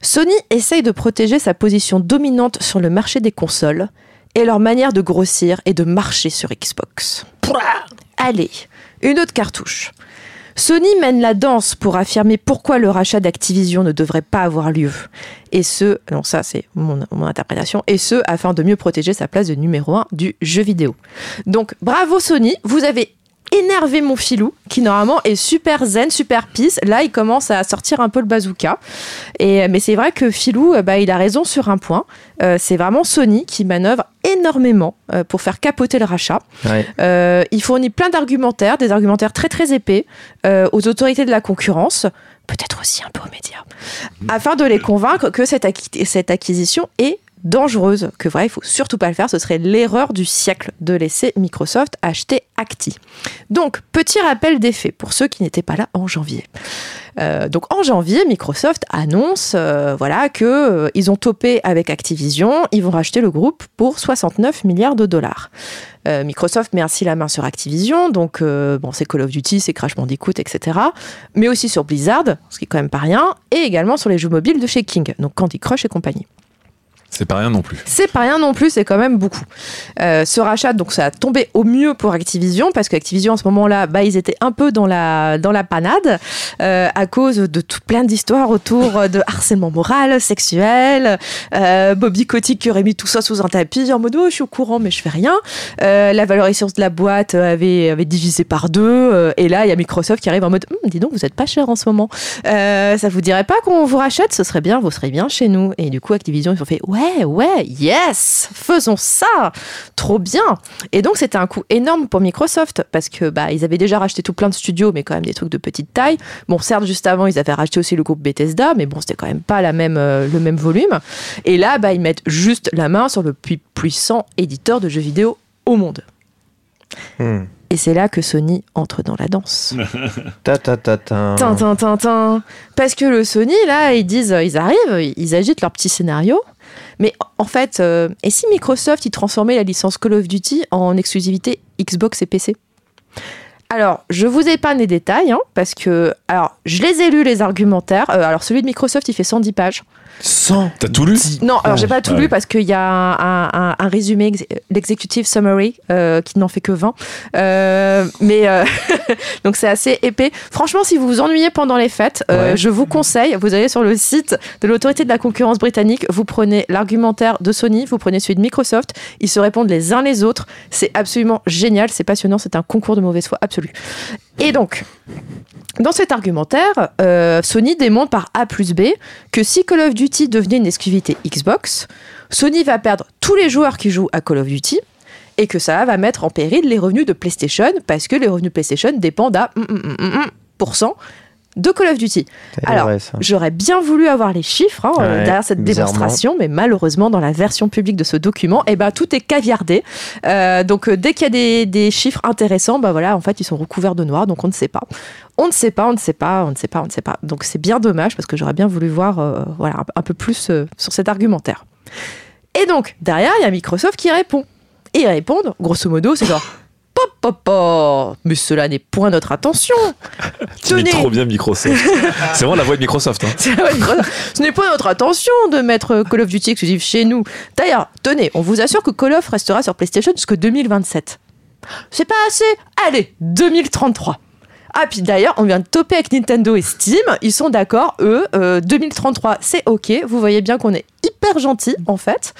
Sony essaye de protéger sa position dominante sur le marché des consoles et leur manière de grossir et de marcher sur Xbox. Allez, une autre cartouche. Sony mène la danse pour affirmer pourquoi le rachat d'Activision ne devrait pas avoir lieu. Et ce, non ça c'est mon, mon interprétation, et ce afin de mieux protéger sa place de numéro 1 du jeu vidéo. Donc bravo Sony, vous avez énervé mon filou, qui normalement est super zen, super peace. Là, il commence à sortir un peu le bazooka. Et, mais c'est vrai que Filou, euh, bah, il a raison sur un point. Euh, c'est vraiment Sony qui manœuvre énormément euh, pour faire capoter le rachat. Ouais. Euh, il fournit plein d'argumentaires, des argumentaires très très épais euh, aux autorités de la concurrence, peut-être aussi un peu aux médias, afin de les convaincre que cette, acqui- cette acquisition est dangereuse, que vrai, il faut surtout pas le faire, ce serait l'erreur du siècle de laisser Microsoft acheter Acti. Donc, petit rappel des faits pour ceux qui n'étaient pas là en janvier. Euh, donc en janvier, Microsoft annonce euh, voilà que euh, ont topé avec Activision, ils vont racheter le groupe pour 69 milliards de dollars. Euh, Microsoft met ainsi la main sur Activision, donc bon c'est Call of Duty, c'est Crash Bandicoot, etc. Mais aussi sur Blizzard, ce qui est quand même pas rien, et également sur les jeux mobiles de chez King, donc Candy Crush et compagnie. C'est pas rien non plus. C'est pas rien non plus, c'est quand même beaucoup. Euh, ce rachat, donc ça a tombé au mieux pour Activision, parce qu'Activision en ce moment-là, bah, ils étaient un peu dans la, dans la panade, euh, à cause de tout plein d'histoires autour de harcèlement moral, sexuel, euh, Bobby Kotick qui aurait mis tout ça sous un tapis en mode oh, je suis au courant mais je fais rien. Euh, la valorisation de la boîte avait, avait divisé par deux, euh, et là il y a Microsoft qui arrive en mode Hum, dis donc vous êtes pas cher en ce moment. Euh, ça vous dirait pas qu'on vous rachète? Ce serait bien, vous serez bien chez nous. Et du coup Activision ils ont fait ouais ouais, ouais, yes, faisons ça, trop bien. Et donc c'était un coup énorme pour Microsoft parce que bah ils avaient déjà racheté tout plein de studios, mais quand même des trucs de petite taille. Bon, certes, juste avant ils avaient racheté aussi le groupe Bethesda, mais bon, c'était quand même pas la même, euh, le même volume. Et là, bah ils mettent juste la main sur le plus puissant éditeur de jeux vidéo au monde. Hmm. Et c'est là que Sony entre dans la danse. Ta ta ta ta. Tin, tin, tin, tin. Parce que le Sony, là, ils disent, ils arrivent, ils agitent leur petit scénario. Mais en fait, euh, et si Microsoft, ils transformait la licence Call of Duty en exclusivité Xbox et PC alors, je vous épargne les détails, hein, parce que, alors, je les ai lus, les argumentaires. Euh, alors, celui de Microsoft, il fait 110 pages. 100. T'as tout lu Non, alors j'ai pas tout Ah lu ouais. parce qu'il y a un, un- un résumé, ex- l'executive summary, euh, qui n'en fait que 20. Euh, mais euh, donc c'est assez épais. Franchement, si vous vous ennuyez pendant les fêtes, euh, Ouais. je vous conseille, vous allez sur le site de l'autorité de la concurrence britannique, vous prenez l'argumentaire de Sony, vous prenez celui de Microsoft, ils se répondent les uns les autres. C'est absolument génial, c'est passionnant, c'est un concours de mauvaise foi Et donc, dans cet argumentaire, euh, Sony démontre par A plus B que si Call of Duty devenait une exclusivité Xbox, Sony va perdre tous les joueurs qui jouent à Call of Duty et que ça va mettre en péril les revenus de PlayStation parce que les revenus de PlayStation dépendent à de Call of Duty. Alors. J'aurais bien voulu avoir les chiffres hein, Ouais, derrière cette démonstration, mais malheureusement, dans la version publique de ce document, eh ben, tout est caviardé. Euh, donc, euh, dès qu'il y a des, des chiffres intéressants, bah voilà, en fait, ils sont recouverts de noir, donc on ne sait pas. On ne sait pas, on ne sait pas, on ne sait pas, on ne sait pas. Donc, c'est bien dommage parce que j'aurais bien voulu voir euh, voilà, un, un peu plus euh, sur cet argumentaire. Et donc, derrière, il y a Microsoft qui répond. Et ils répondent, grosso modo, c'est genre. Mais cela n'est point notre attention. Tenez. trop bien Microsoft. c'est vraiment la voix de Microsoft. Hein. Ce n'est pas notre intention de mettre Call of Duty exclusif chez nous. D'ailleurs, tenez, on vous assure que Call of restera sur PlayStation jusqu'en 2027. C'est pas assez Allez, 2033. Ah, puis d'ailleurs, on vient de toper avec Nintendo et Steam. Ils sont d'accord, eux. euh, 2033, c'est OK. Vous voyez bien qu'on est hyper gentil, en fait.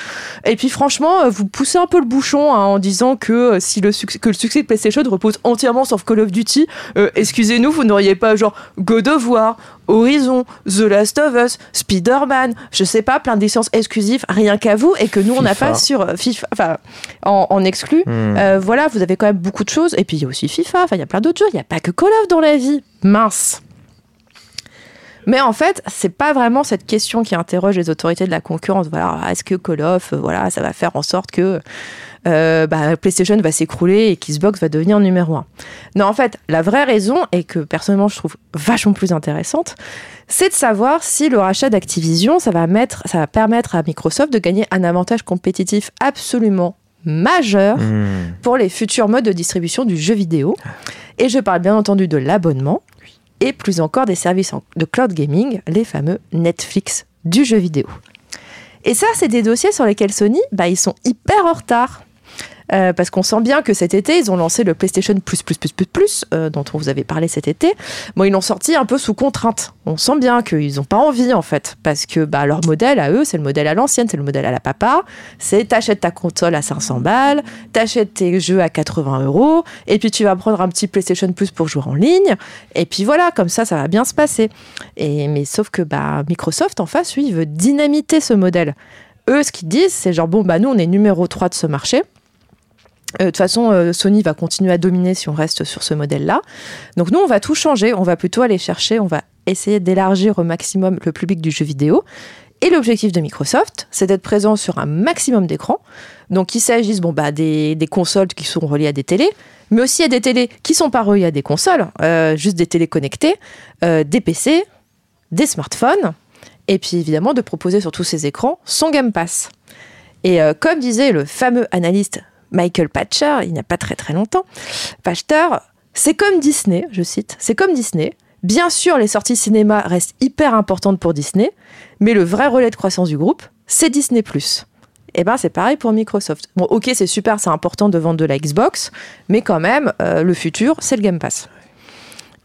Et puis, franchement, euh, vous poussez un peu le bouchon hein, en disant que, euh, si le succès, que le succès de PlayStation repose entièrement sur Call of Duty. Euh, Excusez-nous, vous n'auriez pas, genre, God of War, Horizon, The Last of Us, Spider-Man, je sais pas, plein de licences exclusives, rien qu'à vous, et que nous, on n'a pas sur FIFA, enfin, en, en exclu. Hmm. Euh, voilà, vous avez quand même beaucoup de choses. Et puis il y a aussi FIFA, enfin il y a plein d'autres jeux, il n'y a pas que Call of dans la vie. Mince. Mais en fait, c'est pas vraiment cette question qui interroge les autorités de la concurrence. Voilà, est-ce que Call of, euh, voilà, ça va faire en sorte que euh, bah, PlayStation va s'écrouler et qu'Xbox va devenir numéro un? Non, en fait, la vraie raison, et que personnellement je trouve vachement plus intéressante, c'est de savoir si le rachat d'Activision, ça va mettre, ça va permettre à Microsoft de gagner un avantage compétitif absolument majeur Hmm. pour les futurs modes de distribution du jeu vidéo. Et je parle bien entendu de l'abonnement et plus encore des services de cloud gaming, les fameux Netflix du jeu vidéo. Et ça, c'est des dossiers sur lesquels Sony, bah, ils sont hyper en retard. Euh, parce qu'on sent bien que cet été, ils ont lancé le PlayStation Plus Plus Plus Plus Plus, euh, dont on vous avait parlé cet été. Bon, ils l'ont sorti un peu sous contrainte. On sent bien qu'ils n'ont pas envie, en fait, parce que bah, leur modèle à eux, c'est le modèle à l'ancienne, c'est le modèle à la papa. C'est t'achètes ta console à 500 balles, t'achètes tes jeux à 80 euros, et puis tu vas prendre un petit PlayStation Plus pour jouer en ligne, et puis voilà, comme ça, ça va bien se passer. Mais sauf que bah, Microsoft, en face, lui, il veut dynamiter ce modèle. Eux, ce qu'ils disent, c'est genre, bon, bah, nous, on est numéro 3 de ce marché. Euh, De toute façon, euh, Sony va continuer à dominer si on reste sur ce modèle-là. Donc nous, on va tout changer. On va plutôt aller chercher, on va essayer d'élargir au maximum le public du jeu vidéo. Et l'objectif de Microsoft, c'est d'être présent sur un maximum d'écrans. Donc qu'il s'agisse bon, bah, des, consoles qui sont reliées à des télés, mais aussi à des télés qui sont pas reliées à des consoles, euh, juste des télés connectées, des PC, des smartphones, et puis évidemment de proposer sur tous ces écrans son Game Pass. Et comme disait le fameux analyste Michael Patcher, il n'y a pas très très longtemps, Patcher, c'est comme Disney, je cite, c'est comme Disney. Bien sûr, les sorties cinéma restent hyper importantes pour Disney, mais le vrai relais de croissance du groupe, c'est Disney+. Et ben c'est pareil pour Microsoft. Bon, ok, c'est super, c'est important de vendre de la Xbox, mais quand même, euh, le futur, c'est le Game Pass.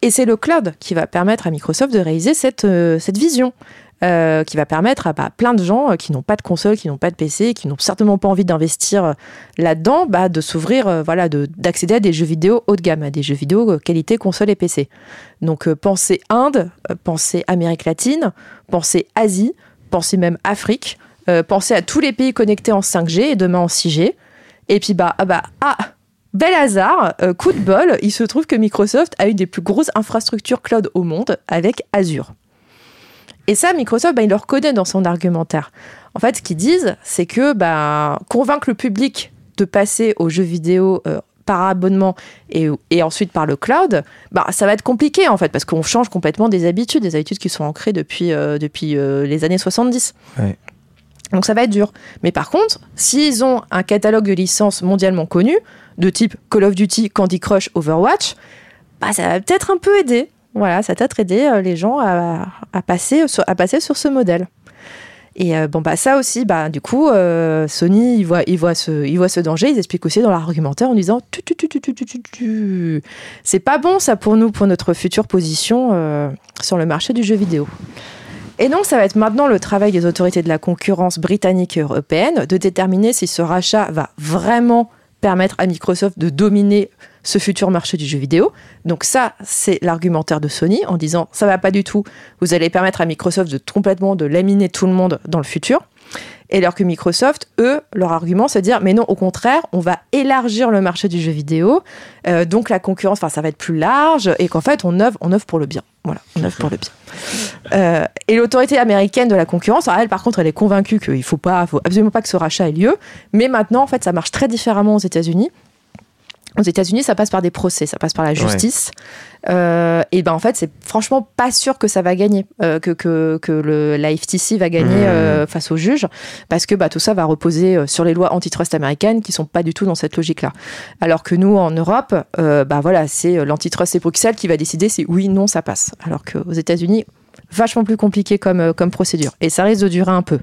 Et c'est le cloud qui va permettre à Microsoft de réaliser cette, euh, cette vision. Euh, qui va permettre à bah, plein de gens euh, qui n'ont pas de console, qui n'ont pas de PC, qui n'ont certainement pas envie d'investir euh, là-dedans, bah, de s'ouvrir, voilà, de- d'accéder à des jeux vidéo haut de gamme, à des jeux vidéo qualité console et PC. Donc pensez Inde, pensez Amérique latine, pensez Asie, pensez même Afrique. penser à tous les pays connectés en 5G et demain en 6G. Et puis, bah, ah, bah, ah, bel hasard, coup de bol, il se trouve que Microsoft a une des plus grosses infrastructures cloud au monde avec Azure. Et ça, Microsoft, bah, il le reconnaît dans son argumentaire. En fait, ce qu'ils disent, c'est que bah, convaincre le public de passer aux jeux vidéo euh, par abonnement et, et, ensuite par le cloud, bah, ça va être compliqué en fait, parce qu'on change complètement des habitudes, des habitudes qui sont ancrées depuis, euh, depuis euh, les années 70. Ouais. Donc ça va être dur. Mais par contre, s'ils ont un catalogue de licences mondialement connu, de type Call of Duty, Candy Crush, Overwatch, bah, ça va peut-être un peu aider. Voilà, ça peut-être aider euh, les gens à, à, passer, sur, à passer sur ce modèle. Et euh, bon, bah, ça aussi, bah, du coup, euh, Sony, il voit, il, voit ce, il voit ce danger. Ils expliquent aussi dans l'argumentaire en disant tu, tu, tu. C'est pas bon, ça, pour nous, pour notre future position euh, sur le marché du jeu vidéo. Et donc, ça va être maintenant le travail des autorités de la concurrence britannique et européenne de déterminer si ce rachat va vraiment permettre à Microsoft de dominer ce futur marché du jeu vidéo. Donc ça, c'est l'argumentaire de Sony en disant ça va pas du tout. Vous allez permettre à Microsoft de complètement de laminer tout le monde dans le futur. Et alors que Microsoft, eux, leur argument, c'est de dire mais non, au contraire, on va élargir le marché du jeu vidéo. Euh, donc la concurrence, enfin ça va être plus large et qu'en fait on œuvre, on œuvre pour le bien. Voilà, on œuvre pour le bien. Euh, et l'autorité américaine de la concurrence, elle, par contre, elle est convaincue qu'il faut pas, faut absolument pas que ce rachat ait lieu. Mais maintenant, en fait, ça marche très différemment aux États-Unis. Aux États-Unis, ça passe par des procès, ça passe par la justice. Ouais. Euh, et ben en fait, c'est franchement pas sûr que ça va gagner, euh, que, que, que le, la FTC va gagner mmh. euh, face au juge, parce que bah, tout ça va reposer sur les lois antitrust américaines qui sont pas du tout dans cette logique-là. Alors que nous, en Europe, bah voilà, c'est l'antitrust et Bruxelles qui va décider si oui, non, ça passe. Alors qu'aux États-Unis, vachement plus compliqué comme, comme procédure. Et ça risque de durer un peu.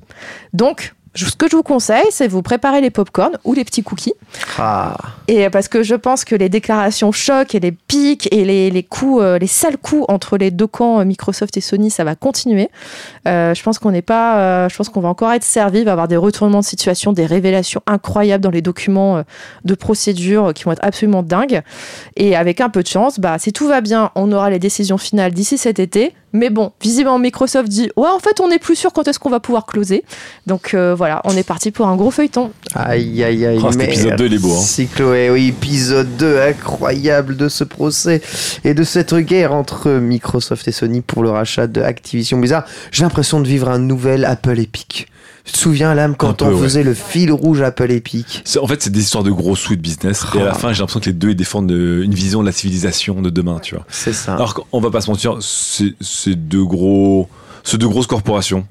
Donc, ce que je vous conseille, c'est vous préparer les pop-corn ou les petits cookies. Ah. Et parce que je pense que les déclarations chocs et les pics et les, les coups, euh, les sales coups entre les deux camps, Microsoft et Sony, ça va continuer. Euh, je pense qu'on n'est pas, euh, je pense qu'on va encore être servi, va avoir des retournements de situation, des révélations incroyables dans les documents euh, de procédure qui vont être absolument dingues. Et avec un peu de chance, bah, si tout va bien, on aura les décisions finales d'ici cet été. Mais bon, visiblement Microsoft dit ouais en fait on n'est plus sûr quand est-ce qu'on va pouvoir closer. Donc euh, voilà, on est parti pour un gros feuilleton. Aïe aïe aïe. Oh, épisode 2 il est beau. Hein. Si Chloé, oui, épisode 2 incroyable de ce procès et de cette guerre entre Microsoft et Sony pour le rachat de Activision Blizzard. J'ai l'impression de vivre un nouvel Apple Epic. Tu te souviens, Lame, quand on faisait ouais. le fil rouge Apple Epic En fait, c'est des histoires de gros sous de business. Oh. Et à la fin, j'ai l'impression que les deux ils défendent une vision de la civilisation de demain, tu vois. C'est ça. Alors qu'on va pas se mentir, c'est deux gros, c'est deux grosses corporations.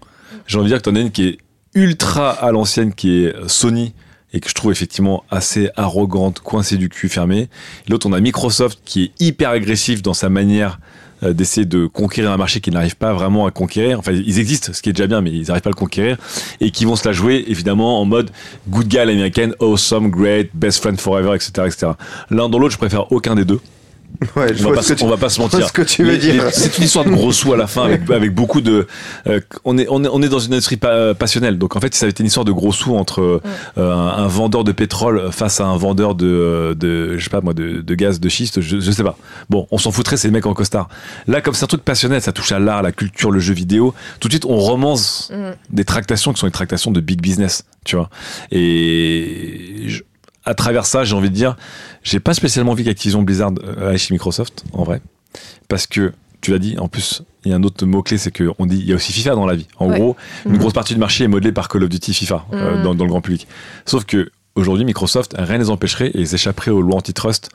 J'ai envie de dire que t'en as une qui est ultra à l'ancienne, qui est Sony, et que je trouve effectivement assez arrogante, coincée du cul, fermée. L'autre, on a Microsoft qui est hyper agressif dans sa manière euh, d'essayer de conquérir un marché qu'ils n'arrivent pas vraiment à conquérir. Enfin, ils existent, ce qui est déjà bien, mais ils n'arrivent pas à le conquérir. Et qui vont se la jouer, évidemment, en mode good guy américaine, awesome, great, best friend forever, etc. etc. L'un dans l'autre, je préfère aucun des deux. Ouais, je on, va pas, tu, on va pas se mentir. ce que tu veux dire. C'est une histoire de gros sous à la fin avec, avec beaucoup de. Euh, on, est, on, est, on est dans une industrie pa passionnelle. Donc en fait, ça avait été une histoire de gros sous entre euh, un, un, vendeur de pétrole face à un vendeur de, de je sais pas moi, de, de gaz de schiste. Je, je sais pas. Bon, on s'en foutrait, c'est les mecs en costard. Là, comme c'est un truc passionnel, ça touche à l'art, la culture, le jeu vidéo. Tout de suite, on romance mm. des tractations qui sont des tractations de big business, tu vois. Et je, à travers ça, j'ai envie de dire, j'ai pas spécialement envie qu'Activision Blizzard aille chez Microsoft, en vrai. Parce que, tu l'as dit, en plus, il y a un autre mot-clé, c'est qu'on dit, il y a aussi FIFA dans la vie. En ouais. gros, mmh. une grosse partie du marché est modelée par Call of Duty FIFA mmh. euh, dans, dans, le grand public. Sauf que, aujourd'hui, Microsoft, rien ne les empêcherait et ils échapperaient aux lois antitrust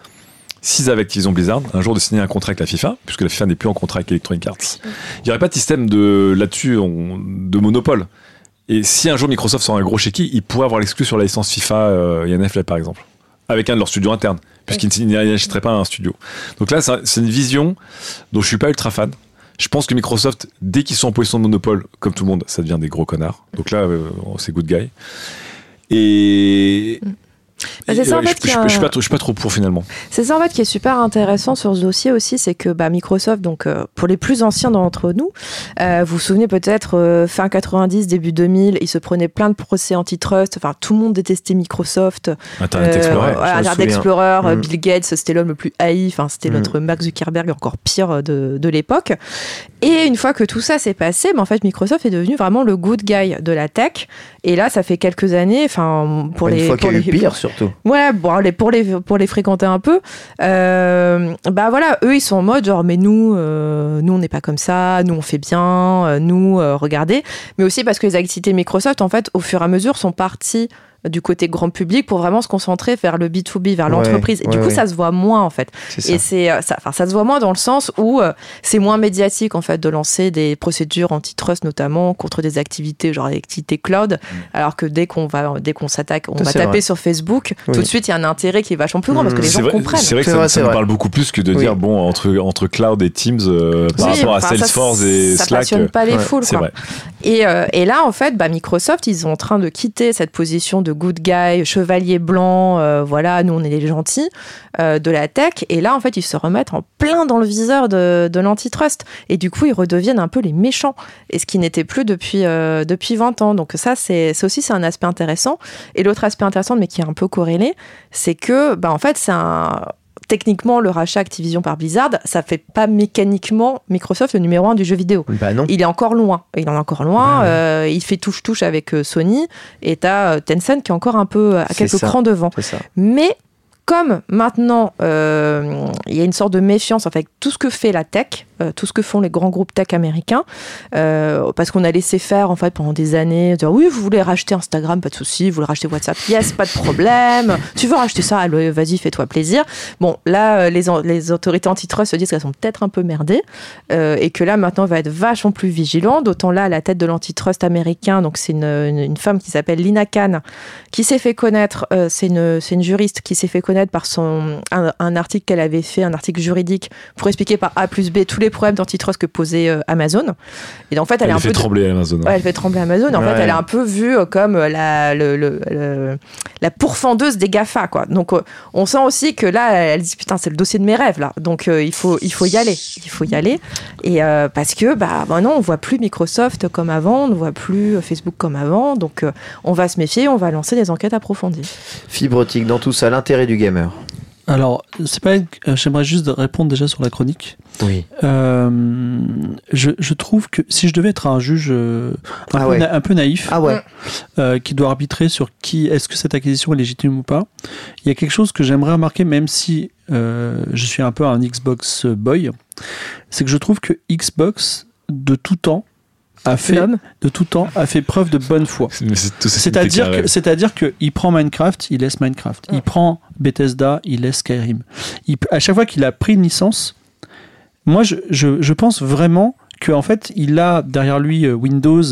s'ils avaient Activision Blizzard un jour de signer un contrat avec la FIFA, puisque la FIFA n'est plus en contrat avec Electronic Arts. Il n'y aurait pas de système de là-dessus de monopole. Et si un jour Microsoft sort un gros chéquier, ils pourraient avoir l'exclu sur la licence FIFA euh, NFL par exemple, avec un de leurs studios internes, puisqu'ils n'achèteraient pas un studio. Donc là, c'est une vision dont je suis pas ultra fan. Je pense que Microsoft, dès qu'ils sont en position de monopole, comme tout le monde, ça devient des gros connards. Donc là, euh, c'est good guy. Et Bah, c'est ça, en je, fait, je- je suis un- pas je suis pas trop pour finalement. C'est ça en fait qui est super intéressant sur ce dossier aussi, c'est que bah, Microsoft, donc euh, pour les plus anciens d'entre nous, euh, vous vous souvenez peut-être euh, fin 90, début 2000, ils se prenaient plein de procès antitrust, enfin tout le monde détestait Microsoft, Internet Euh, Explorer. voilà, Internet. Explorer, euh, Mm. Bill Gates, c'était l'homme le plus haï, enfin c'était Mm. notre Mark Zuckerberg encore pire euh, de, de l'époque. Et une fois que tout ça s'est passé, bah, en fait Microsoft est devenu vraiment le good guy de la tech. Et là, ça fait quelques années, enfin pour Une les fois pour les- pire, surtout. Ouais, pour, les, pour les fréquenter un peu, euh, bah voilà, eux ils sont en mode genre, mais nous, euh, nous on n'est pas comme ça, nous on fait bien, euh, nous, euh, regardez. Mais aussi parce que les activités Microsoft, en fait, au fur et à mesure, sont parties du côté grand public pour vraiment se concentrer vers le B2B, vers Ouais, l'entreprise. Et du ouais, coup, ouais. ça se voit moins en fait. C'est ça. Et c'est euh, ça, enfin, ça se voit moins dans le sens où euh, c'est moins médiatique en fait de lancer des procédures antitrust notamment contre des activités genre activités cloud, alors que dès qu'on va dès qu'on s'attaque, on Ça, va taper vrai. sur Facebook, Oui. tout de suite il y a un intérêt qui est vachement plus grand parce que les C'est gens vrai, comprennent. c'est vrai que ça, vrai, ça parle beaucoup plus que de Oui. dire bon entre entre cloud et Teams euh, par Oui, rapport à enfin, ça- Salesforce et ça Slack. passionne euh, pas les ouais, foules. Quoi. vrai. Et, euh, et là, en fait, bah, Microsoft, ils sont en train de quitter cette position de good guy, chevalier blanc, euh, voilà, nous on est les gentils euh, de la tech. Et là, en fait, ils se remettent en plein dans le viseur de, l'antitrust. Et du coup, ils redeviennent un peu les méchants. Et ce qui n'était plus depuis, euh, depuis 20 ans. Donc ça, c'est c'est aussi c'est un aspect intéressant. Et l'autre aspect intéressant, mais qui est un peu corrélé, c'est que, bah, en fait, c'est un techniquement, le rachat Activision par Blizzard, ça fait pas mécaniquement Microsoft le numéro un du jeu vidéo. Bah non. Il est encore loin. Il en est encore loin. Ouais. euh, il fait touche-touche avec euh, Sony. Et t'as euh, Tencent qui est encore un peu à quelques ça. crans devant. Mais comme maintenant, euh, il y a une sorte de méfiance avec tout ce que fait la tech, euh, tout ce que font les grands groupes tech américains, euh, parce qu'on a laissé faire en fait pendant des années, dire oui, vous voulez racheter Instagram, pas de souci, vous voulez racheter WhatsApp, yes, pas de problème. Tu veux racheter ça, vas-y, fais-toi plaisir. Bon, là, euh, les, les autorités antitrust se disent qu'elles sont peut-être un peu merdées euh, et que là maintenant on va être vachement plus vigilant. D'autant là, à la tête de l'antitrust américain, donc c'est une, une- une femme qui s'appelle Lina Khan, qui s'est fait connaître, c'est une, une juriste qui s'est fait connaître par son, un, un article qu'elle avait fait, un article juridique, pour expliquer par A plus B tous les problèmes d'antitrust que posait euh, Amazon. Et en fait, elle, Elle est un fait peu. trembler Amazon. Ouais, elle fait trembler Amazon. En Ouais. fait, elle est un peu vue euh, comme euh, la, le- le- le- la pourfendeuse des GAFA, quoi. Donc, euh, on sent aussi que là, elle dit putain, c'est le dossier de mes rêves, là. Donc, euh, il, faut, il faut y aller. Il faut y aller. Et euh, parce que, bah, maintenant, on voit plus Microsoft comme avant, on ne voit plus Facebook comme avant. Donc, euh, on va se méfier, on va lancer des enquêtes approfondies. Fibre optique dans tout ça, l'intérêt du gamer. Alors, c'est pas. euh, J'aimerais juste répondre déjà sur la chronique. Oui. Euh, je, je trouve que si je devais être un juge euh, un, Ah peu, ouais. na- un peu naïf, Ah ouais. euh, qui doit arbitrer sur qui est-ce que cette acquisition est légitime ou pas, il y a quelque chose que j'aimerais remarquer, même si euh, je suis un peu un Xbox boy, c'est que je trouve que Xbox de tout temps a fait L'homme. de tout temps a fait preuve de bonne foi. C'est-à-dire que, c'est-à-dire que il prend Minecraft, il laisse Minecraft. Il prend Bethesda, il laisse Skyrim. Il, à chaque fois qu'il a pris une licence, moi je, je, je pense vraiment que en fait il a derrière lui euh, Windows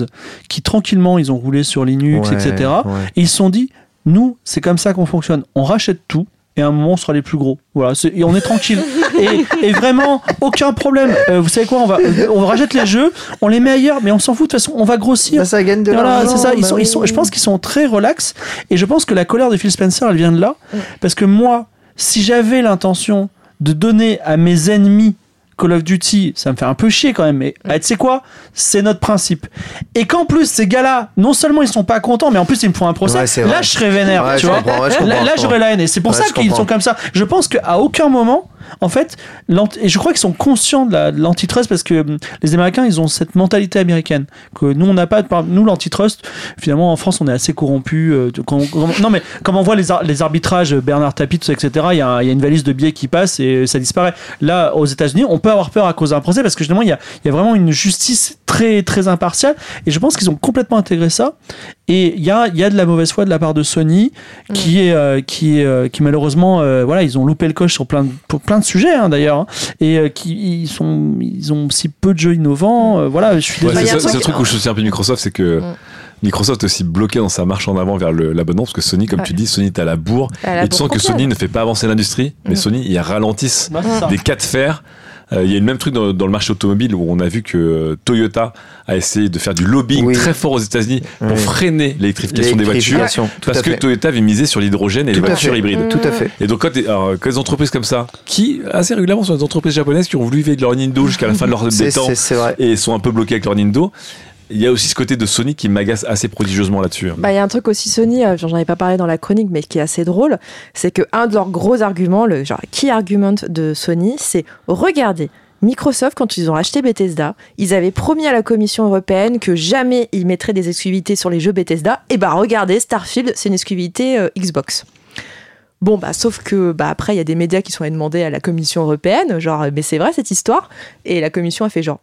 qui tranquillement ils ont roulé sur Linux, Ouais, etc. ouais. Et ils se sont dit, nous c'est comme ça qu'on fonctionne. On rachète tout. Et à un moment, on sera les plus gros. Voilà, et on est tranquille. et, et vraiment, aucun problème. Euh, vous savez quoi On va, on rachète les jeux, on les met ailleurs, mais on s'en fout. De toute façon, on va grossir. Bah, ça gagne de Voilà, l'argent. c'est ça. Ils bah sont, ils sont, je pense qu'ils sont très relax. Et je pense que la colère de Phil Spencer, elle vient de là. Parce que moi, si j'avais l'intention de donner à mes ennemis Call of Duty, ça me fait un peu chier quand même. Mais ah, tu sais quoi? C'est notre principe. Et qu'en plus, ces gars-là, non seulement ils sont pas contents, mais en plus ils me font un procès. Ouais, là, vrai. je serais vénère. Ouais, tu je vois? là, j'aurais la haine. Et c'est pour Ouais, ça qu'ils sont comme ça. Je pense qu'à aucun moment, en fait, et je crois qu'ils sont conscients de la- de l'antitrust parce que hum, les Américains, ils ont cette mentalité américaine que nous, on n'a pas. Nous, l'antitrust, finalement, en France, on est assez corrompu. non, mais quand on voit les, ar- les arbitrages, Bernard Tapie, etc., il y, a une valise de billets qui passe et ça disparaît. Là, aux États-Unis, on peut avoir peur à cause d'un procès parce que justement, il y y a vraiment une justice très, très impartiale. Et je pense qu'ils ont complètement intégré ça. Et il y a, il y a de la mauvaise foi de la part de Sony qui est, euh, qui est, euh, qui malheureusement, euh, voilà, ils ont loupé le coche sur plein de, pour plein de sujets hein, d'ailleurs, hein, et euh, qui ils sont, ils ont si peu de jeux innovants. euh, voilà, je suis Ouais, c'est le truc- où je soutiens un peu Microsoft, c'est que Mm. Microsoft est aussi bloqué dans sa marche en avant vers l'abonnement, parce que Sony, comme Ouais. tu dis, Sony est à la bourre. Elle a et tu sens que. Sony ne fait pas avancer l'industrie, mais Mm. Sony, ils ralentissent Bah, des cas de fer. Euh, Il y a eu le même truc dans, dans le marché automobile où on a vu que Toyota a essayé de faire du lobbying Oui. très fort aux États-Unis pour Oui. freiner l'électrification des voitures. Tout Parce que. Toyota avait misé sur l'hydrogène et les Tout voitures fait. hybrides. Tout à fait. Et donc, quand, des- alors, quand des entreprises comme ça, qui assez régulièrement sont des entreprises japonaises qui ont voulu vivre de leur Nintendo jusqu'à la fin de leur des temps vrai. et sont un peu bloqués avec leur Nintendo, il y a aussi ce côté de Sony qui m'agace assez prodigieusement là-dessus. hein. Bah, il y a un truc aussi Sony, euh, j'en avais pas parlé dans la chronique, mais qui est assez drôle, c'est que un de leurs gros arguments, le genre key argument de Sony, c'est regardez. Microsoft, quand ils ont acheté Bethesda, ils avaient promis à la Commission européenne que jamais ils mettraient des exclusivités sur les jeux Bethesda. Et bah regardez, Starfield, c'est une exclusivité euh, Xbox. Bon, bah, sauf que bah, après, il y a des médias qui sont allés demander à la Commission européenne, genre, mais c'est vrai cette histoire? Et la Commission a fait genre,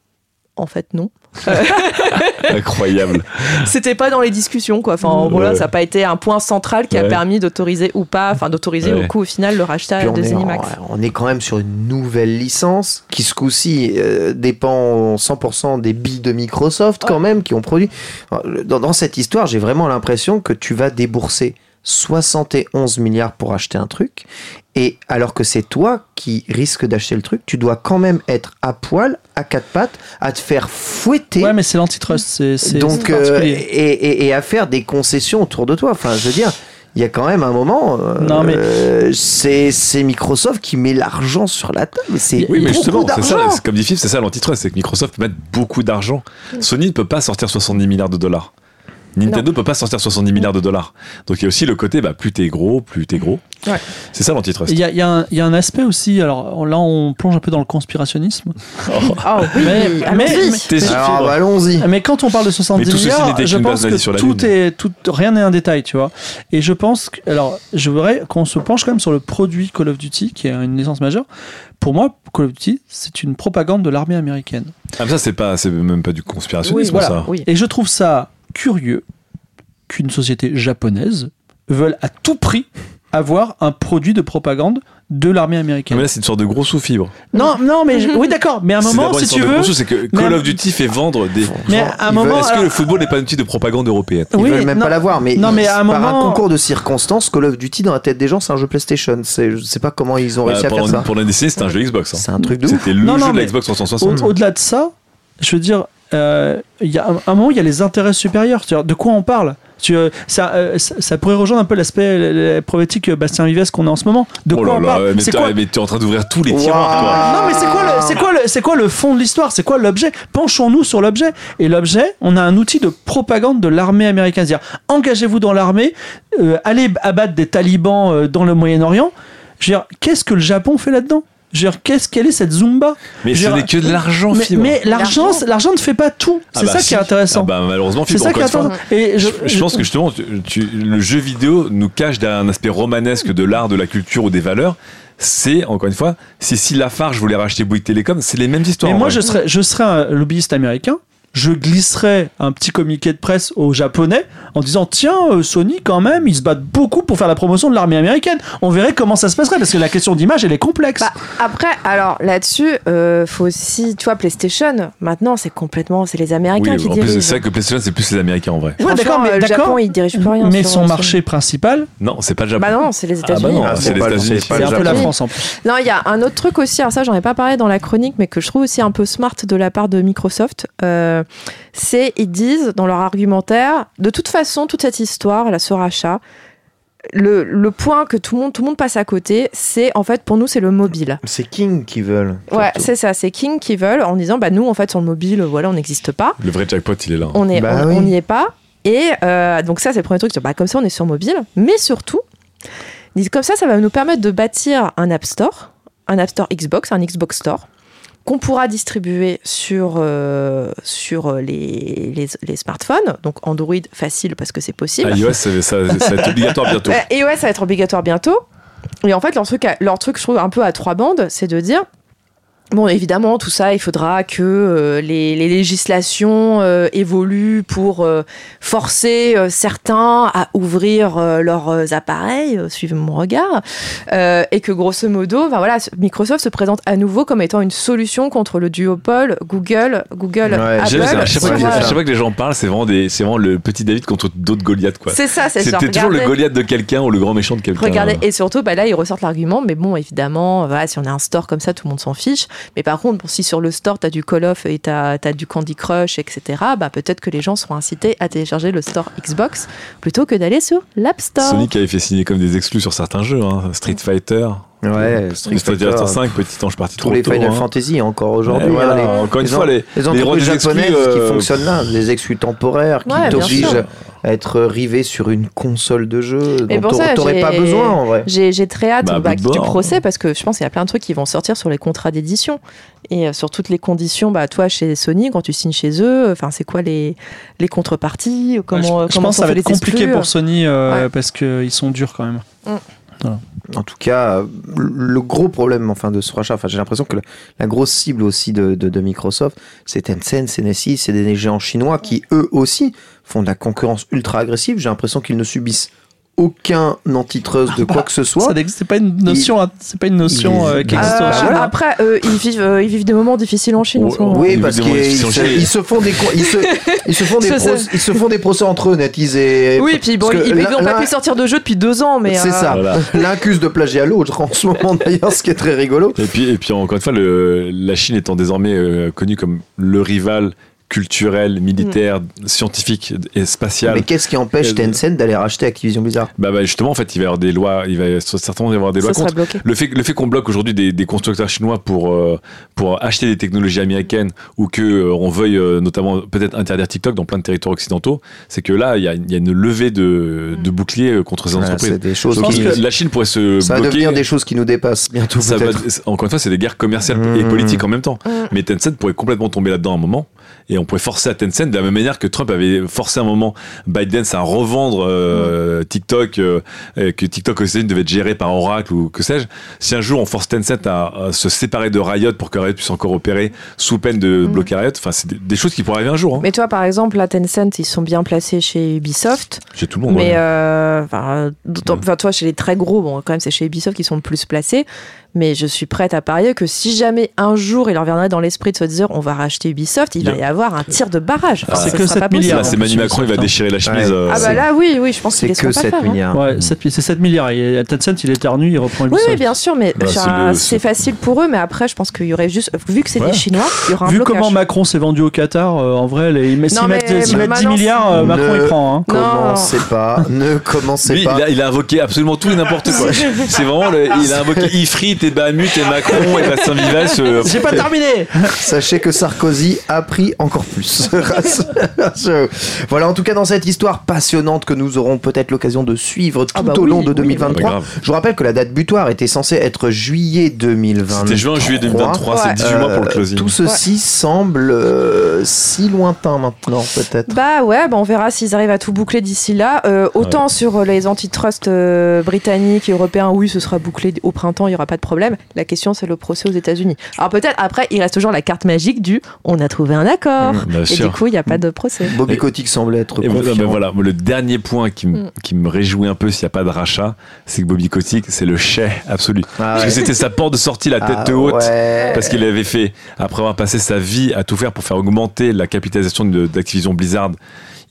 en fait, non. Incroyable. C'était pas dans les discussions, quoi. Enfin, voilà, Ouais. ça n'a pas été un point central qui a permis d'autoriser ou pas, enfin, d'autoriser Ouais. au coup, au final, le rachat de Zenimax. en- on est quand même sur une nouvelle licence qui ce coup-ci euh, dépend 100% des billes de Microsoft quand même qui ont produit. Dans, dans cette histoire, j'ai vraiment l'impression que tu vas débourser 71 milliards pour acheter un truc et alors que c'est toi qui risques d'acheter le truc, tu dois quand même être à poil, à quatre pattes, à te faire fouetter. Ouais, mais c'est l'antitrust. C'est Donc, euh, et, et- et à faire des concessions autour de toi. Enfin, je veux dire, il y a quand même un moment. euh, Non, mais- euh, c'est Microsoft qui met l'argent sur la table. C'est Oui, mais beaucoup justement, c'est ça, comme dit Philippe, c'est ça l'antitrust, c'est que Microsoft peut mettre beaucoup d'argent. Sony ne peut pas sortir 70 milliards de dollars. Nintendo ne peut pas sortir 70 milliards de dollars. Donc il y a aussi le côté, bah, plus t'es gros, plus t'es gros. Ouais. C'est ça l'antitrust. Il y, a, il y a un- il y a un aspect aussi, alors là on plonge un peu dans le conspirationnisme, Oh oui, Mais- allons-y. mais- T'es sur Alors, bah, allons-y. mais quand on parle de 70 Mais tout ceci milliards, je pense que sur la tout Lune. est, tout, rien n'est un détail, tu vois. Et je pense que, alors je voudrais qu'on se penche quand même sur le produit Call of Duty, qui est une licence majeure. Pour moi, Call of Duty, c'est une propagande de l'armée américaine. Ah, mais ça, c'est pas, c'est même pas du Oui, conspirationnisme, voilà, ça. oui. Et je trouve ça curieux qu'une société japonaise veuille à tout prix avoir un produit de propagande de l'armée américaine. mais là, c'est une sorte de gros sous-fibre. Non, non, mais je- oui, d'accord. Mais à un C'est moment, si tu veux, c'est que mais- Call of Duty fait vendre des. mais à un moment, veulent- Est-ce que le football n'est pas un outil de propagande européenne Ils oui, veulent même non, pas l'avoir, mais, non, mais à un par un concours de circonstances, Call of Duty dans la tête des gens, c'est un jeu PlayStation. C'est, je sais pas comment ils ont Bah, réussi à faire ça. une décennie, c'était un jeu Xbox. hein. C'est un truc de ouf. C'était le Non, jeu non, de la Xbox Au- 360. Au-delà de ça, je veux dire, euh, il y a un, un moment, il y a les intérêts supérieurs. De quoi on parle? Tu, euh, ça, euh, ça, ça pourrait rejoindre un peu l'aspect la problématique euh, Bastien Vives qu'on a en ce moment. De Oh quoi là on là, parle? mais quoi? mais t'es en train d'ouvrir tous les tiroirs, toi. Non, mais c'est quoi, le, c'est, quoi le, c'est quoi le fond de l'histoire? C'est quoi l'objet? Penchons-nous sur l'objet. Et l'objet, on a un outil de propagande de l'armée américaine. C'est-à-dire, engagez-vous dans l'armée, euh, allez abattre des talibans euh, dans le Moyen-Orient. Je veux dire, qu'est-ce que le Japon fait là-dedans? Je veux dire, qu'est-ce qu'elle est cette Zumba Mais Je ce n'est que de l'argent, mais, Fibre. mais l'argent, L'argent. l'argent ne fait pas tout. Ah C'est bah ça si. qui est intéressant. Ah bah, malheureusement, c'est Fibre, ça qui est encore une fois, intéressant. Et je, Je pense que justement, tu- tu- le jeu vidéo nous cache derrière un aspect romanesque de l'art, de la culture ou des valeurs. C'est, encore une fois, si, si Lafarge voulait racheter Bouygues Télécom, c'est les mêmes histoires. Mais moi, vrai. je serais, je serais un lobbyiste américain. Je glisserais un petit communiqué de presse aux Japonais en disant Tiens, euh, Sony, quand même, ils se battent beaucoup pour faire la promotion de l'armée américaine. On verrait comment ça se passerait parce que la question d'image, elle est complexe. Bah, après, alors là-dessus, euh, faut aussi, tu vois, PlayStation, maintenant, c'est complètement, c'est les Américains Oui, qui en plus, dirigent. c'est vrai que PlayStation, c'est plus les Américains en vrai. Ouais, d'accord, mais euh, le. Japon, il dirige plus rien. mais son marché principal, Non, c'est pas le Japon. Bah non, c'est les Ah bah États-Unis. non, Ah, c'est le un peu la. France en plus. Non, il y a un autre truc aussi, alors ça j'en ai pas parlé dans la chronique, mais que je trouve aussi un peu smart de la part de Microsoft. Euh, c'est, ils disent dans leur argumentaire, de toute façon, toute cette histoire, là, ce rachat, le, le point que tout le, monde, tout le monde passe à côté, c'est en fait pour nous, c'est le mobile. C'est King qui veulent. Ouais, c'est ça, c'est King qui veulent en disant, bah nous, en fait, sur le mobile, voilà, on n'existe pas. Le vrai jackpot, il est là. On est, Bah on- oui. on n'y est pas. Et euh, donc ça, c'est le premier truc. Bah, comme ça, on est sur mobile. Mais surtout, ils disent, comme ça, ça va nous permettre de bâtir un App Store, un App Store Xbox, un Xbox Store, qu'on pourra distribuer sur, euh, sur les, les, les smartphones. Donc Android, facile parce que c'est possible. Ah, iOS, ça, ça- ça va être obligatoire bientôt. Euh, Et ouais, ça va être obligatoire bientôt. Et en fait, leur truc, leur truc, je trouve, un peu à trois bandes, c'est de dire. Bon, évidemment, tout ça, il faudra que euh, les, les législations euh, évoluent pour euh, forcer certains à ouvrir leurs appareils, suivez mon regard, et que grosso modo, enfin, voilà, Microsoft se présente à nouveau comme étant une solution contre le duopole Google, Google, Ouais, Apple. À chaque, fois, que- à ça. chaque fois que les gens parlent, c'est vraiment, des- c'est vraiment le petit David contre d'autres Goliaths. quoi. C'est ça, c'est C'était toujours le Goliath de quelqu'un ou le grand méchant de quelqu'un. Regardez, et surtout, bah là, ils ressortent l'argument, mais bon, évidemment, voilà, si on a un store comme ça, tout le monde s'en fiche. Mais par contre, si sur le store, tu as du Call of et tu as, du Candy Crush, etc., bah, peut-être que les gens seront incités à télécharger le store Xbox plutôt que d'aller sur l'App Store. Sonic avait fait signer comme des exclus sur certains jeux, hein. Street Fighter. Ouais, Street Fighter Fighter 5, petit ange parti tous trop les tôt. Final hein. Fantasy encore aujourd'hui. Voilà, hein, les- encore une les fois, les, les les entreprises droits des exclus, japonaises euh, qui fonctionnent là, des exclus temporaires qui Ouais, t'obligent à être rivé sur une console de jeu Mais dont t'aurais- pas besoin en vrai. J'ai j'ai très hâte Bah, bah, du procès parce que je pense qu'il y a plein de trucs qui vont sortir sur les contrats d'édition et euh, sur toutes les conditions. Bah, toi, chez Sony, quand tu signes chez eux, enfin, c'est quoi les, les contreparties Comment, je, je comment pense que ça va être les compliqué pour Sony euh, Ouais. parce qu'ils sont durs quand même. En tout cas, euh, le gros problème enfin de ce rachat, enfin j'ai l'impression que la, grosse cible aussi de, Microsoft, c'est Tencent, c'est c'est des géants chinois qui eux aussi font de la concurrence ultra agressive. J'ai l'impression qu'ils ne subissent aucun antitrust de quoi que ce soit. Ça n'existe- c'est pas une notion, hein, c'est pas une notion il- euh, qui Ah, existe. Euh, en Chine. voilà. Après, euh, ils, vivent, euh, ils vivent des moments difficiles en Chine en ce moment. Oui, parce qu'ils ils se, font des co- ils se, ils se font des Je pros- sais. ils se font des procès entre eux, NetEase et Oui, puis bon, ils n'ont pas pu sortir de jeu depuis deux ans, mais C'est euh, ça. Voilà. L'un accuse de plagiat l'autre en ce moment d'ailleurs, ce qui est très rigolo. Et puis, et puis encore une fois, le, la Chine étant désormais euh, connue comme le rival culturel, militaire, scientifique et spatial. Mais qu'est-ce qui empêche Euh, Tencent d'aller racheter Activision Blizzard? Bah, bah, justement, en fait, il va y avoir des lois, il va certainement y avoir des lois ça contre. serait bloqué. Le fait, le fait qu'on bloque aujourd'hui des, des constructeurs chinois pour, euh, pour acheter des technologies américaines ou que euh, on veuille euh, notamment peut-être interdire TikTok dans plein de territoires occidentaux, c'est que là, il y a, il y a une levée de, de boucliers contre ces Voilà, entreprises. C'est des choses qui, La Chine pourrait se ça va bloquer. devenir des choses qui nous dépassent bientôt Ça va- encore une fois, c'est des guerres commerciales et Mmh. politiques en même temps. Mmh. Mais Tencent pourrait complètement tomber là-dedans à un moment. Et on pourrait forcer à Tencent, de la même manière que Trump avait forcé à un moment Biden à revendre euh, TikTok, euh, que TikTok aux États-Unis devait être géré par Oracle ou que sais-je. Si un jour on force Tencent à, à se séparer de Riot pour que Riot puisse encore opérer sous peine de Mm. bloquer Riot, enfin, c'est des, des choses qui pourraient arriver un jour. Hein. Mais toi, par exemple, la Tencent, ils sont bien placés chez Ubisoft. Chez tout le monde. Mais ouais. euh, enfin, d'autant- Ouais. enfin, toi, chez les très gros, bon, quand même, c'est chez Ubisoft qu'ils sont le plus placés. Mais je suis prête à parier que si jamais un jour il leur viendrait dans l'esprit de se dire on va racheter Ubisoft, il va y avoir un tir de barrage. Ah, c'est que sera 7 pas possible. milliards. C'est Manu Macron, il va déchirer la chemise. Ouais. euh, Ah bah c'est- là, oui, oui, je pense C'est qu'ils que laisseront pas 7 faire. hein. milliards. Ouais, 7 c'est 7 milliards. Et Tencent, il éternue, il reprend Ubisoft. oui, bien sûr, mais Bah, c'est le- c'est facile pour eux. Mais après, je pense qu'il y aurait juste, vu que c'est Ouais. des Chinois, il y aura un Vu blocage. comment Macron s'est vendu au Qatar, euh, en vrai, les, mais s'ils mettent 10 maintenant, milliards, euh, Macron Ne- il prend. Hein. Commencez pas, ne commencez pas. il a, invoqué absolument tout et n'importe quoi. c'est vraiment, il a invoqué Ifrit et Bahamut et Macron et Bastien Vivas. euh, J'ai pas terminé Sachez que Sarkozy a pris encore plus. Voilà, en tout cas, dans cette histoire passionnante que nous aurons peut-être l'occasion de suivre tout Ah bah au oui, long de oui, 2023. bah grave. Je vous rappelle que la date butoir était censée être juillet 2023. C'était juin, juillet 2023, Ouais. c'est 18 mois pour le Euh, closing. Tout ceci semble euh, si lointain maintenant, peut-être. Bah ouais, bah on verra s'ils arrivent à tout boucler d'ici là. Euh, autant sur les antitrust euh, britanniques et européens, oui, ce sera bouclé au printemps, il y aura pas de problème. La question, c'est le procès aux États-Unis. Alors peut-être après, il reste toujours la carte magique du on a trouvé un accord. Mmh, bien et sûr. du coup, il n'y a pas de procès. Bobby Et- Kotick semble être Et voilà, confiant. ben voilà, le dernier point qui, me- Mm. qui me réjouit un peu s'il n'y a pas de rachat, c'est que Bobby Kotick, c'est le chef absolu. Ah Parce ouais. que c'était sa porte de sortie, la tête Ah haute. ouais. Parce qu'il avait fait, après avoir passé sa vie à tout faire pour faire augmenter la capitalisation d'Activision Blizzard,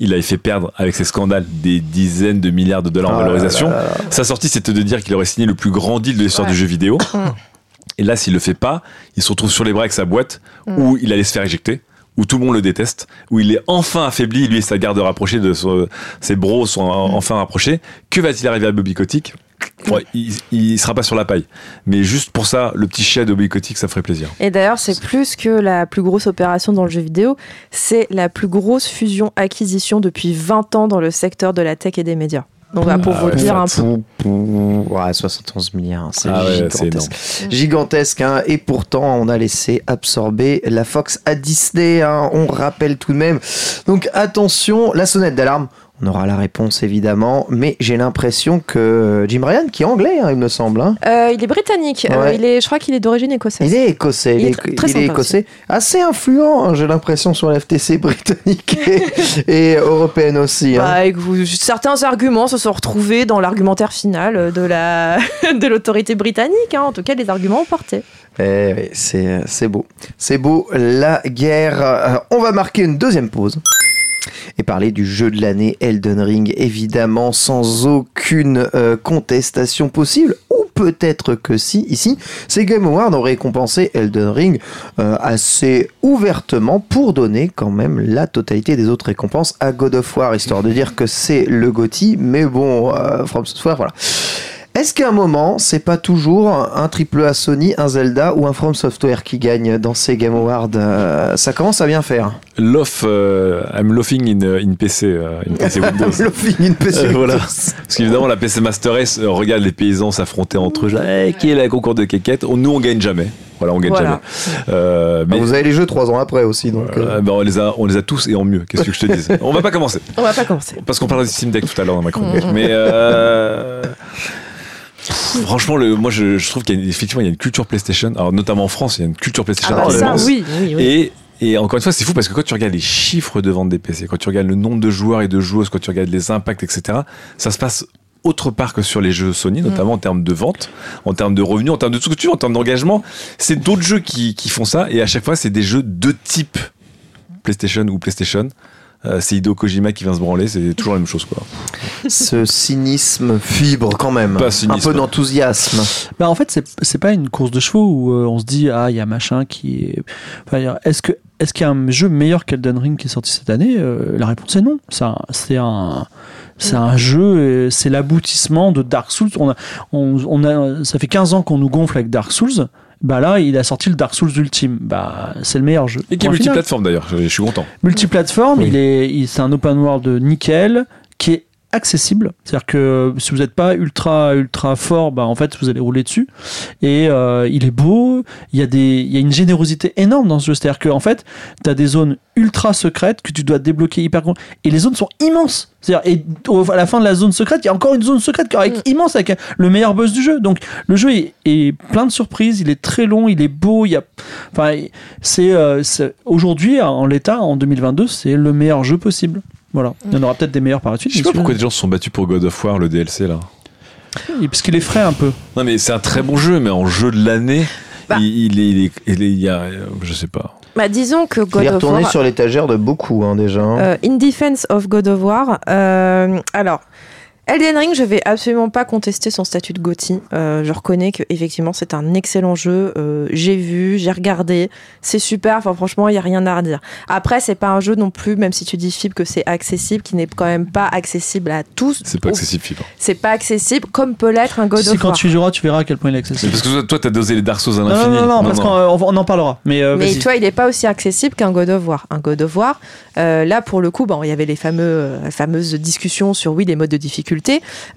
il avait fait perdre avec ses scandales des dizaines de milliards de dollars en Ah là valorisation. là là là. Sa sortie, c'était de dire qu'il aurait signé le plus grand deal de l'histoire Ouais. du jeu vidéo. Mm. Et là, s'il le fait pas, il se retrouve sur les bras avec sa boîte Mm. où il allait se faire éjecter, où tout le monde le déteste, où il est enfin affaibli, lui et sa garde rapprochée de son- ses bros sont en- enfin rapprochés. Que va-t-il arriver à Bobby Kotick? Ouais, il, il sera pas sur la paille. Mais juste pour ça, le petit chef de Kotick, ça ferait plaisir. Et d'ailleurs, c'est plus que la plus grosse opération dans le jeu vidéo, c'est la plus grosse fusion-acquisition depuis 20 ans dans le secteur de la tech et des médias. Donc voilà, pour Ah vous ouais, dire un peu. Ouais, 71 milliards, c'est Ah ouais, c'est gigantesque. Gigantesque, hein, et pourtant on a laissé absorber la Fox à Disney, hein, on rappelle tout de même. Donc attention, la sonnette d'alarme, on aura la réponse évidemment, mais j'ai l'impression que Jim Ryan, qui est anglais, hein, il me semble, hein, Euh, il est britannique. Euh, il est, je crois qu'il est d'origine écossaise. il est écossais, Il il est est, tr- très il est écossais, assez influent, hein, j'ai l'impression, sur la FTC britannique et, et européenne aussi. Bah, certains arguments se sont retrouvés dans l'argumentaire final de la de l'autorité britannique. En tout cas, les arguments ont porté. Eh oui, c'est c'est beau. C'est beau, la guerre. Euh, on va marquer une deuxième pause. Et parler du jeu de l'année Elden Ring, évidemment, sans aucune euh, contestation possible, ou peut-être que si, ici, ces Game Awards ont récompensé Elden Ring euh, assez ouvertement pour donner quand même la totalité des autres récompenses à God of War, histoire de dire que c'est le GOTY, mais bon, euh, From Software, voilà. Est-ce qu'à un moment, c'est pas toujours un triple A Sony, un Zelda ou un From Software qui gagne dans ces Game Awards Euh, Ça commence à bien faire. Love, euh, I'm laughing in, in PC, euh, in PC Windows. Loving in PC Euh, voilà. Windows. Parce qu'évidemment, la PC Master Race euh, regarde les paysans s'affronter entre eux. Eh, qui est la concours de quéquette On- Nous, on gagne jamais. Voilà, on gagne Voilà. jamais. Euh, mais vous avez les jeux trois ans après aussi, donc. euh, euh, bah, on, les a, on les a tous et en mieux. Qu'est-ce que je te dise On va pas commencer. On va pas commencer. Parce qu'on parlera du Steam Deck tout à l'heure dans ma chronique. Mais euh, franchement, le, moi je, je trouve qu'il y a effectivement il y a une culture PlayStation. Alors notamment en France, il y a une culture PlayStation. Ah bah ça, oui, oui, oui. Et, et encore une fois, c'est fou parce que quand tu regardes les chiffres de vente des PC, quand tu regardes le nombre de joueurs et de joueuses, quand tu regardes les impacts, etc., ça se passe autre part que sur les jeux Sony, notamment en termes de vente, en termes de revenus, en termes de tout ce que tu veux, en termes d'engagement. C'est d'autres jeux qui, qui font ça et à chaque fois, c'est des jeux de type PlayStation ou PlayStation. Euh, c'est Hideo Kojima qui vient se branler, c'est toujours la même chose quoi. ce cynisme fibre quand même. Pas un peu d'enthousiasme. Bah en fait, c'est c'est pas une course de chevaux où euh, on se dit ah il y a machin qui est. Enfin, est-ce que est-ce qu'il y a un jeu meilleur qu'Elden Ring qui est sorti cette année Euh, La réponse est non. C'est un c'est un c'est un jeu, et c'est l'aboutissement de Dark Souls. On a, on, on a, ça fait 15 ans qu'on nous gonfle avec Dark Souls. Bah là, il a sorti le Dark Souls ultime. Bah, c'est le meilleur jeu. Et qui est multiplateforme d'ailleurs, je, suis content. Multiplateforme, Oui. il est, c'est un open world nickel qui est accessible. C'est-à-dire que si vous n'êtes pas ultra ultra fort, bah en fait vous allez rouler dessus. Et euh, il est beau. Il y a des, il y a une générosité énorme dans ce jeu. C'est-à-dire que en fait, tu as des zones ultra secrètes que tu dois débloquer hyper et les zones sont immenses. C'est-à-dire et au- à la fin de la zone secrète, il y a encore une zone secrète avec Mm. immense avec le meilleur boss du jeu. Donc le jeu est, est plein de surprises. Il est très long, il est beau. Il y a, enfin c'est euh, c'est- aujourd'hui en l'état en 2022 c'est le meilleur jeu possible voilà il y en aura peut-être des meilleurs par la suite Je sais pas pourquoi des gens se sont battus pour God of War, le DLC là. parce qu'il est frais un peu Non mais c'est un très bon jeu, mais en jeu de l'année, Bah. il, il est, il est- il est- il y a, je sais pas. Bah, disons que Il God est of retourné War. sur l'étagère de beaucoup hein, déjà. hein. Euh, in defense of God of War, euh, alors. Elden Ring, je vais absolument pas contester son statut de GOTY. Euh, je reconnais que effectivement c'est un excellent jeu. Euh, j'ai vu, j'ai regardé, c'est super. Enfin franchement, il y a rien à redire. Après, c'est pas un jeu non plus, même si tu dis Fib que c'est accessible, qui n'est quand même pas accessible à tous. C'est pas accessible, Fibre. C'est pas accessible comme peut l'être un God si of quand War. tu y joueras tu verras à quel point il est accessible parce que toi, toi, t'as dosé les Dark Souls à non, l'infini. non, non, non, parce qu'on euh, en parlera mais, euh, Mais tu vois, il n'est pas aussi accessible qu'un God of War. Un God of War, euh, là pour le coup, bon, il y avait les fameux, euh, fameuses discussions sur oui les modes de difficulté.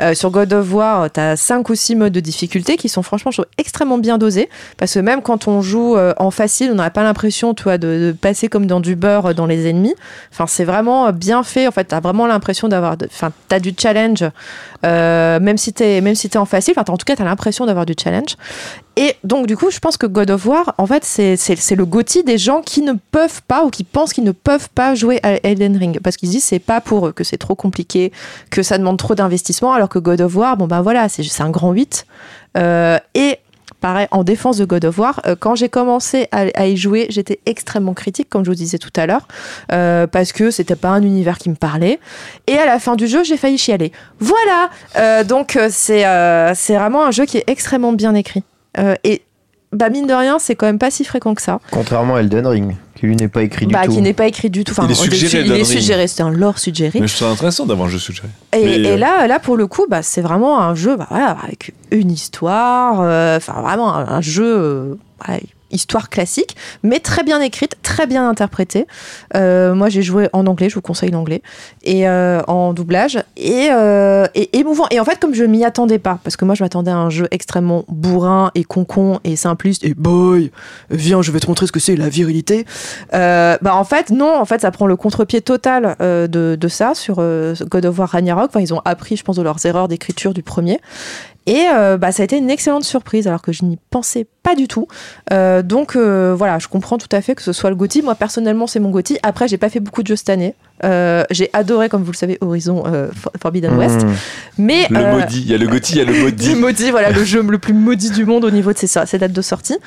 Euh, sur God of War, tu as cinq ou six modes de difficulté qui sont franchement extrêmement bien dosés. Parce que même quand on joue euh, en facile, on n'a pas l'impression toi, de, passer comme dans du beurre euh, dans les ennemis. Enfin, c'est vraiment bien fait. En fait, tu as vraiment l'impression d'avoir. Enfin, du challenge. même si tu es, en facile, enfin, en tout cas, tu as l'impression d'avoir du challenge. Et donc, du coup, je pense que God of War, en fait, c'est- le gothi des gens qui ne peuvent pas ou qui pensent qu'ils ne peuvent pas jouer à Elden Ring. Parce qu'ils se disent c'est pas pour eux, que c'est trop compliqué, que ça demande trop d'investissement, alors que God of War, bon, bah voilà, c'est un grand 8. Euh, et pareil, en défense de God of War, euh, quand j'ai commencé à, y jouer, j'étais extrêmement critique, comme je vous disais tout à l'heure, euh, parce que c'était pas un univers qui me parlait. Et à la fin du jeu, j'ai failli chialer. Voilà Donc, c'est c'est vraiment un jeu qui est extrêmement bien écrit. Euh, et bah, mine de rien, c'est quand même pas si fréquent que ça. Contrairement à Elden Ring, qui lui n'est pas écrit du Bah, tout. qui n'est pas écrit du tout. Enfin, Il est suggéré, il est suggéré, c'est un lore suggéré. Mais je trouve ça intéressant d'avoir un jeu suggéré. Et, Mais, et euh, là, là, pour le coup, bah, c'est vraiment un jeu bah, voilà, avec une histoire, euh, enfin vraiment un, un jeu, euh, voilà, histoire classique, mais très bien écrite, très bien interprétée. Euh, moi, j'ai joué en anglais, je vous conseille l'anglais, et euh, en doublage, et, euh, et émouvant. Et en fait, comme je m'y attendais pas, parce que moi, je m'attendais à un jeu extrêmement bourrin et concon et simpliste, et boy, viens, je vais te montrer ce que c'est la virilité. Bah en fait non, en fait ça prend le contre-pied total de, ça sur God of War Ragnarok. Ils ont appris, je pense, de leurs erreurs d'écriture du premier. Et euh, bah, ça a été une excellente surprise alors que je n'y pensais pas du tout. Euh, donc euh, voilà, je comprends tout à fait que ce soit le GOTY. Moi personnellement, c'est mon GOTY. Après, j'ai pas fait beaucoup de jeux cette année. J'ai adoré, comme vous le savez, Horizon For- Forbidden West. Mmh. Mais Le maudit, il y a le Gotti, il y a le le maudit. maudit, voilà, le jeu le plus maudit du monde au niveau de ses, ses dates de sortie.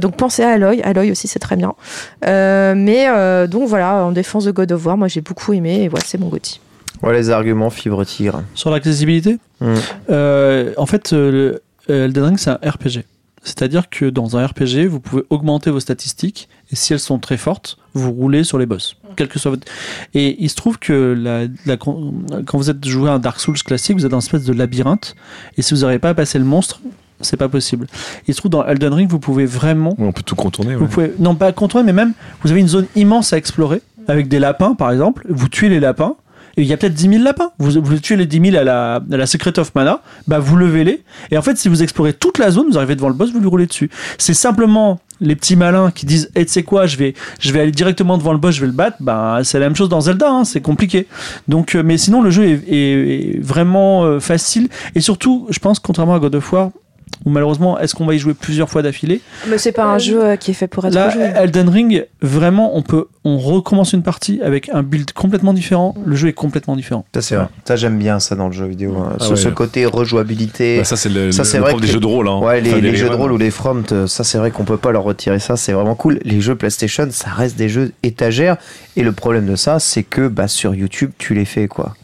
Donc pensez à Aloy, Aloy aussi c'est très bien. Mais donc voilà, en défense de God of War, moi j'ai beaucoup aimé et voilà, c'est mon Gotti. Voilà les arguments fibre tigre. sur l'accessibilité Mm. Euh, en fait euh, le- euh, Elden Ring, c'est un RPG. C'est-à-dire que dans un RPG, vous pouvez augmenter vos statistiques et si elles sont très fortes, vous roulez sur les boss. Quel que soit votre... Et il se trouve que la, la- quand vous êtes joué à un Dark Souls classique, vous êtes dans une espèce de labyrinthe et si vous n'arrivez pas à passer le monstre, c'est pas possible. Il se trouve dans Elden Ring, vous pouvez vraiment Ouais, on peut tout contourner. vous ouais. pouvez, non pas contourner, mais même, vous avez une zone immense à explorer, avec des lapins par exemple, vous tuez les lapins, il y a peut-être 10 000 lapins. Vous, tuez les 10 000 à la, à la Secret of Mana, bah vous levez-les, et en fait, si vous explorez toute la zone, vous arrivez devant le boss, vous lui roulez dessus. C'est simplement les petits malins qui disent, et tu sais quoi, je vais, je vais aller directement devant le boss, je vais le battre, bah c'est la même chose dans Zelda, hein, c'est compliqué. Donc, euh, mais sinon, le jeu est vraiment euh, facile, et surtout, je pense, contrairement à God of War, où malheureusement, est-ce qu'on va y jouer plusieurs fois d'affilée Mais c'est pas un jeu euh, qui est fait pour être Là, joué. Elden Ring, vraiment, on peut, on recommence une partie avec un build complètement différent. Le jeu est complètement différent. Ça, c'est vrai. Ça, j'aime bien ça dans le jeu vidéo. hein. Ah ce, ouais. ce côté rejouabilité. Bah, ça, c'est le, Ça, le- c'est le vrai propre des que- jeux de rôle. Hein. Ouais, les, Enfin, les jeux de rôle ou les From, t- ça c'est vrai qu'on peut pas leur retirer ça, c'est vraiment cool. Les jeux PlayStation, ça reste des jeux étagères. Et le problème de ça, c'est que bah, sur YouTube, tu les fais quoi.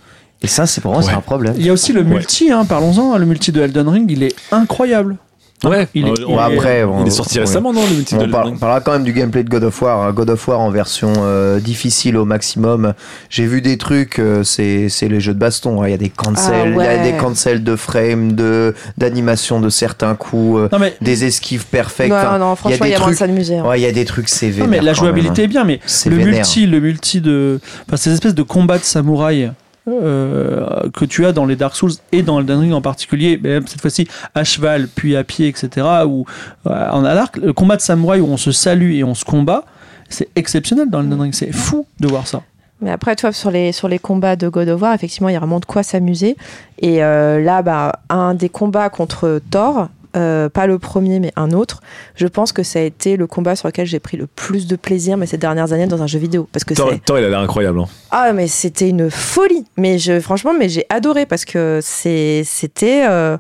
Et ça, c'est pour moi, c'est un problème. Il y a aussi le multi, hein, parlons-en. hein, le multi de Elden Ring, il est incroyable. Ouais, Il est- on- il on- est- après, il on- est sorti ouais. récemment, non, le multi On parle- parlera quand même du gameplay de God of War. hein. God of War en version euh, difficile au maximum. J'ai vu des trucs, euh, c'est c'est les jeux de baston. hein. Il y a des cancels, Ah il y a des cancels de frame, de d'animation de certains coups, euh, Non, mais, des esquives perfectes. Non, Enfin, non, franchement, il y des a moyen de trucs- s'amuser. hein. Ouais, il y a des trucs c'est non, mais vénère la jouabilité même, est bien, mais C'est le vénère. multi, le multi de. Enfin, ces espèces de combats de samouraï. Euh, que tu as dans les Dark Souls et dans Elden Ring en particulier, même cette fois-ci à cheval puis à pied, etc. Ou euh, en l'arc, le combat de samouraï où on se salue et on se combat, c'est exceptionnel dans Elden Ring. C'est fou de voir ça. Mais après, toi, sur les, sur les combats de God of War, effectivement, il y a vraiment de quoi s'amuser. Et euh, là, bah, un des combats contre Thor, euh, pas le premier, mais un autre, je pense que ça a été le combat sur lequel j'ai pris le plus de plaisir mais ces dernières années dans un jeu vidéo. Parce que Thor, il a l'air incroyable. hein. Ah, mais c'était une folie. Mais je, franchement, mais j'ai adoré parce que c'est, c'était. euh,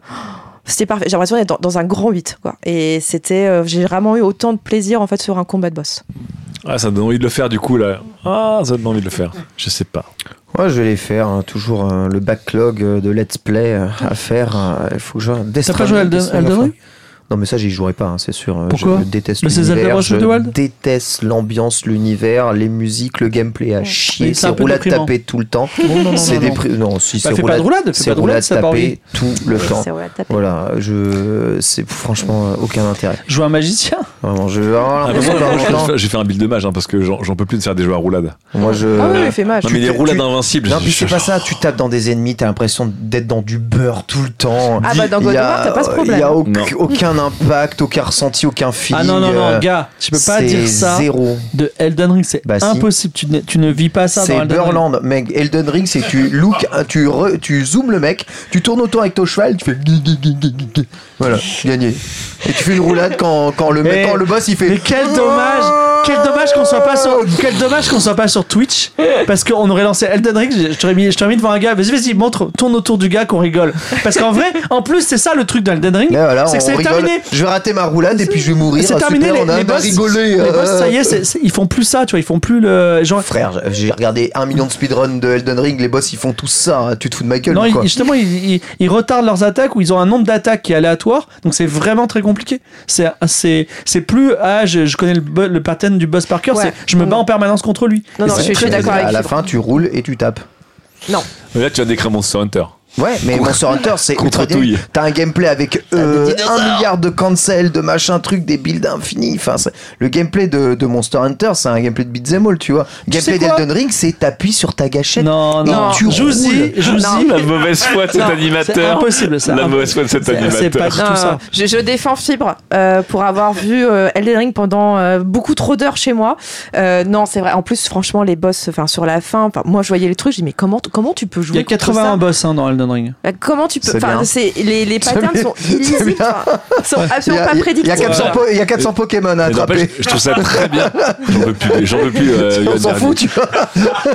C'était parfait. J'ai l'impression d'être dans, dans un grand 8. Quoi. Et c'était. euh, j'ai vraiment eu autant de plaisir en fait sur un combat de boss. Ah, ça donne envie de le faire du coup là. Ah, ça donne envie de le faire. Je sais pas. Ouais, je vais les faire. hein. Toujours euh, le backlog euh, de let's play euh, à faire. Il faut que je. T'as pas joué à Elden, Stranding, Elden Ring? Non, mais ça, j'y jouerai pas, hein, c'est sûr. Euh, Pourquoi Je déteste l'univers. Breath of the Je déteste l'ambiance, l'univers, les musiques, le gameplay à Oui, chier. c'est C'est un peu roulade tapée tout le temps. Non, non, non, C'est non, des non. pri- Non, si Bah, c'est fais pas de roulade, fais c'est roulade, tapée tout le temps. C'est vrai, taper. Voilà, je. C'est franchement euh, aucun intérêt. Vois un magicien. Vraiment, je. Ah, Ah, je- je- j'ai fait un build de mage hein, parce que j'en j'en peux plus de faire des jeux à roulade. Moi, je. Ah oui, il fait mal. Non, mais les roulades invincibles. Non, puis c'est pas ça, tu tapes dans des ennemis, t'as l'impression d'être dans du beurre tout le temps. Ah bah dans God t'as pas ce problème. Il y a aucun. Aucun impact, aucun ressenti, aucun feeling. Ah non, non, non, euh, gars, tu peux pas dire ça Zéro. de Elden Ring, c'est Bah, si. impossible. Tu ne, tu ne vis pas ça dans C'est Elden Ring. Burland, mec. Elden Ring, c'est que tu look, tu, re- tu zoomes le mec, tu tournes autour avec ton cheval, tu fais. Voilà, gagné. Et tu fais une roulade quand, quand, le, quand le boss il fait. Mais quel dommage Quel dommage qu'on soit pas sur quel dommage qu'on soit pas sur Twitch parce qu'on aurait lancé Elden Ring, je t'aurais mis je t'aurais mis devant un gars, vas-y vas-y montre tourne autour du gars qu'on rigole. Parce qu'en vrai, en plus c'est ça le truc d'Elden Ring, voilà, c'est que c'est terminé. Je vais rater ma roulade et puis je vais mourir. C'est Ah, terminé super, les, on a, les boss. rigolé. Les boss, euh. ça y est, c'est- c'est- ils font plus ça, tu vois, ils font plus le genre Frère, j'ai regardé un million de speedruns de Elden Ring, les boss ils font tous ça, hein. tu te fous de ma gueule non, ou ils- quoi justement, ils, ils- ils retardent leurs attaques ou ils ont un nombre d'attaques qui est aléatoire, donc c'est vraiment très compliqué. C'est c'est c'est plus ah je, je connais le, le pattern du boss par cœur, Ouais. c'est je me bats en permanence contre lui. Non, non, Et je suis, d'accord À la fin, tu roules et tu tapes. Mais Là, tu vas décrire Monster Hunter. Ouais, mais Monster Hunter, c'est Contre ultra touille. T'as un gameplay avec euh, un milliard de cancel, de machin truc, des builds infinis. Enfin, le gameplay de, de Monster Hunter, c'est un gameplay de beat'em all, tu vois. Tu sais Gameplay d'Elden Ring, c'est t'appuies sur ta gâchette. Non, et non, tu Jouzy. Jouzy, La mauvaise foi de cet Non, animateur. C'est impossible ça. La mauvaise foi de cet C'est- c'est pas animateur. du tout ça. Je, je défends Fibre euh, pour avoir vu euh, Elden Ring pendant euh, beaucoup trop d'heures chez moi. Euh, non, c'est vrai. En plus, franchement, les boss, enfin sur la fin, enfin, moi je voyais les trucs, je dis mais comment comment tu peux Il jouer y a contre 81 ça boss hein, dans Elden Ring. Euh, Comment tu peux Enfin, les, les patterns sont illisibles, sont Il y absolument a, pas prédictibles. 400, po- il y a 400 Pokémon à Mais attraper. je trouve ça très bien. J'en peux plus. J'en peux plus. euh, On s'en fout, tu vois.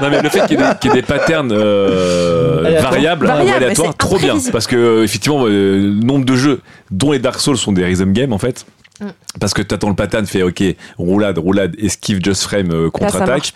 Non mais le fait qu'il y, ait des- qu'il y ait des patterns euh, variables, aléatoires, c'est trop bien. imprévisible. Parce que effectivement, euh, le nombre de jeux, dont les Dark Souls, sont des rhythm games en fait. Mm. Parce que t'attends le pattern, fait ok, roulade, roulade, esquive, just frame, euh, contre-attaque,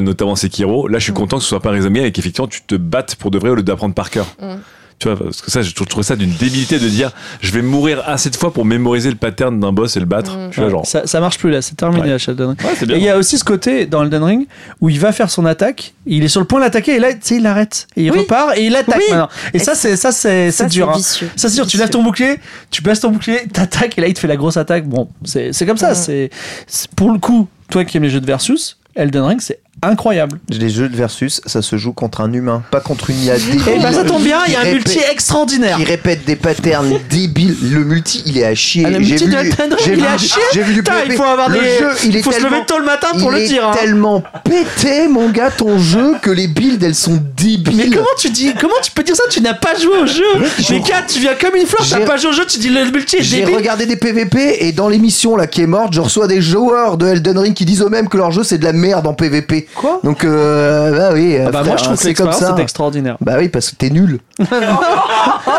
notamment Sekiro. Là, je suis Mm. content que ce soit pas game et qu'effectivement tu te battes pour de vrai au lieu d'apprendre par cœur. Mm. Tu vois, parce que ça, je trouve ça d'une débilité de dire je vais mourir assez de fois pour mémoriser le pattern d'un boss et le battre. Mm. Tu vois, genre. Ça, ça marche plus là, c'est terminé Ouais. la Elden Ring. Ouais, c'est Et bien. il y a aussi ce côté dans Elden Ring où il va faire son attaque, il est sur le point d'attaquer et là, tu sais, il arrête. Et il Oui. repart et il attaque Oui. maintenant. Et, Et ça, c'est ça, c'est Ça, c'est dur. hein. Ça, c'est sûr, tu lèves ton bouclier, tu baisses ton bouclier, t'attaques et là, il te fait la grosse attaque. Bon, c'est c'est comme ça. C'est c'est- Pour le coup, toi qui aimes les jeux de versus, Elden Ring, c'est incroyable. Les jeux de versus, ça se joue contre un humain, pas contre une IA débile. Et bah, ça tombe bien, il y a un multi extraordinaire. Qui répète des patterns débiles. Le multi, il est à chier. Ah, le J'ai multi vu de Elden Ring, il est à chier. J'ai vu du il faut avoir le des- jeu, il est il faut se lever tôt le matin pour il le est dire, hein. tellement pété, mon gars, ton jeu, que les builds, elles sont débiles. Mais comment tu dis Comment tu peux dire ça? Tu n'as pas joué au jeu. Mais Kat, tu viens comme une fleur. T'as pas joué au jeu. Tu dis le multi est J'ai regardé des PVP et dans l'émission là qui est morte, je reçois des joueurs de Elden Ring qui disent eux-mêmes que leur jeu c'est de la merde en PVP. Quoi? Donc euh, bah oui, Ah bah frère, moi je trouve que c'est comme ça. est extraordinaire. Bah oui, parce que t'es nul.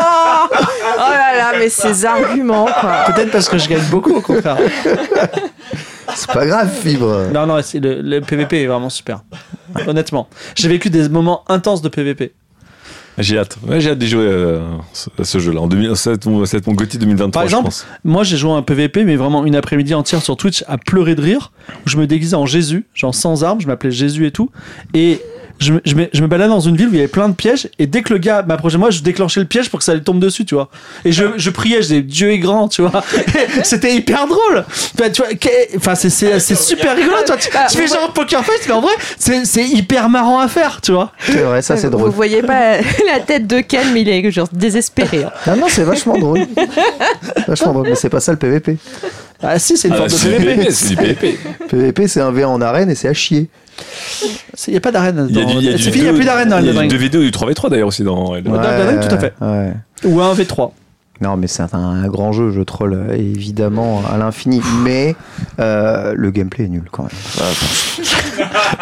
Oh là là, mais ces arguments, quoi. Peut-être parce que je gagne beaucoup au contraire. C'est pas grave, fibre. non non, c'est le, le PVP est vraiment super. Honnêtement, j'ai vécu des moments intenses de PVP. J'ai hâte. Ouais, j'ai hâte d'y jouer euh, à ce jeu-là. En 2000, ça va être mon, GOTY 2023, Par exemple, je pense. Moi j'ai joué un PVP, mais vraiment une après-midi entière sur Twitch à pleurer de rire. Où je me déguisais en Jésus, genre sans armes, je m'appelais Jésus et tout. Et je me, je, me, je me baladais dans une ville où il y avait plein de pièges. Et dès que le gars m'approchait de moi, je déclenchais le piège pour que ça lui tombe dessus, tu vois. Et je, je priais, je disais Dieu est grand, tu vois. C'était hyper drôle. Enfin, tu vois, enfin, c'est- c'est c'est super rigolo, toi. Tu, Bah, tu fais vous- genre poker face, mais en vrai, c'est c'est hyper marrant à faire, tu vois. C'est vrai, ça c'est Vous drôle. voyez pas la tête de Ken, mais il est genre désespéré. hein. Non, non, c'est vachement drôle. vachement drôle, mais c'est pas ça le PVP. Ah si, c'est une Ah, forme de. PvP, c'est du PvP. PVP, c'est un V en arène et c'est à chier. Il n'y a pas d'arène. Il y a, dans- du- il a du C'est fini, il n'y a deux- plus d'arène dans Il y Elden a Ring. deux vidéos du 3v3 d'ailleurs aussi dans Elden Ring. Ouais. Elden Ring, tout à fait. Ouais. Ou un V3. Non, mais c'est un, un grand jeu, je troll évidemment à l'infini, mais euh, le gameplay est nul quand même.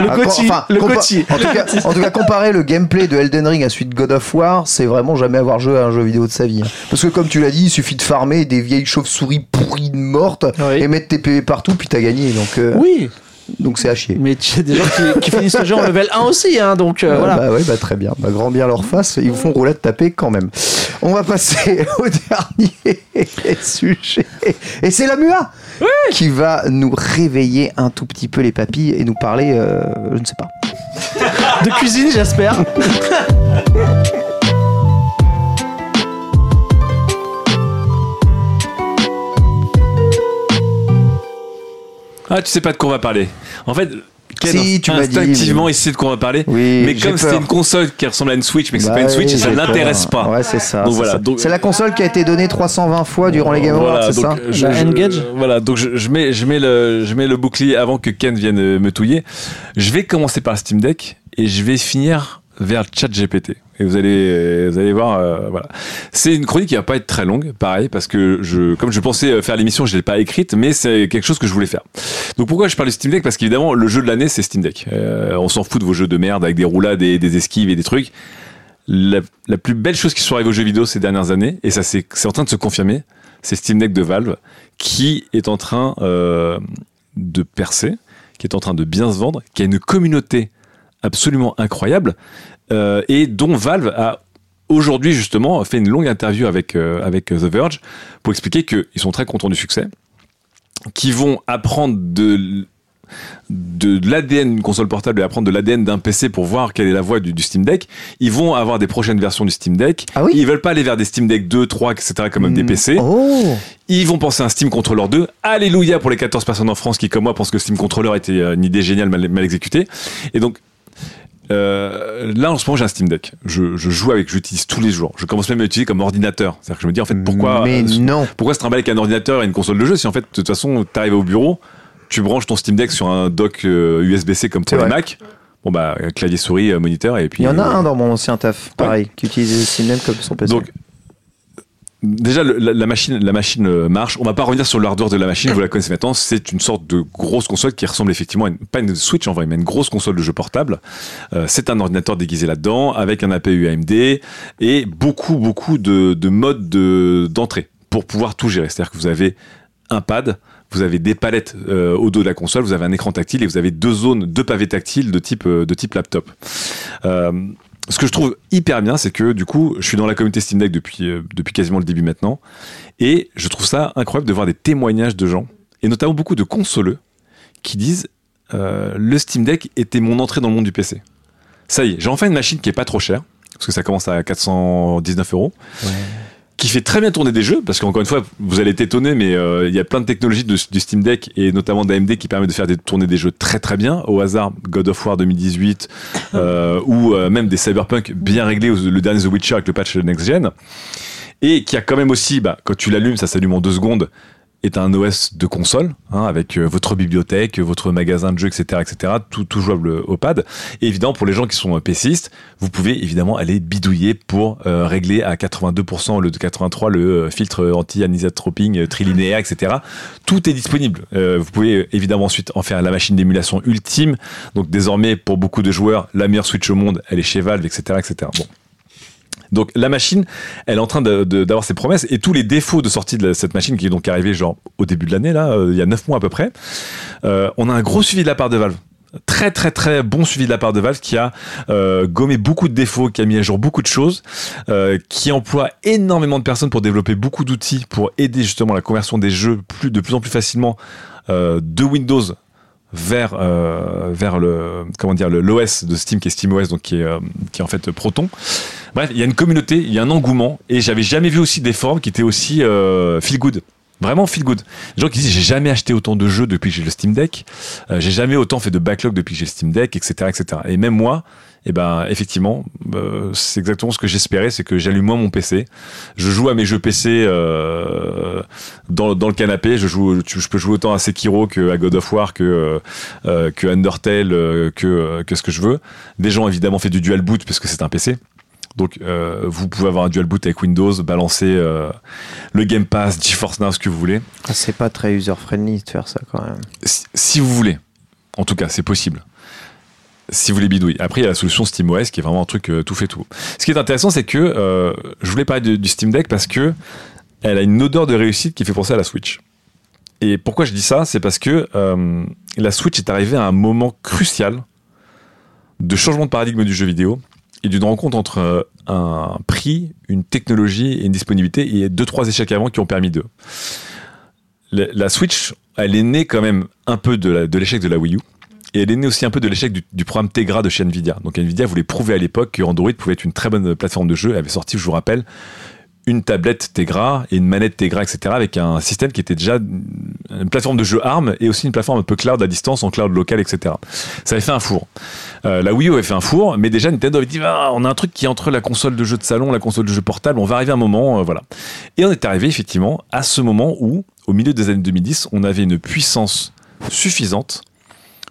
Le Ah, Gauthier. enfin, le Gauthier. En tout, cas, en tout cas, comparer le gameplay de Elden Ring à celui de God of War, c'est vraiment jamais avoir joué à un jeu vidéo de sa vie. Parce que comme tu l'as dit, il suffit de farmer des vieilles chauves-souris pourries mortes Oui. et mettre tes PV partout, puis t'as gagné. Donc euh, Oui, donc c'est à chier. mais tu as des gens qui, qui finissent le jeu en level 1 aussi, hein, donc euh, Euh, voilà. Bah ouais, bah très bien. Bah, grand bien leur face, ils vous font roulade taper quand même. On va passer au dernier sujet. Et c'est la MUA qui va nous réveiller un tout petit peu les papilles et nous parler, euh, je ne sais pas. De cuisine, j'espère. Ah, tu sais pas de quoi on va parler. En fait, Ken, Si, tu m'as dit, instinctivement, mais- il sait de quoi on va parler. Oui, mais comme c'était une console qui ressemble à une Switch, mais que c'est Bah pas une oui, Switch, ça l'intéresse peur. pas. Ouais, c'est ça. Donc voilà, C'est la console qui a été donnée 320 fois durant les Game Awards, Voilà, c'est donc, ça je- La je- Voilà, donc je, je mets, je, mets le, je mets le bouclier avant que Ken vienne me touiller. Je vais commencer par le Steam Deck et je vais finir vers le chat GPT. Et vous allez, euh, vous allez voir, euh, voilà. C'est une chronique qui va pas être très longue, pareil, parce que je, comme je pensais euh, faire l'émission, je l'ai pas écrite, mais c'est quelque chose que je voulais faire. Donc pourquoi je parle du Steam Deck? Parce qu'évidemment, le jeu de l'année, c'est Steam Deck. On s'en fout de vos jeux de merde avec des roulades et des esquives et des trucs. La, la plus belle chose qui soit arrivée aux jeux vidéo ces dernières années, et ça c'est en train de se confirmer, c'est Steam Deck de Valve qui est en train de percer, qui est en train de bien se vendre, qui a une communauté absolument incroyable euh, et dont Valve a aujourd'hui justement fait une longue interview avec, euh, avec The Verge pour expliquer qu'ils sont très contents du succès, qu'ils vont apprendre de de l'ADN d'une console portable et apprendre de l'ADN d'un PC pour voir quelle est la voie du, du Steam Deck. Ils vont avoir des prochaines versions du Steam Deck. Ah oui? Ils veulent pas aller vers des Steam Deck 2, 3, etc. comme même des PC. Oh Ils vont penser à un Steam Controller 2. Alléluia pour les 14 personnes en France qui, comme moi, pensent que Steam Controller était euh, une idée géniale mal, mal exécutée. Et donc, euh, là, en ce moment, j'ai un Steam Deck. Je, je joue avec, j'utilise tous les jours. Je commence même à l'utiliser comme ordinateur. C'est-à-dire que je me dis, en fait, pourquoi, Mais euh, non pourquoi se trimballer avec un ordinateur et une console de jeu si en fait, de toute façon, t'arrives au bureau, tu branches ton Steam Deck sur un dock euh, USB-C comme pour les. Mac. Bon, bah, clavier souris, euh, moniteur, et puis. Il y en a euh, un dans mon ancien taf, pareil, qui utilisait Steam Deck comme son PC. Donc, déjà, le- la, machine, la machine euh, marche. On va pas revenir sur l'hardware de la machine, vous la connaissez maintenant. C'est une sorte de grosse console qui ressemble effectivement à une, pas une Switch en vrai, mais une grosse console de jeu portable. Euh, c'est un ordinateur déguisé là-dedans, avec un APU AMD et beaucoup, beaucoup de, de modes de- d'entrée pour pouvoir tout gérer. C'est-à-dire que vous avez un pad, vous avez des palettes euh, au dos de la console, vous avez un écran tactile et vous avez deux zones, deux pavés tactiles de type, de type laptop. Ce que je trouve hyper bien, c'est que du coup, je suis dans la communauté Steam Deck depuis, euh, depuis quasiment le début maintenant. Et je trouve ça incroyable de voir des témoignages de gens, et notamment beaucoup de consoleux, qui disent euh, le Steam Deck était mon entrée dans le monde du PC. Ça y est, j'ai enfin une machine qui est pas trop chère, parce que ça commence à 419 euros. Qui fait très bien tourner des jeux, parce qu'encore une fois, vous allez être étonné, mais euh, il y a plein de technologies du Steam Deck et notamment d'AMD qui permettent de faire des, tourner des jeux très très bien. Au hasard, God of War 2018 euh, ou euh, même des Cyberpunk bien réglés, le dernier The Witcher avec le patch Next Gen. Et qui a quand même aussi, bah, quand tu l'allumes, ça s'allume en deux secondes, est un OS de console, hein, avec euh, votre bibliothèque, votre magasin de jeux, etc., etc., tout, jouable au pad. Et évidemment, pour les gens qui sont euh, PCistes, vous pouvez évidemment aller bidouiller pour euh, régler à 82% au lieu de 83 le filtre anti-anisotroping trilinéaire, etc. Tout est disponible. Vous pouvez évidemment ensuite en faire la machine d'émulation ultime. Donc désormais, pour beaucoup de joueurs, la meilleure Switch au monde, elle est chez Valve, etc., etc. Bon. Donc la machine, elle est en train d'avoir ses promesses et tous les défauts de sortie de cette machine qui est donc arrivée genre au début de l'année là, euh, il y a 9 mois à peu près. euh, on a un gros suivi de la part de Valve. Très très très bon suivi de la part de Valve qui a euh, gommé beaucoup de défauts, qui a mis à jour beaucoup de choses, qui emploie énormément de personnes pour développer beaucoup d'outils pour aider justement la conversion des jeux de plus en plus facilement de Windows vers euh, vers le comment dire le l'OS de Steam qui est SteamOS donc qui est euh, qui est en fait Proton. Bref, il y a une communauté, il y a un engouement et j'avais jamais vu aussi des forums qui étaient aussi euh, feel good. Vraiment feel good. Des gens qui disent j'ai jamais acheté autant de jeux depuis que j'ai le Steam Deck, euh, j'ai jamais autant fait de backlog depuis que j'ai le Steam Deck, etc., etc. Et même moi, eh ben effectivement, euh, c'est exactement ce que j'espérais, c'est que j'allume moi mon PC, je joue à mes jeux PC euh, dans, dans le canapé, je joue, tu- je peux jouer autant à Sekiro que à God of War, que euh, euh, que Undertale, que que ce que je veux. Des gens évidemment fait du dual boot parce que c'est un PC. Donc euh, vous pouvez avoir un dual boot avec Windows, balancer euh, le Game Pass, GeForce Now, ce que vous voulez. Ah, C'est pas très user-friendly de faire ça quand même. Si, si vous voulez, en tout cas, c'est possible. Si vous voulez bidouiller. Après, il y a la solution SteamOS qui est vraiment un truc euh, tout fait tout. Ce qui est intéressant, c'est que euh, je voulais parler du Steam Deck parce que elle a une odeur de réussite qui fait penser à la Switch. Et pourquoi je dis ça? C'est parce que euh, la Switch est arrivée à un moment crucial de changement de paradigme du jeu vidéo et d'une rencontre entre un prix, une technologie et une disponibilité. Et deux, trois échecs avant qui ont permis d'eux. La, Switch, elle est née quand même un peu de l'échec de, la Wii U. Et elle est née aussi un peu de l'échec du, programme Tegra de chez Nvidia. Donc Nvidia voulait prouver à l'époque que Android pouvait être une très bonne plateforme de jeu. Elle avait sorti, je vous rappelle, une tablette Tegra et une manette Tegra, etc. avec un système qui était déjà une plateforme de jeu ARM et aussi une plateforme un peu cloud à distance, en cloud local, etc. Ça avait fait un four. Euh, la Wii U avait fait un four, mais déjà Nintendo avait dit Ah, on a un truc qui est entre la console de jeu de salon, la console de jeu portable, on va arriver à un moment, euh, voilà. Et on est arrivé effectivement à ce moment où, au milieu des années 2010, on avait une puissance suffisante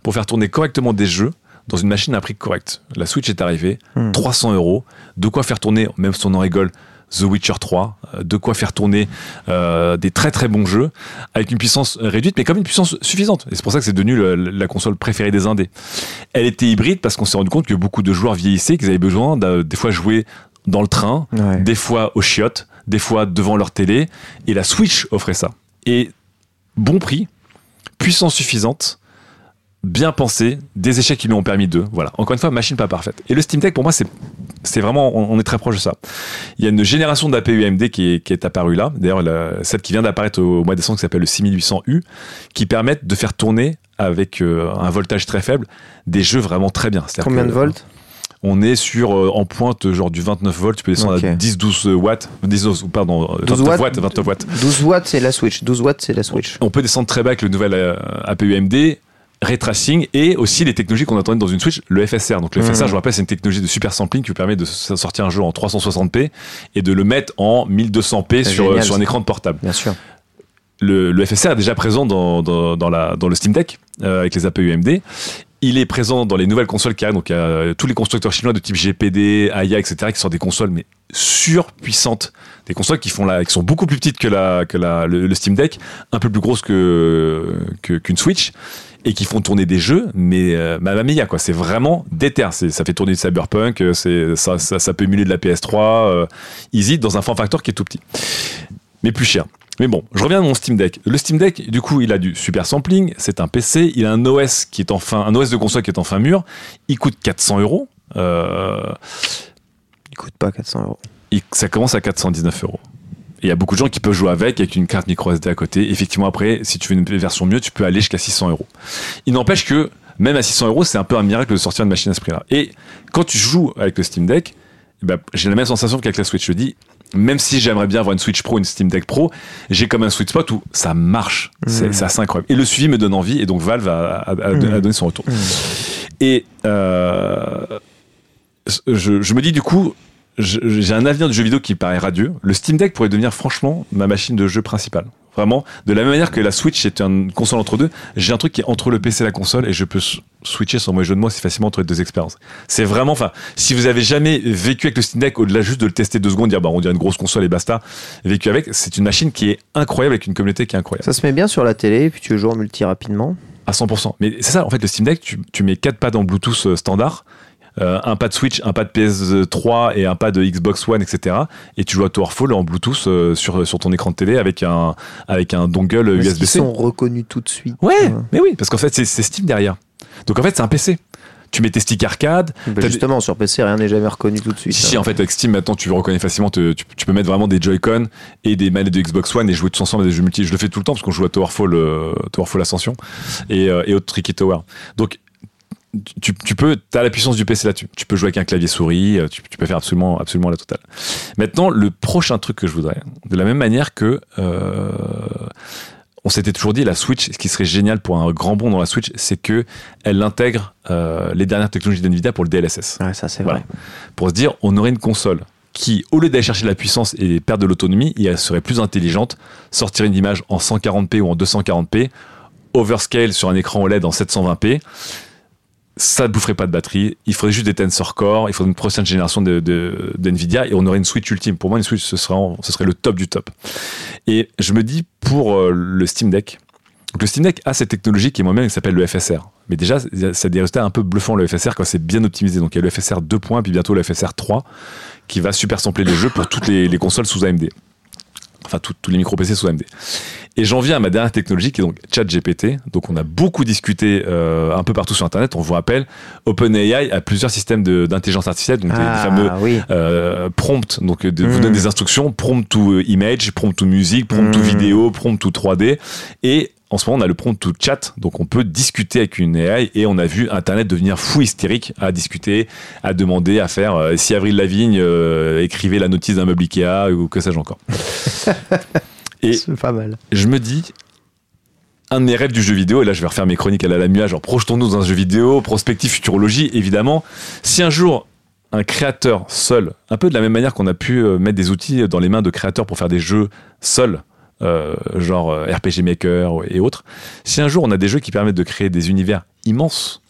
pour faire tourner correctement des jeux dans une machine à prix correct. La Switch est arrivée, Hmm. 300 euros, de quoi faire tourner, même si on en rigole, The Witcher 3, euh, de quoi faire tourner euh, des très très bons jeux avec une puissance réduite, mais comme une puissance suffisante. Et c'est pour ça que c'est devenu le- la console préférée des indés. Elle était hybride parce qu'on s'est rendu compte que beaucoup de joueurs vieillissaient, qu'ils avaient besoin de, des fois jouer dans le train, Ouais. des fois aux chiottes, des fois devant leur télé. Et la Switch offrait ça. Et bon prix, puissance suffisante, bien pensé, des échecs qui lui ont permis d'eux. Voilà. Encore une fois, machine pas parfaite. Et le Steam Deck, pour moi, c'est c'est vraiment, on, on est très proche de ça. Il y a une génération d'APU AMD qui est, qui est apparue là. D'ailleurs, la- celle qui vient d'apparaître au mois de décembre, qui s'appelle le 6800U, qui permettent de faire tourner avec euh, un voltage très faible des jeux vraiment très bien. Combien que de volts? On est sur euh, en pointe genre du 29 volts, tu peux descendre à 10-12 watts, 10, pardon, euh, 12 29 watts. watts, 29 watts. 12 watts, c'est la Switch. 12 watts, c'est la Switch. On peut descendre très bas avec le nouvel euh, APU AMD, ray tracing et aussi les technologies qu'on attendait dans une Switch, le FSR. Donc le FSR, Mhm. je vous rappelle, c'est une technologie de super sampling qui vous permet de sortir un jeu en 360p et de le mettre en 1200p C'est sur, génial, sur un écran de portable. Bien sûr. Le, le FSR est déjà présent dans, dans, dans la, dans le Steam Deck euh, avec les APU AMD. Il est présent dans les nouvelles consoles qui arrivent, donc il y a euh, tous les constructeurs chinois de type GPD, Aya, etc., qui sortent des consoles mais surpuissantes, des consoles qui font la, qui sont beaucoup plus petites que la, que la, le, le Steam Deck, un peu plus grosses que- qu'une Switch, et qui font tourner des jeux, mais euh, mamma mia quoi, c'est vraiment déter, ça fait tourner du Cyberpunk, euh, ça, ça, ça peut émuler de la PS3, euh, easy dans un form factor qui est tout petit, mais plus cher. Mais bon, je reviens à mon Steam Deck. Le Steam Deck, du coup, il a du super sampling, c'est un PC, il a un OS qui est enfin, un OS de console qui est enfin mûr, il coûte 400 euros. Euh, coûte pas 400 euros. il- ça commence à 419 euros. Il y a beaucoup de gens qui peuvent jouer avec, avec une carte micro SD à côté. Effectivement, après, si tu veux une version mieux, tu peux aller jusqu'à 600 euros. Il n'empêche que, même à 600 euros, c'est un peu un miracle de sortir une machine à ce prix-là. Et quand tu joues avec le Steam Deck, eh ben, j'ai la même sensation qu'avec la Switch. Je dis, même si j'aimerais bien avoir une Switch Pro, une Steam Deck Pro, j'ai comme un sweet spot où ça marche. C'est c'est assez incroyable. Et le suivi me donne envie, et donc Valve a, a- a- a donné son retour. Et euh, je, je me dis du coup, j'ai un avenir du jeu vidéo qui paraît radieux. Le Steam Deck pourrait devenir franchement ma machine de jeu principale. Vraiment, de la même manière que la Switch est une console entre deux, j'ai un truc qui est entre le PC et la console et je peux switcher sans mauvais jeu de moi si facilement entre les deux expériences. C'est vraiment, enfin, si vous avez jamais vécu avec le Steam Deck, au-delà juste de le tester deux secondes, dire bah on dirait une grosse console et basta, vécu avec, c'est une machine qui est incroyable avec une communauté qui est incroyable. Ça se met bien sur la télé, et puis tu jouer en multi rapidement. À 100%. Mais c'est ça, en fait, le Steam Deck, tu, tu mets quatre pads en Bluetooth euh, standard, euh, un pad Switch, un pad PS3 et un pad Xbox One, etc. Et tu joues à Towerfall en Bluetooth euh, sur, sur ton écran de télé avec un, avec un dongle USB-C. sont reconnus tout de suite Ouais, mais oui, parce qu'en fait, c'est Steam derrière. Donc en fait, c'est un PC. Tu mets tes sticks arcade. bah, Justement, sur PC, rien n'est jamais reconnu tout de suite. Si, en fait, avec Steam, maintenant, tu reconnais facilement, te- tu, tu peux mettre vraiment des Joy-Con et des manettes de Xbox One et jouer tous ensemble à des jeux multi. Je le fais tout le temps parce qu'on joue à Towerfall, euh, Towerfall Ascension et, euh, et autres Tricky Tower. Donc, tu, tu peux, as la puissance du PC là-dessus. Tu peux jouer avec un clavier souris, euh, tu, tu peux faire absolument, absolument la totale. Maintenant, le prochain truc que je voudrais, de la même manière que euh, on s'était toujours dit la Switch, ce qui serait génial pour un grand bond dans la Switch, c'est que elle intègre euh, les dernières technologies d'Nvidia pour le DLSS Ouais, ça c'est Voilà. vrai. pour se dire on aurait une console qui, au lieu d'aller chercher de la puissance et perdre de l'autonomie, elle serait plus intelligente, sortirait une image en 140p ou en 240p, overscale sur un écran OLED en 720p, ça ne boufferait pas de batterie, il faudrait juste des Tensor Core, il faudrait une prochaine génération de, de- d'NVIDIA et on aurait une Switch ultime. Pour moi, une Switch, ce serait, ce serait le top du top. Et je me dis, pour euh, le Steam Deck, le Steam Deck a cette technologie qui est moi-même qui s'appelle le FSR. Mais déjà, ça a des résultats un peu bluffants le FSR quand c'est bien optimisé. Donc il y a le FSR 2 points, puis bientôt le FSR 3 qui va super sampler les jeux pour toutes les consoles sous AMD. Enfin, tout- tous les micro PC sous AMD. Et j'en viens à ma dernière technologie qui est donc ChatGPT. Donc on a beaucoup discuté euh, un peu partout sur Internet. On vous rappelle, OpenAI a plusieurs systèmes d'intelligence artificielle, donc des- des Ah, fameux oui. euh, prompt, donc de, vous Mm. donne des instructions, prompt to image, prompt to musique, prompt to Mm. vidéo, prompt to 3D. Et en ce moment, on a le prompt to chat, donc on peut discuter avec une AI et on a vu Internet devenir fou hystérique à discuter, à demander, à faire euh, si Avril Lavigne euh, écrivait la notice d'un meuble Ikea ou que sais-je encore. et C'est pas mal. je me dis, un de mes rêves du jeu vidéo, et là je vais refaire mes chroniques à la Lamia, genre projetons-nous dans un jeu vidéo, prospective, futurologie, évidemment. Si un jour un créateur seul, un peu de la même manière qu'on a pu euh, mettre des outils dans les mains de créateurs pour faire des jeux seuls, euh, genre euh, RPG Maker et autres, si un jour on a des jeux qui permettent de créer des univers immenses,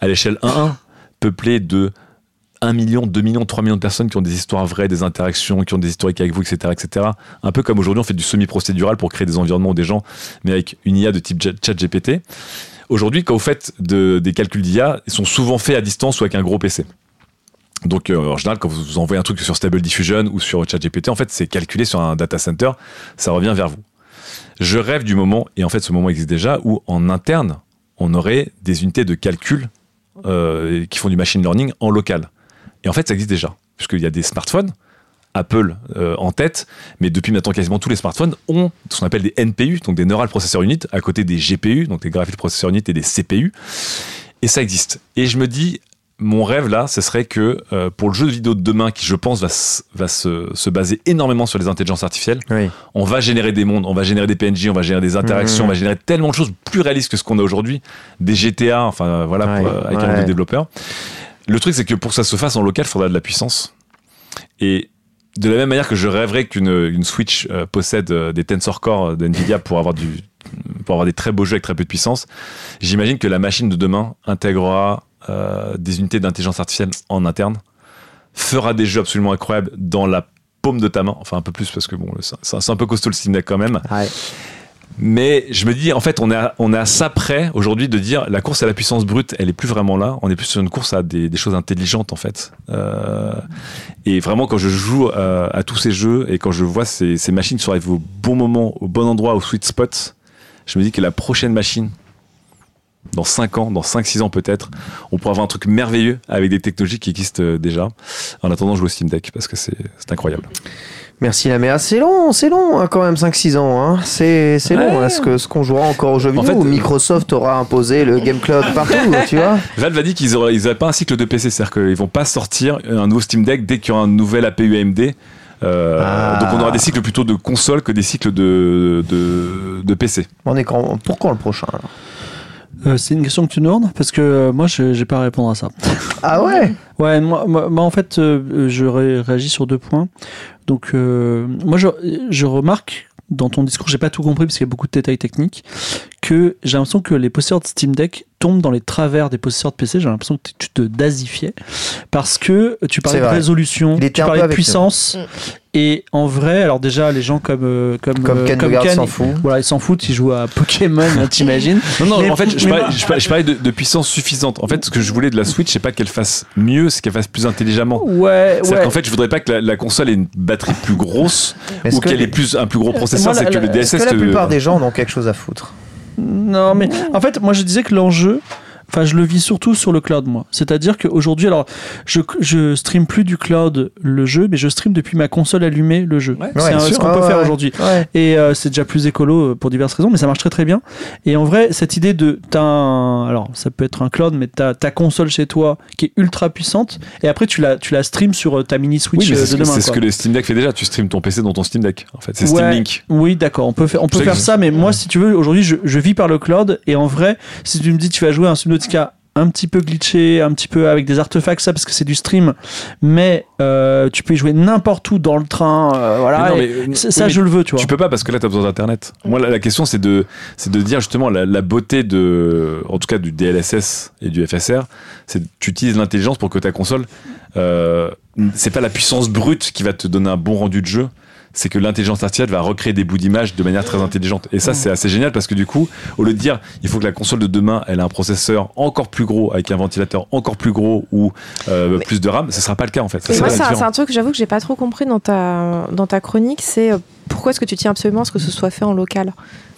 à l'échelle 1-1, peuplés de 1 million, 2 millions, 3 millions de personnes qui ont des histoires vraies, des interactions, qui ont des historiques avec vous, etc. etc. Un peu comme aujourd'hui on fait du semi-procédural pour créer des environnements ou des gens, mais avec une IA de type chat- GPT. Aujourd'hui, quand vous faites de- des calculs d'IA, ils sont souvent faits à distance ou avec un gros PC. Donc, euh, en général, quand vous envoyez un truc sur Stable Diffusion ou sur ChatGPT, en fait, c'est calculé sur un data center, ça revient vers vous. Je rêve du moment, et en fait, ce moment existe déjà, où en interne, on aurait des unités de calcul euh, qui font du machine learning en local. Et en fait, ça existe déjà, puisqu'il y a des smartphones, Apple euh, en tête, mais depuis maintenant quasiment tous les smartphones ont ce qu'on appelle des NPU, donc des Neural Processor Unit, à côté des GPU, donc des Graphics Processor Unit et des CPU. Et ça existe. Et je me dis, mon rêve là, ce serait que euh, pour le jeu de vidéo de demain, qui je pense va, se, se baser énormément sur les intelligences artificielles, Oui. on va générer des mondes, on va générer des PNJ, on va générer des interactions, Mhm. on va générer tellement de choses plus réalistes que ce qu'on a aujourd'hui, des GTA, enfin euh, voilà, pour, Ouais, euh, avec un ouais. développeurs. Le truc, c'est que pour que ça se fasse en local, il faudra de la puissance. Et de la même manière que je rêverais qu'une une Switch euh, possède des Tensor Core d'NVIDIA pour avoir, du, pour avoir des très beaux jeux avec très peu de puissance, j'imagine que la machine de demain intégrera euh, des unités d'intelligence artificielle en interne, fera des jeux absolument incroyables dans la paume de ta main, enfin un peu plus parce que bon, c'est un peu costaud le Steam Deck quand même. Ouais. Mais je me dis, en fait, on est à, on est à ça près aujourd'hui de dire la course à la puissance brute, elle est plus vraiment là. On est plus sur une course à des, des choses intelligentes, en fait. Euh, et vraiment, quand je joue à, à tous ces jeux et quand je vois ces, ces machines qui arrivées au bon moment, au bon endroit, au sweet spot, je me dis que la prochaine machine dans 5 ans, dans 5-6 ans peut-être, on pourra avoir un truc merveilleux avec des technologies qui existent euh, déjà. En attendant, je joue au Steam Deck parce que c'est incroyable. Merci la mère. C'est long, c'est long hein, quand même 5-6 ans. Hein. C'est long. Est-ce que ce qu'on jouera encore aux jeux vidéo fait, euh, Microsoft aura imposé le Game Cloud partout, tu vois Valve a dit qu'ils auraient, ils pas un cycle de PC, c'est-à-dire qu'ils vont pas sortir un nouveau Steam Deck dès qu'il y aura un nouvel APU AMD. Euh, Ah. Donc on aura des cycles plutôt de console que des cycles de, de, de PC. On est quand, pour quand le prochain alors Euh, c'est une question que tu nous demandes Parce que euh, moi, je j'ai pas à répondre à ça. Ah ouais? Ouais, moi, moi- moi, en fait, euh, je ré- réagis sur deux points. Donc, euh, moi, je, je remarque dans ton discours, j'ai pas tout compris parce qu'il y a beaucoup de détails techniques, que j'ai l'impression que les possesseurs de Steam Deck tombent dans les travers des possesseurs de PC. J'ai l'impression que tu te dazifiais parce que tu parlais de résolution, tu parlais de puissance. Mm. Et en vrai, alors déjà, les gens comme euh, comme Comme euh, Ken s'en fout. voilà, ils s'en foutent, ils jouent à Pokémon, hein, t'imagines Non, non, Mais- en fait, je parlais, moi- je parlais- je parlais de, de puissance suffisante. En fait, ce que je voulais de la Switch, c'est pas qu'elle fasse mieux, c'est qu'elle fasse plus intelligemment. Ouais, C'est-à-dire ouais. qu'en fait, je voudrais pas que la, la console ait une batterie plus grosse ou que- qu'elle ait plus, un plus gros processeur. Moi, la- C'est que le la- DSS. Est-ce que la plupart des gens en ont quelque chose à foutre? Non, mais en fait, moi je disais que l'enjeu, enfin, je le vis surtout sur le cloud, moi. C'est-à-dire qu'aujourd'hui, alors, je, je stream plus du cloud le jeu, mais je stream depuis ma console allumée le jeu. Ouais, c'est ce qu'on peut ouais, faire aujourd'hui. Ouais. Et euh, c'est déjà plus écolo euh, pour diverses raisons, mais ça marche très très bien. Et en vrai, cette idée de. T'as un, alors, ça peut être un cloud, mais t'as ta console chez toi qui est ultra puissante, et après tu la, tu la stream sur euh, ta mini Switch Oui, de demain. c'est ce que le Steam Deck fait déjà. Tu streames ton PC dans ton Steam Deck. En fait, c'est Steam. Link. Oui, d'accord, on peut faire, on peut faire ça, mais moi, si tu veux, aujourd'hui, je, je vis par le cloud, et en vrai, si tu me dis tu vas jouer à un Subnautica un petit peu glitché, un petit peu avec des artefacts, ça, parce que c'est du stream, mais euh, tu peux y jouer n'importe où dans le train, euh, voilà, Mais non, et mais- ça, oui, ça, mais je le veux, tu vois. Tu peux pas parce que là, tu as besoin d'Internet. Moi, la, la question, c'est de, c'est de dire justement la, la beauté de, en tout cas, du DLSS et du FSR, c'est tu utilises l'intelligence pour que ta console, euh, c'est pas la puissance brute qui va te donner un bon rendu de jeu. C'est que l'intelligence artificielle va recréer des bouts d'image de manière très intelligente. Et ça, c'est assez génial parce que du coup, au lieu de dire, il faut que la console de demain, elle ait un processeur encore plus gros avec un ventilateur encore plus gros ou euh, plus de RAM, ce sera pas le cas en fait. Ça, moi, c'est un, un truc, j'avoue, que j'ai pas trop compris dans ta, dans ta chronique, c'est euh, pourquoi est-ce que tu tiens absolument à ce que ce soit fait en local?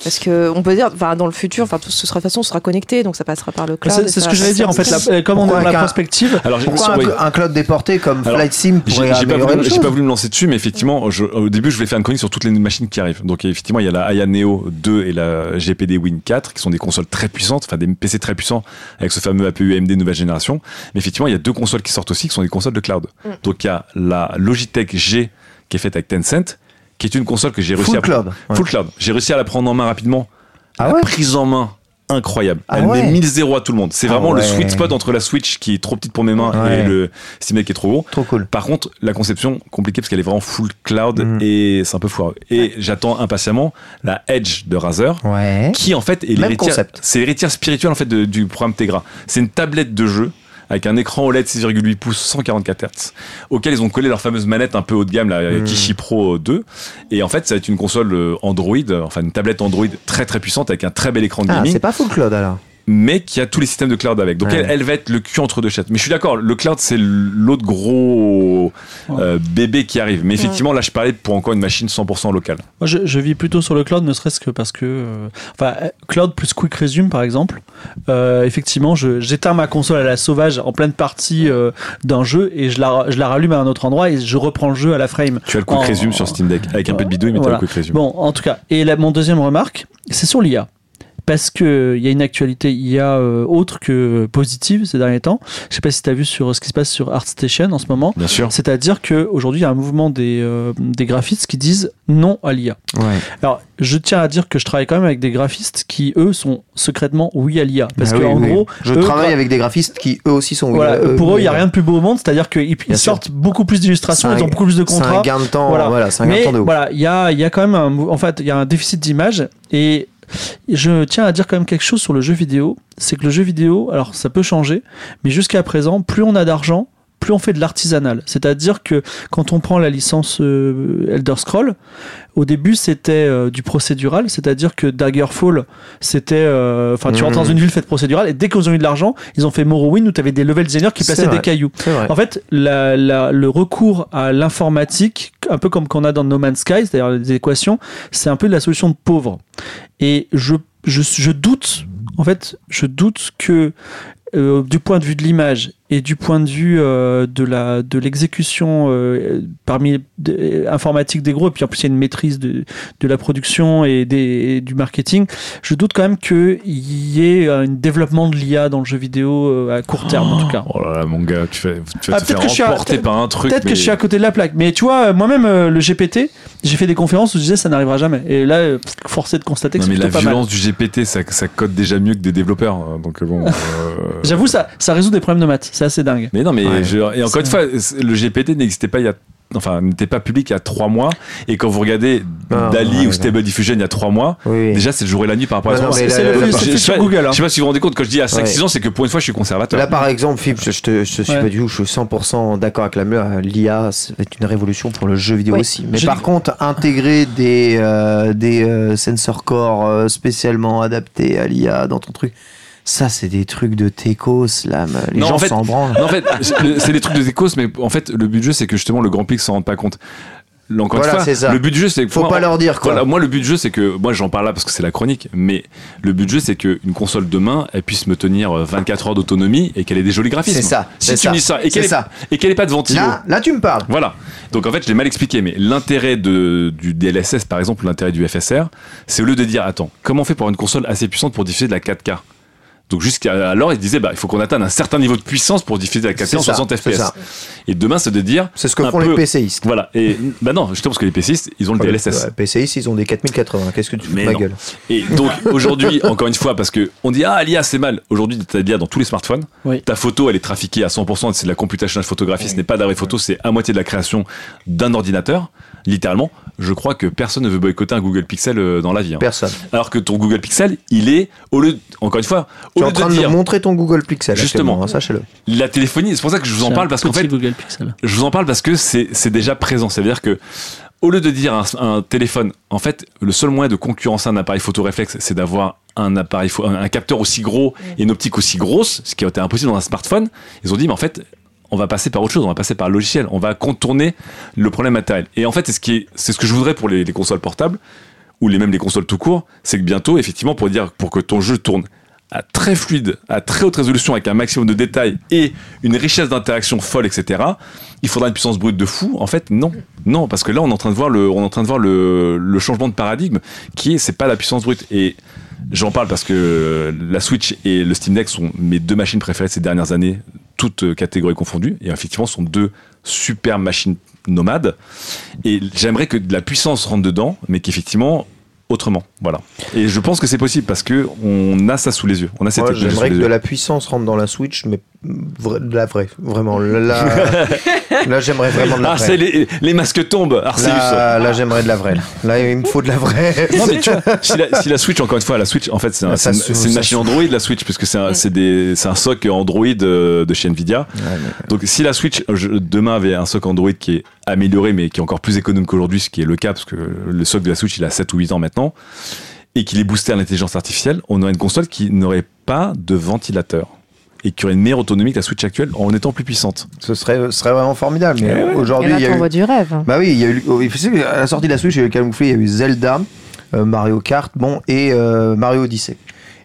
Parce que on peut dire, enfin, dans le futur, enfin, tout- ce sera de toute façon, ce sera connecté, donc ça passera par le cloud. C'est ce que j'allais dire, en fait, la- euh, comme on est dans la prospective, Alors, Pourquoi un, oui. cl- un cloud déporté comme Alors, Flight Sim J'ai pourrait j'ai pas, améliorer voulu- les j'ai pas voulu me lancer dessus, mais effectivement, je- au début, je voulais faire une chronique sur toutes les machines qui arrivent. Donc, effectivement, il y a la Aya Neo 2 et la GPD Win 4, qui sont des consoles très puissantes, enfin des PC très puissants, avec ce fameux APU AMD nouvelle génération. Mais effectivement, il y a deux consoles qui sortent aussi, qui sont des consoles de cloud. Mm. Donc, il y a la Logitech G, qui est faite avec Tencent, qui est une console que j'ai réussi Full à ouais. Full cloud. J'ai réussi à la prendre en main rapidement. Ah la ouais prise en main incroyable. Ah Elle ouais. met 1000-0 à tout le monde. C'est Ah vraiment le sweet spot entre la Switch qui est trop petite pour mes mains et le Steam Deck qui est trop gros. Trop cool. Par contre, la conception compliquée parce qu'elle est vraiment full cloud Mm. et c'est un peu foireux. Et j'attends impatiemment la Edge de Razer qui en fait est c'est l'héritière spirituelle en fait de- du programme Tegra. C'est une tablette de jeu avec un écran OLED 6,8 pouces 144 Hz auquel ils ont collé leur fameuse manette un peu haut de gamme la Mm. Kishi Pro 2 et en fait ça va être une console euh, Android euh, enfin une tablette Android très très puissante avec un très bel écran de Ah, gaming c'est pas full cloud alors. Mais qui a tous les systèmes de cloud avec. Donc Ouais. elle, elle va être le cul entre deux chaises. Mais je suis d'accord, le cloud c'est l'autre gros euh, bébé qui arrive. Mais effectivement, là je parlais pour encore une machine 100% locale. Moi, je, je vis plutôt sur le cloud, ne serait-ce que parce que. euh, enfin, euh, cloud plus Quick Resume, par exemple. Euh, effectivement, j'éteins ma console à la sauvage en pleine partie euh, d'un jeu et je la, je la rallume à un autre endroit et je reprends le jeu à la frame. Tu as le quick En- resume sur Steam Deck avec un peu de bidouille, mais tu as Voilà. le quick resume. Bon, en tout cas. Et la, mon deuxième remarque, c'est sur l'IA. Parce qu'il y a une actualité IA euh, autre que positive ces derniers temps. Je sais pas si tu as vu sur ce qui se passe sur ArtStation en ce moment. Bien sûr. C'est-à-dire qu'aujourd'hui, il y a un mouvement des, euh, des graphistes qui disent non à l'IA. Ouais. Alors, je tiens à dire que je travaille quand même avec des graphistes qui, eux, sont secrètement oui à l'IA. Parce Ah que, oui, en oui. gros, je eux, travaille avec des graphistes qui eux aussi sont. voilà, oui, pour eux, il n'y a oui, rien de plus beau au monde. C'est-à-dire qu'ils sûr. sortent beaucoup plus d'illustrations, ils ont beaucoup plus de C'est un contrats. gain de temps. Voilà. Voilà, c'est un gain de temps de ouf. voilà, il y a, il y a quand même un, en fait, il y a un déficit d'image et je tiens à dire quand même quelque chose sur le jeu vidéo, c'est que le jeu vidéo, alors ça peut changer, mais jusqu'à présent, plus on a d'argent, plus on fait de l'artisanal. C'est-à-dire que quand on prend la licence euh, Elder Scroll, au début c'était euh, du procédural, c'est-à-dire que Daggerfall, c'était, euh, enfin tu Mhm. rentres dans une ville faite procédurale et dès qu'ils ont eu de l'argent, ils ont fait Morrowind où tu avais des level designers qui plaçaient des cailloux. En fait, la- la- le recours à l'informatique, un peu comme qu'on a dans No Man's Sky, c'est-à-dire les équations, c'est un peu de la solution de pauvre. Et je je, je doute, en fait, je doute que euh, du point de vue de l'image et du point de vue euh, de la de l'exécution euh, parmi de- informatique des gros et puis en plus il y a une maîtrise de, de la production et, des, et du marketing je doute quand même qu'il y ait un développement de l'IA dans le jeu vidéo euh, à court terme en tout cas Oh là là, mon gars, tu, fais, tu vas Ah, te peut-être faire que je suis à- emporter par un truc. Peut-être que je suis à côté de la plaque, mais tu vois, euh, moi-même, euh, le GPT, j'ai fait des conférences où je disais ça n'arrivera jamais. Et là, euh, est de constater que Non, mais la mal. violence du GPT, ça, ça code déjà mieux que des développeurs. hein, Donc bon. euh, J'avoue, ça, ça résout des problèmes de maths, c'est assez dingue. Mais non, mais Ouais. je- et encore une fois, c'est- le GPT n'existait pas il y a. Enfin, n'était pas public il y a trois mois. Et quand vous regardez Ah, Dali ouais, ou ouais. Stable Diffusion il y a trois mois, Oui. déjà c'est le jour et la nuit par rapport Non, à C'est c'est Je je sais pas- Google. hein. je sais pas si vous vous rendez compte, quand je dis à 5-6 Ouais. ans, c'est que pour une fois je suis conservateur. Là, par exemple, Philippe, je, je te, je suis Ouais. pas du tout, je suis 100% d'accord avec la mur. L'IA, être une révolution pour le jeu vidéo Oui. aussi. Mais Je par dis- contre, intégrer des, euh, des euh, sensor core euh, spécialement adaptés à l'IA dans ton truc, ça, c'est des trucs de techos, là. Les Non, gens en fait- s'en branlent. Non, en fait, c'est des trucs de Zecos, mais en fait, le but du jeu, c'est que justement le grand public s'en rende pas compte. Encore Voilà, une fois, le but du jeu, c'est que Faut moi, pas leur dire, quoi. Voilà, moi, le but du jeu, c'est que moi, j'en parle là parce que c'est la chronique, mais le but du jeu, c'est qu'une console demain, elle puisse me tenir euh, 24 heures d'autonomie et qu'elle ait des jolis graphismes. C'est ça, Si tu ça, me dis ça et qu'elle ait, ait pas de ventilo. Là, là, tu me parles. Voilà. Donc en fait, je l'ai mal expliqué, mais l'intérêt du DLSS, par exemple, l'intérêt du FSR, c'est au lieu de dire, attends, comment on fait pour une console assez puissante pour diffuser de la 4K donc jusqu'à alors, il disait, bah, il faut qu'on atteigne un certain niveau de puissance pour diffuser la 4K C'est en ça, 60 c'est FPS. Et demain, c'est de dire, C'est ce que font peu- les PCistes. voilà. Et bah non, justement parce que les PCistes, ils ont le DLSS. Ouais, PCistes, ils ont des 4080. Qu'est-ce que tu fous de ma non. gueule Et donc aujourd'hui, encore une fois, parce que on dit ah l'IA c'est mal. Aujourd'hui, t'as l'IA dans tous les smartphones. Oui. Ta photo, elle est trafiquée à 100%. C'est de la computational photographie. Ce n'est pas vraie photo. C'est à moitié de la création d'un ordinateur. Littéralement, je crois que personne ne veut boycotter un Google Pixel euh, dans la vie. hein. Personne. Alors que ton Google Pixel, il est au lieu, de- encore une fois, Tu au es en lieu train de de dire nous montrer ton Google Pixel. Justement. hein, Sachez-le. la téléphonie. C'est pour ça que je vous en parle parce qu'en fait, Google Pixel. je vous en parle parce que c'est déjà présent. Ça veut dire que au lieu de dire un, un téléphone, en fait, le seul moyen de concurrencer un appareil photo réflexe, c'est d'avoir un appareil, un, un capteur aussi gros et une optique aussi grosse, ce qui a été impossible dans un smartphone. Ils ont dit, mais en fait, on va passer par autre chose, on va passer par logiciel, on va contourner le problème matériel. Et en fait, c'est ce que je voudrais pour les, les consoles portables ou les même les consoles tout court, c'est que bientôt, effectivement, pour dire pour que ton jeu tourne à très fluide, à très haute résolution, avec un maximum de détails et une richesse d'interaction folle, etc. Il faudra une puissance brute de fou. En fait, non, non, parce que là, on est en train de voir le changement de paradigme, qui est, c'est pas la puissance brute. Et j'en parle parce que la Switch et le Steam Deck sont mes deux machines préférées ces dernières années, toutes euh, catégories confondues, et effectivement, ce sont deux super machines nomades. Et j'aimerais que de la puissance rentre dedans, mais qu'effectivement autrement. Voilà. Et je pense que c'est possible parce que on a ça sous les yeux. On a cette technologie J'aimerais que de la puissance rentre dans la Switch, mais de la vraie, vraiment. Là, là j'aimerais vraiment de la Ah, vraie. les, les masques tombent, Arceus. Là, là, j'aimerais de la vraie. Là. Il me faut de la vraie. Non mais tu vois, si la, si la Switch encore une fois, la Switch en fait c'est un- une, machine Android la Switch puisque c'est un, c'est des- c'est un SoC Android euh, de chez Nvidia. Donc si la Switch je- demain avait un SoC Android qui est amélioré mais qui est encore plus économe qu'aujourd'hui, ce qui est le cas parce que le SoC de la Switch il a 7 ou 8 ans maintenant et qu'il est boosté à l'intelligence artificielle, on aurait une console qui n'aurait pas de ventilateur et qui aurait une meilleure autonomie que la Switch actuelle en étant plus puissante. Ce serait, ce serait vraiment formidable. Mais Et aujourd'hui, là, il y a eu. du rêve. Bah oui, il y a eu. oh, qu'à la sortie de la Switch, il y a eu camouflé, il y a eu Zelda, euh, Mario Kart, bon, et euh, Mario Odyssey.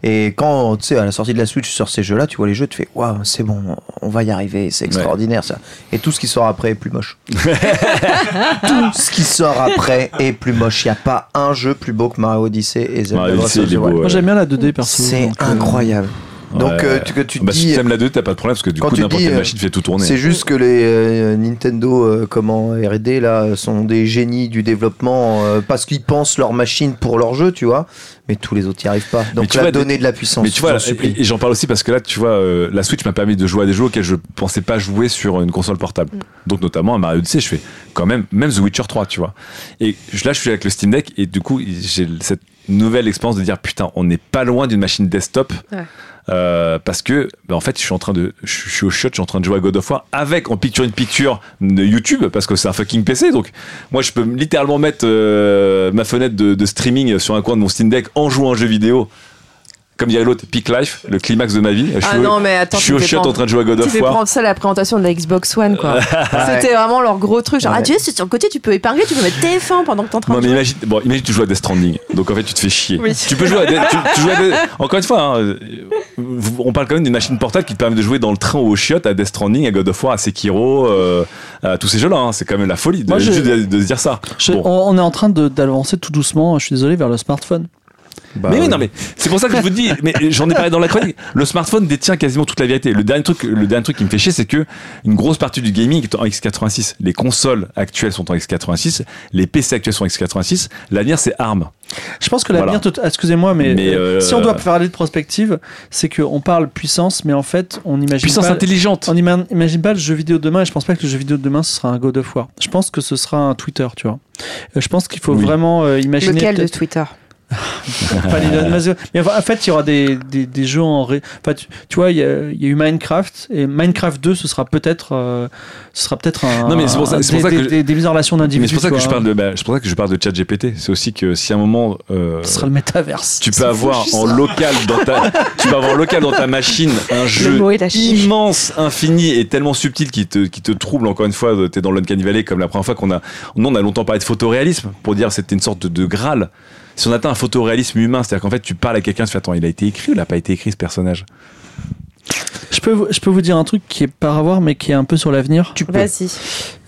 Et quand, tu sais, à la sortie de la Switch sur ces jeux-là, tu vois les jeux, tu fais, waouh, c'est bon, on va y arriver, c'est extraordinaire ça. Et tout ce qui sort après est plus moche. tout ce qui sort après est plus moche. Il n'y a pas un jeu plus beau que Mario Odyssey et Zelda. Mario Odyssey, ouais. Moi j'aime bien la 2D perso. C'est euh, incroyable. Donc, Ouais. euh, tu, que tu te bah, si tu aimes la 2, t'as pas de problème parce que du Quand coup tu n'importe quelle euh, machine fait tout tourner. C'est juste que les euh, Nintendo, euh, comment R&D là, sont des génies du développement euh, parce qu'ils pensent leur machine pour leur jeu, tu vois. Mais tous les autres n'y arrivent pas. Donc tu là, vois, donner de la puissance. Mais tu vois, et, et j'en parle aussi parce que là, tu vois, euh, la Switch m'a permis de jouer à des jeux auxquels je pensais pas jouer sur une console portable. Donc notamment à Mario Odyssey, je fais quand même, même The Witcher 3, tu vois. Et là, je suis avec le Steam Deck et du coup, j'ai cette nouvelle expérience de dire putain, on n'est pas loin d'une machine desktop. Ouais. Euh, parce que bah, en fait je suis en train de je suis au shot je suis en train de jouer à God of War avec en picture in picture de YouTube parce que c'est un fucking PC donc moi je peux littéralement mettre euh, ma fenêtre de, de streaming sur un coin de mon Steam Deck en jouant un jeu vidéo Comme dirait l'autre, Peak Life, le climax de ma vie. Je Ah suis au- non, mais attends, je suis tu au fais shot prendre- en train de jouer à God Tu of fais War. prendre ça à la présentation de la Xbox One, quoi. C'était vraiment leur gros truc. Genre, Ouais. ah, tu sais, c'est sur le côté, tu peux épingler, tu peux mettre TF1 pendant que t'es en train Non de mais jouer. imagine, bon, imagine tu joues à Death Stranding, donc en fait tu te fais chier. Oui. Tu peux jouer à, Death- tu, tu joues à Death- encore une fois, hein, on parle quand même d'une machine portable qui te permet de jouer dans le train ou au chiottes à Death Stranding, à God of War, à Sekiro, euh, à tous ces jeux-là. hein. C'est quand même la folie de, Moi, je- juste de, de se dire ça. Je- Bon. on, est en train d'avancer tout doucement, je suis désolé, vers le smartphone. Bah mais oui, oui. non, mais c'est pour ça que je vous dis, mais j'en ai parlé dans la chronique. Le smartphone détient quasiment toute la vérité. Le dernier truc, le dernier truc qui me fait chier, c'est que une grosse partie du gaming est en x86. Les consoles actuelles sont en x86, les PC actuels sont en x86. L'avenir, c'est ARM. Je pense que l'avenir, Voilà. excusez-moi, mais, Mais, euh, euh, si on doit parler de prospective, c'est qu'on parle puissance, mais en fait, on imagine Puissance pas. intelligente. On ima- imagine pas le jeu vidéo de demain et je pense pas que le jeu vidéo de demain ce sera un God of War. Je pense que ce sera un Twitter, tu vois. Euh, Je pense qu'il faut Oui. vraiment euh, imaginer. Lequel de Twitter? Pas les- mais en fait, il y aura des, des, des jeux en. ré- Enfin, tu, tu vois, il y, a, il y a eu Minecraft et Minecraft 2, ce sera peut-être, euh, ce sera peut-être un. Non, mais c'est pour ça- un- c'est pour des, ça que des- je- des- des mises en relation d'individus. Mais c'est pour ça que je parle de, bah, c'est pour ça que je parle de ChatGPT. C'est aussi que si à un moment, euh, Ce sera le métaverse. tu peux avoir fou, en ça. local dans ta, tu peux avoir en local dans ta machine un jeu immense, infini et tellement subtil qui te, qui te trouble. Encore une fois, t'es dans l'Uncanny Valley comme la première fois qu'on a, nous on a longtemps parlé de photoréalisme pour dire que c'était une sorte de, de graal. Si on atteint un photoréalisme humain, c'est-à-dire qu'en fait tu parles à quelqu'un, tu fais attends, il a été écrit ou il a pas été écrit ce personnage? Je peux, vous- je peux vous dire un truc qui est par avoir, mais qui est un peu sur l'avenir. Tu peux. Vas-y.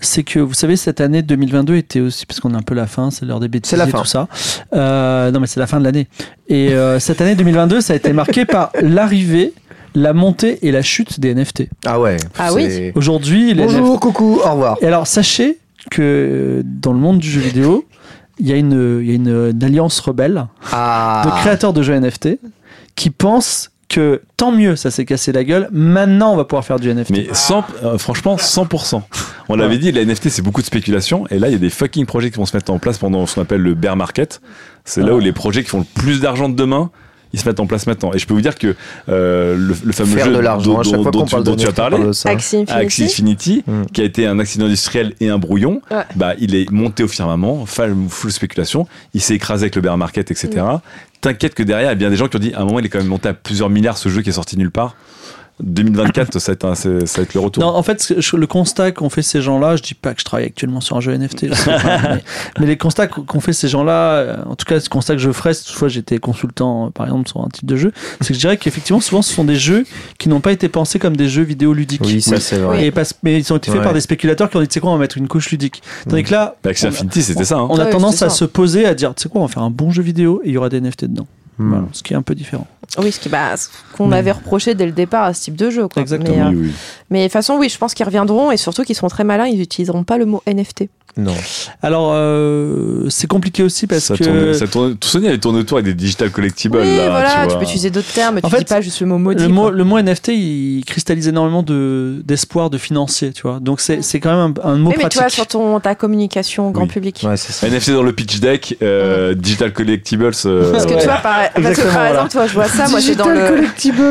c'est que vous savez cette année 2022 était aussi parce qu'on a un peu la fin, c'est l'heure des bêtises C'est la et tout ça. Euh, non mais c'est la fin de l'année. Et euh, cette année 2022, ça a été marqué par l'arrivée, la montée et la chute des NFT. Ah ouais. Ah c'est- Aujourd'hui, les Bonjour, coucou, au revoir. Et alors sachez que euh, dans le monde du jeu vidéo, il y a une, il y a une, une alliance rebelle Ah. de créateurs de jeux NFT qui pensent que tant mieux, ça s'est cassé la gueule. Maintenant, on va pouvoir faire du NFT. Mais 100, euh, franchement, 100%. On l'avait dit, la NFT, c'est beaucoup de spéculation. Et là, il y a des fucking projets qui vont se mettre en place pendant ce qu'on appelle le bear market. C'est là où les projets qui font le plus d'argent de demain, ils se mettent en place maintenant. Et je peux vous dire que euh, le, le fameux Faire jeu de l'argent dont, tu, dont as parlé. Axie Infinity. Axie Infinity, Mm. qui a été un accident industriel et un brouillon, Ouais. bah, il est monté au firmament, full spéculation, il s'est écrasé avec le bear market, etc. Mm. T'inquiète que derrière, il y a bien des gens qui ont dit, à un moment, il est quand même monté à plusieurs milliards ce jeu qui est sorti nulle part. 2024, ça va être, un- c'est- ça va être le retour. Non, en fait, le constat qu'ont fait ces gens-là, je dis pas que je travaille actuellement sur un jeu NFT, mais, mais les constats qu'ont fait ces gens-là, euh, en tout cas, ce constat que je ferais, si toutefois j'étais consultant, euh, par exemple, sur un type de jeu, c'est que je dirais qu'effectivement, souvent, ce sont des jeux qui n'ont pas été pensés comme des jeux vidéo ludiques. Oui, ça c'est vrai. Et parce, mais ils ont été faits Ouais. par des spéculateurs qui ont dit, tu sais quoi, on va mettre une couche ludique. Tandis que là, Bah, on Infinity, c'était ça. hein. on a Ouais, tendance à ça. se poser, à dire, tu sais quoi, on va faire un bon jeu vidéo et il y aura des NFT dedans. Hmm. Voilà, ce qui est un peu différent. Oui, ce bah, qu'on Mm. avait reproché dès le départ à ce type de jeu. Quoi. Exactement. Mais, euh, Oui, oui. mais de toute façon, oui, je pense qu'ils reviendront et surtout qu'ils seront très malins, ils n'utiliseront pas le mot NFT. Non. Alors, euh, c'est compliqué aussi parce ça que. tourne, ça tourne, tout Sony, elle tourne autour avec des digital collectibles. oui, là, voilà, tu, vois. peux utiliser d'autres termes, tu En fait, dis pas juste le mot maudit. Le mot, quoi. le mot NFT, il cristallise énormément de, d'espoir, de financier, tu vois. Donc c'est, c'est quand même un, un mot Oui, mais tu pratique. vois, sur ton, ta communication grand Oui. public. Ouais, c'est ça. NFT dans le pitch deck, euh, digital collectibles. euh, Parce que Ouais. tu vois, par, parce que, par voilà. exemple, toi, je vois ça, moi, c'est dans le.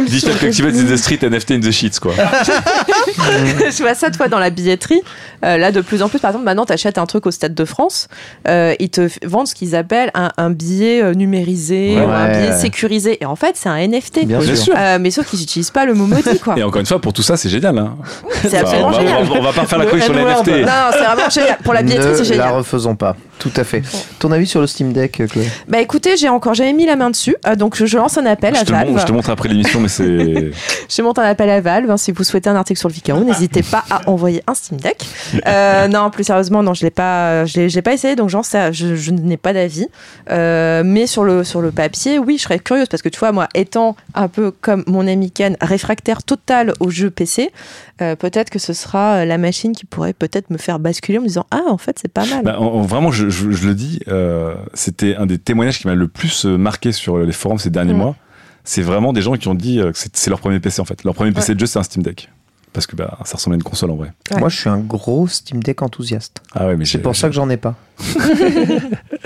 Digital collectibles in the street, NFT in the sheets, quoi. je vois ça, toi, dans la billetterie. Euh, là, de plus en plus, par exemple, maintenant, tu achètes un truc au Stade de France, euh, ils te vendent ce qu'ils appellent un, un billet euh, numérisé, Ouais. ou un billet sécurisé. Et en fait, c'est un NFT. Bien sûr. Euh, mais sauf qu'ils n'utilisent pas le mot maudit, quoi. Et encore une fois, pour tout ça, c'est génial. Hein. C'est Enfin, absolument on, va, génial. on va- on va pas faire la Le chronique sur les. NFT. Non, non, c'est vraiment génial. Pour la billetterie, ne c'est la génial. refaisons pas. Tout à fait. Ton avis sur le Steam Deck, euh, Chloé? Bah écoutez, j'ai encore jamais mis la main dessus, euh, donc je, je lance un appel Je à Valve. montre, je te montre après l'émission, mais c'est. Je monte un appel à Valve. hein, si vous souhaitez un article sur le Vicaro, n'hésitez pas à envoyer un Steam Deck. Euh, non, plus sérieusement, non, je l'ai pas, je l'ai pas essayé, donc genre ça, je, je n'ai pas d'avis. Euh, mais sur le sur le papier, oui, je serais curieuse parce que tu vois, moi, étant un peu comme mon ami Ken, réfractaire total aux jeux PC, euh, peut-être que ce sera euh, la machine qui pourrait peut-être me faire basculer en me disant ah, en fait, c'est pas mal. Bah, en- en- vraiment, je, je- je le dis, euh, c'était un des témoignages qui m'a le plus euh, marqué sur les forums ces derniers Mm. mois. C'est vraiment des gens qui ont dit euh, que c'est c'est leur premier PC en fait. Leur premier PC de jeu, c'est un Steam Deck. Parce que bah, ça ressemble à une console en vrai. Ouais. Moi, je suis un gros Steam Deck enthousiaste. Ah ouais, mais C'est pour ça que j'en ai pas.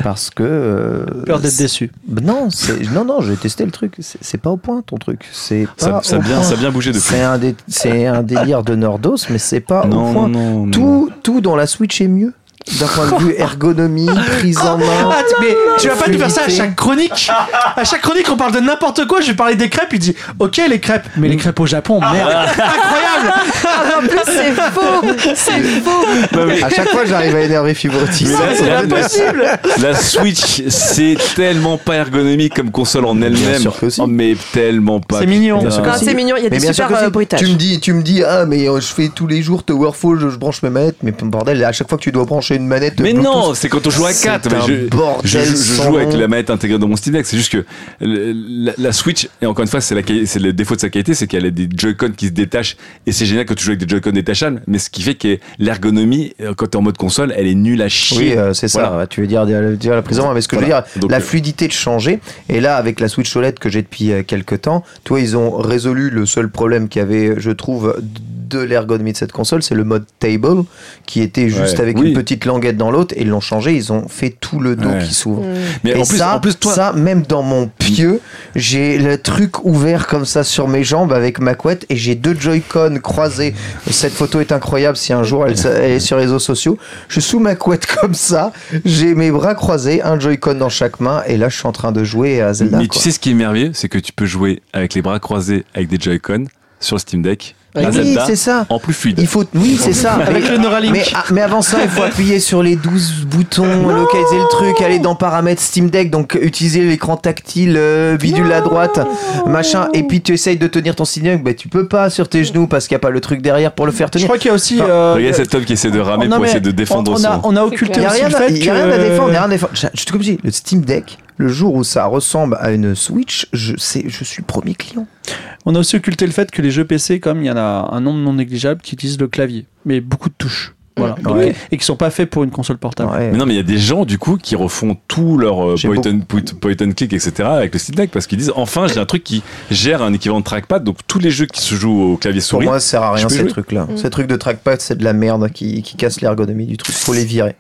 Parce que. euh, Peur d'être déçu. Bah Non, non, non, j'ai testé le truc. C'est pas au point ton truc. C'est ça, pas ça, au a bien, point. ça a bien bougé depuis. C'est un, dé- c'est un délire de nerdos, mais c'est pas au Non, point. non, non, non. Tout, tout dans la Switch est mieux. D'un point de vue ergonomie, prise en main. Ah, tu- mais tu vas pas nous faire ça à chaque chronique À chaque chronique, on parle de n'importe quoi. Je vais parler des crêpes. Il dit Ok, les crêpes. Mais les crêpes au Japon, merde. Incroyable Ah, en plus, c'est faux C'est faux À chaque fois, j'arrive à énerver Fibrotis. C'est impossible. La Switch, c'est tellement pas ergonomique comme console en elle-même. Oh, mais tellement pas. C'est mignon. C'est mignon, il y a Mais des bien sûr super euh, bruitages. Tu me dis, tu me dis, ah mais euh, je fais tous les jours Towerfall, je, je branche mes manettes, mais bordel, à chaque fois que tu dois brancher une manette. Mais Bluetooth, non, c'est quand on joue à C'est 4. un je, joue avec la manette intégrée dans mon Steam Deck. C'est juste que le- la, la Switch, et encore une fois, c'est la quali- c'est le défaut de sa qualité, c'est qu'elle a des Joy-Con qui se détachent. Et c'est génial quand tu joues avec des Joy-Con détachables. Mais ce qui fait que l'ergonomie, euh, quand t'es en mode console, elle est nulle à chier. Oui, euh, c'est ça. Voilà. Tu veux dire, dire, dire la prise en main. Mais ce que je veux dire, Donc, la euh, fluidité de changer. Et là, avec la Switch OLED que j'ai depuis quelques temps, toi, ils ont résolu le seul problème qu'il y avait, je trouve, de l'ergonomie de cette console, c'est le mode table, qui était juste Ouais, avec oui. une petite languette dans l'autre. Et ils l'ont changé. Ils ont fait tout le dos Ouais. qui s'ouvre. Mais et en plus, ça, en plus, toi. ça, même dans mon pieu, j'ai le truc ouvert comme ça sur mes jambes avec ma couette et j'ai deux Joy-Con croisés. Cette photo est incroyable si un jour elle, elle est sur les réseaux sociaux. Je suis sous ma couette comme ça, j'ai mes bras croisés, un Joy-Con dans chaque main et là je suis en train de jouer à Zelda. mais quoi. tu sais ce qui est merveilleux, c'est que tu peux jouer avec les bras croisés avec des Joy-Con sur le Steam Deck. Oui, c'est ça. En plus fluide. Il faut, oui, c'est ça. Avec Mais- le Neuralink. Mais, ah, mais avant ça, il faut appuyer sur les 12 boutons, localiser le truc, aller dans paramètres Steam Deck, donc utiliser l'écran tactile, euh, bidule à droite, machin, et puis tu essayes de tenir ton Deck, bah tu peux pas sur tes genoux parce qu'il n'y a pas le truc derrière pour le faire Je tenir. crois qu'il y a aussi. Enfin, euh, Regarde cet homme qui essaie de ramer non, pour essayer de défendre on, on son. a, on a occulté Il n'y a, aussi rien le à- fait y a que- rien à défendre, y a rien à défendre. Je, je te comme je dis, le Steam Deck, le jour où ça ressemble à une Switch, je, sais, je suis le premier client. On a aussi occulté le fait que les jeux PC, comme il y en a un nombre non négligeable qui utilisent le clavier, mais beaucoup de touches. Voilà. Donc, Ouais. Et qui sont pas faits pour une console portable. Ouais. Mais non, mais il y a des gens du coup qui refont tout leur euh, point, and, point, point and click, etc. avec le Steam Deck parce qu'ils disent enfin j'ai un truc qui gère un équivalent de trackpad. Donc tous les jeux qui se jouent au clavier Pour souris. moi, ça sert à rien ces trucs-là. Mm. Ces trucs de trackpad, c'est de la merde qui, qui casse l'ergonomie du truc. Faut les virer.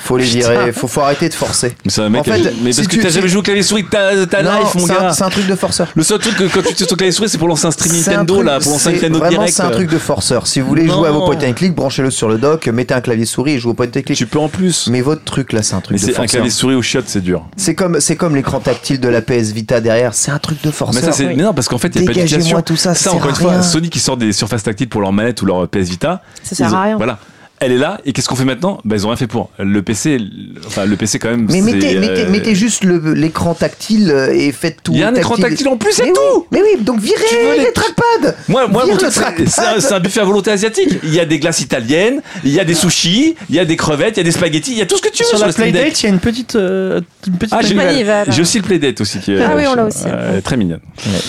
Faut les virer. Faut, faut arrêter de forcer. mais c'est un mec. En fait, mais si parce que tu- t'as si- jamais joué au clavier souris, t'as t'as Non, life mon c'est un- gars. c'est un truc de forceur. Le seul truc que quand tu utilises ton clavier souris, c'est pour lancer un stream C'est un Nintendo truc- là, pour lancer un vraiment, direct. C'est un truc de forceur. Si vous voulez Non. jouer à vos point and click, branchez-le sur le dock, mettez un clavier souris et jouez au point and click. Tu peux en plus. Mais votre truc là, c'est un Mais truc de c'est un forceur. clavier souris au chiotte, c'est dur. C'est comme, c'est comme l'écran tactile de la PS Vita derrière. C'est un truc de Mais forceur. ça, c'est mais non parce qu'en fait, il y a pas tout ça. Ça, sert encore à une fois, rien. Sony qui sort des surfaces tactiles pour leur manette ou leur PS Vita. Ça sert à rien. Voilà. Elle est là, et qu'est-ce qu'on fait maintenant? Bah, Ils ont rien fait pour. Le PC, enfin, le PC quand même. Mais c'est, mettez, euh, mettez, mettez juste l'écran tactile euh, et faites tout. Il y a un écran tactile en plus, c'est mais tout oui, Mais oui, donc virez Tu veux les, les- trackpads Moi, moi mon truc, c'est- un, buffet à volonté asiatique. Il y a des glaces italiennes, il y a des sushis, il y a des crevettes, il y a des spaghettis, il y a tout ce que tu veux Sur sur, la. Playdate, il y a une petite. euh, une petite Ah, j'ai, manivelle. j'ai aussi le Playdate aussi. Qui est, Ah oui, on l'a aussi. euh, très mignonne.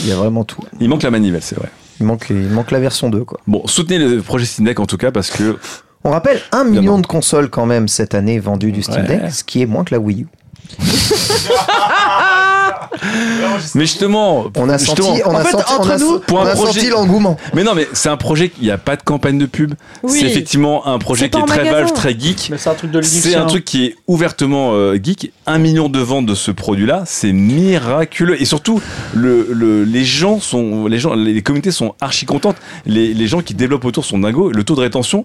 Il y a vraiment tout. Il manque la manivelle, c'est vrai. Il manque, il manque la version 2, quoi. Bon, soutenez le projet Steam Deck en tout cas parce que. On rappelle un million Évidemment. de consoles quand même cette année vendues du Steam Ouais. Deck, ce qui est moins que la Wii U. Mais justement, On a justement, senti, on en a fait, senti, on a, nous, pour on un a projet- senti l'engouement. Mais non, mais c'est un projet, il n'y a pas de campagne de pub. Oui. C'est effectivement un projet qui est très magasin. Valve, très geek. Mais c'est un truc de Linux. C'est un truc qui est ouvertement euh, geek. Un million de ventes de ce produit-là, c'est miraculeux. Et surtout, le, le- les gens sont, les gens, les communautés sont archi contentes. Les, les gens qui développent autour sont dingos. Le taux de rétention.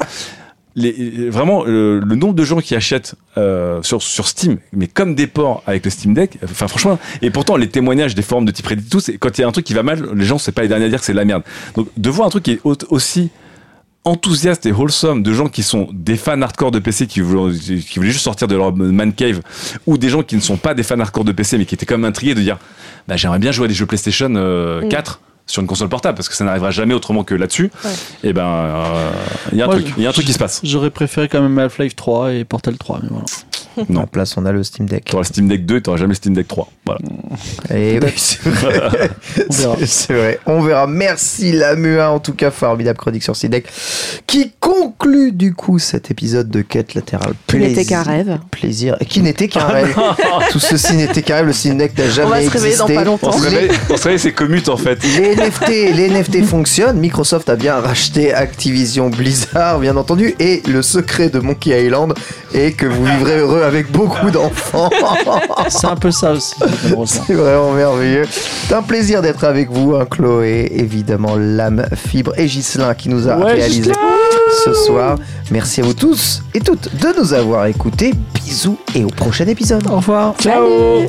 Les, vraiment, le, le nombre de gens qui achètent euh, sur, sur Steam, mais comme des ports avec le Steam Deck, enfin franchement, et pourtant les témoignages des forums de type Reddit, tout, quand il y a un truc qui va mal, les gens c'est pas les derniers à dire que c'est de la merde. Donc de voir un truc qui est au- aussi enthousiaste et wholesome de gens qui sont des fans hardcore de PC qui voulaient, qui voulaient juste sortir de leur man cave ou des gens qui ne sont pas des fans hardcore de PC mais qui étaient quand même intrigués de dire bah, j'aimerais bien jouer à des jeux PlayStation euh, Mm. 4 sur une console portable parce que ça n'arrivera jamais autrement que là-dessus Ouais. et ben euh, il y a un Moi, truc il y a un truc qui se passe J'aurais préféré quand même Half-Life 3 et Portal 3, mais voilà. À non la place, on a le Steam Deck. t'auras le Steam Deck 2 et t'auras jamais le Steam Deck 3 voilà Et oui, c'est vrai. On verra. C'est- vrai. On verra. Merci la MUA, en tout cas, formidable chronique sur Steam Deck, qui conclut du coup cet épisode de quête latérale. Qui n'était qu'un rêve. Plaisir. Et qui n'était qu'un rêve. Tout ceci n'était qu'un rêve. Le Steam Deck n'a jamais On va se réveiller dans existé. pas longtemps. on se Les- réveille on se réveille, c'est commute en fait Les NFT, les NFT fonctionnent. Microsoft a bien racheté Activision Blizzard, bien entendu. Et le secret de Monkey Island et que vous vivrez heureux avec beaucoup d'enfants. C'est un peu ça aussi. C'est vraiment merveilleux. C'est un plaisir d'être avec vous, hein, Chloé, évidemment, Lame, Fibre et Ghislain qui nous a Ouais, réalisé ce soir. Merci à vous tous et toutes de nous avoir écoutés. Bisous et au prochain épisode. Au revoir. Ciao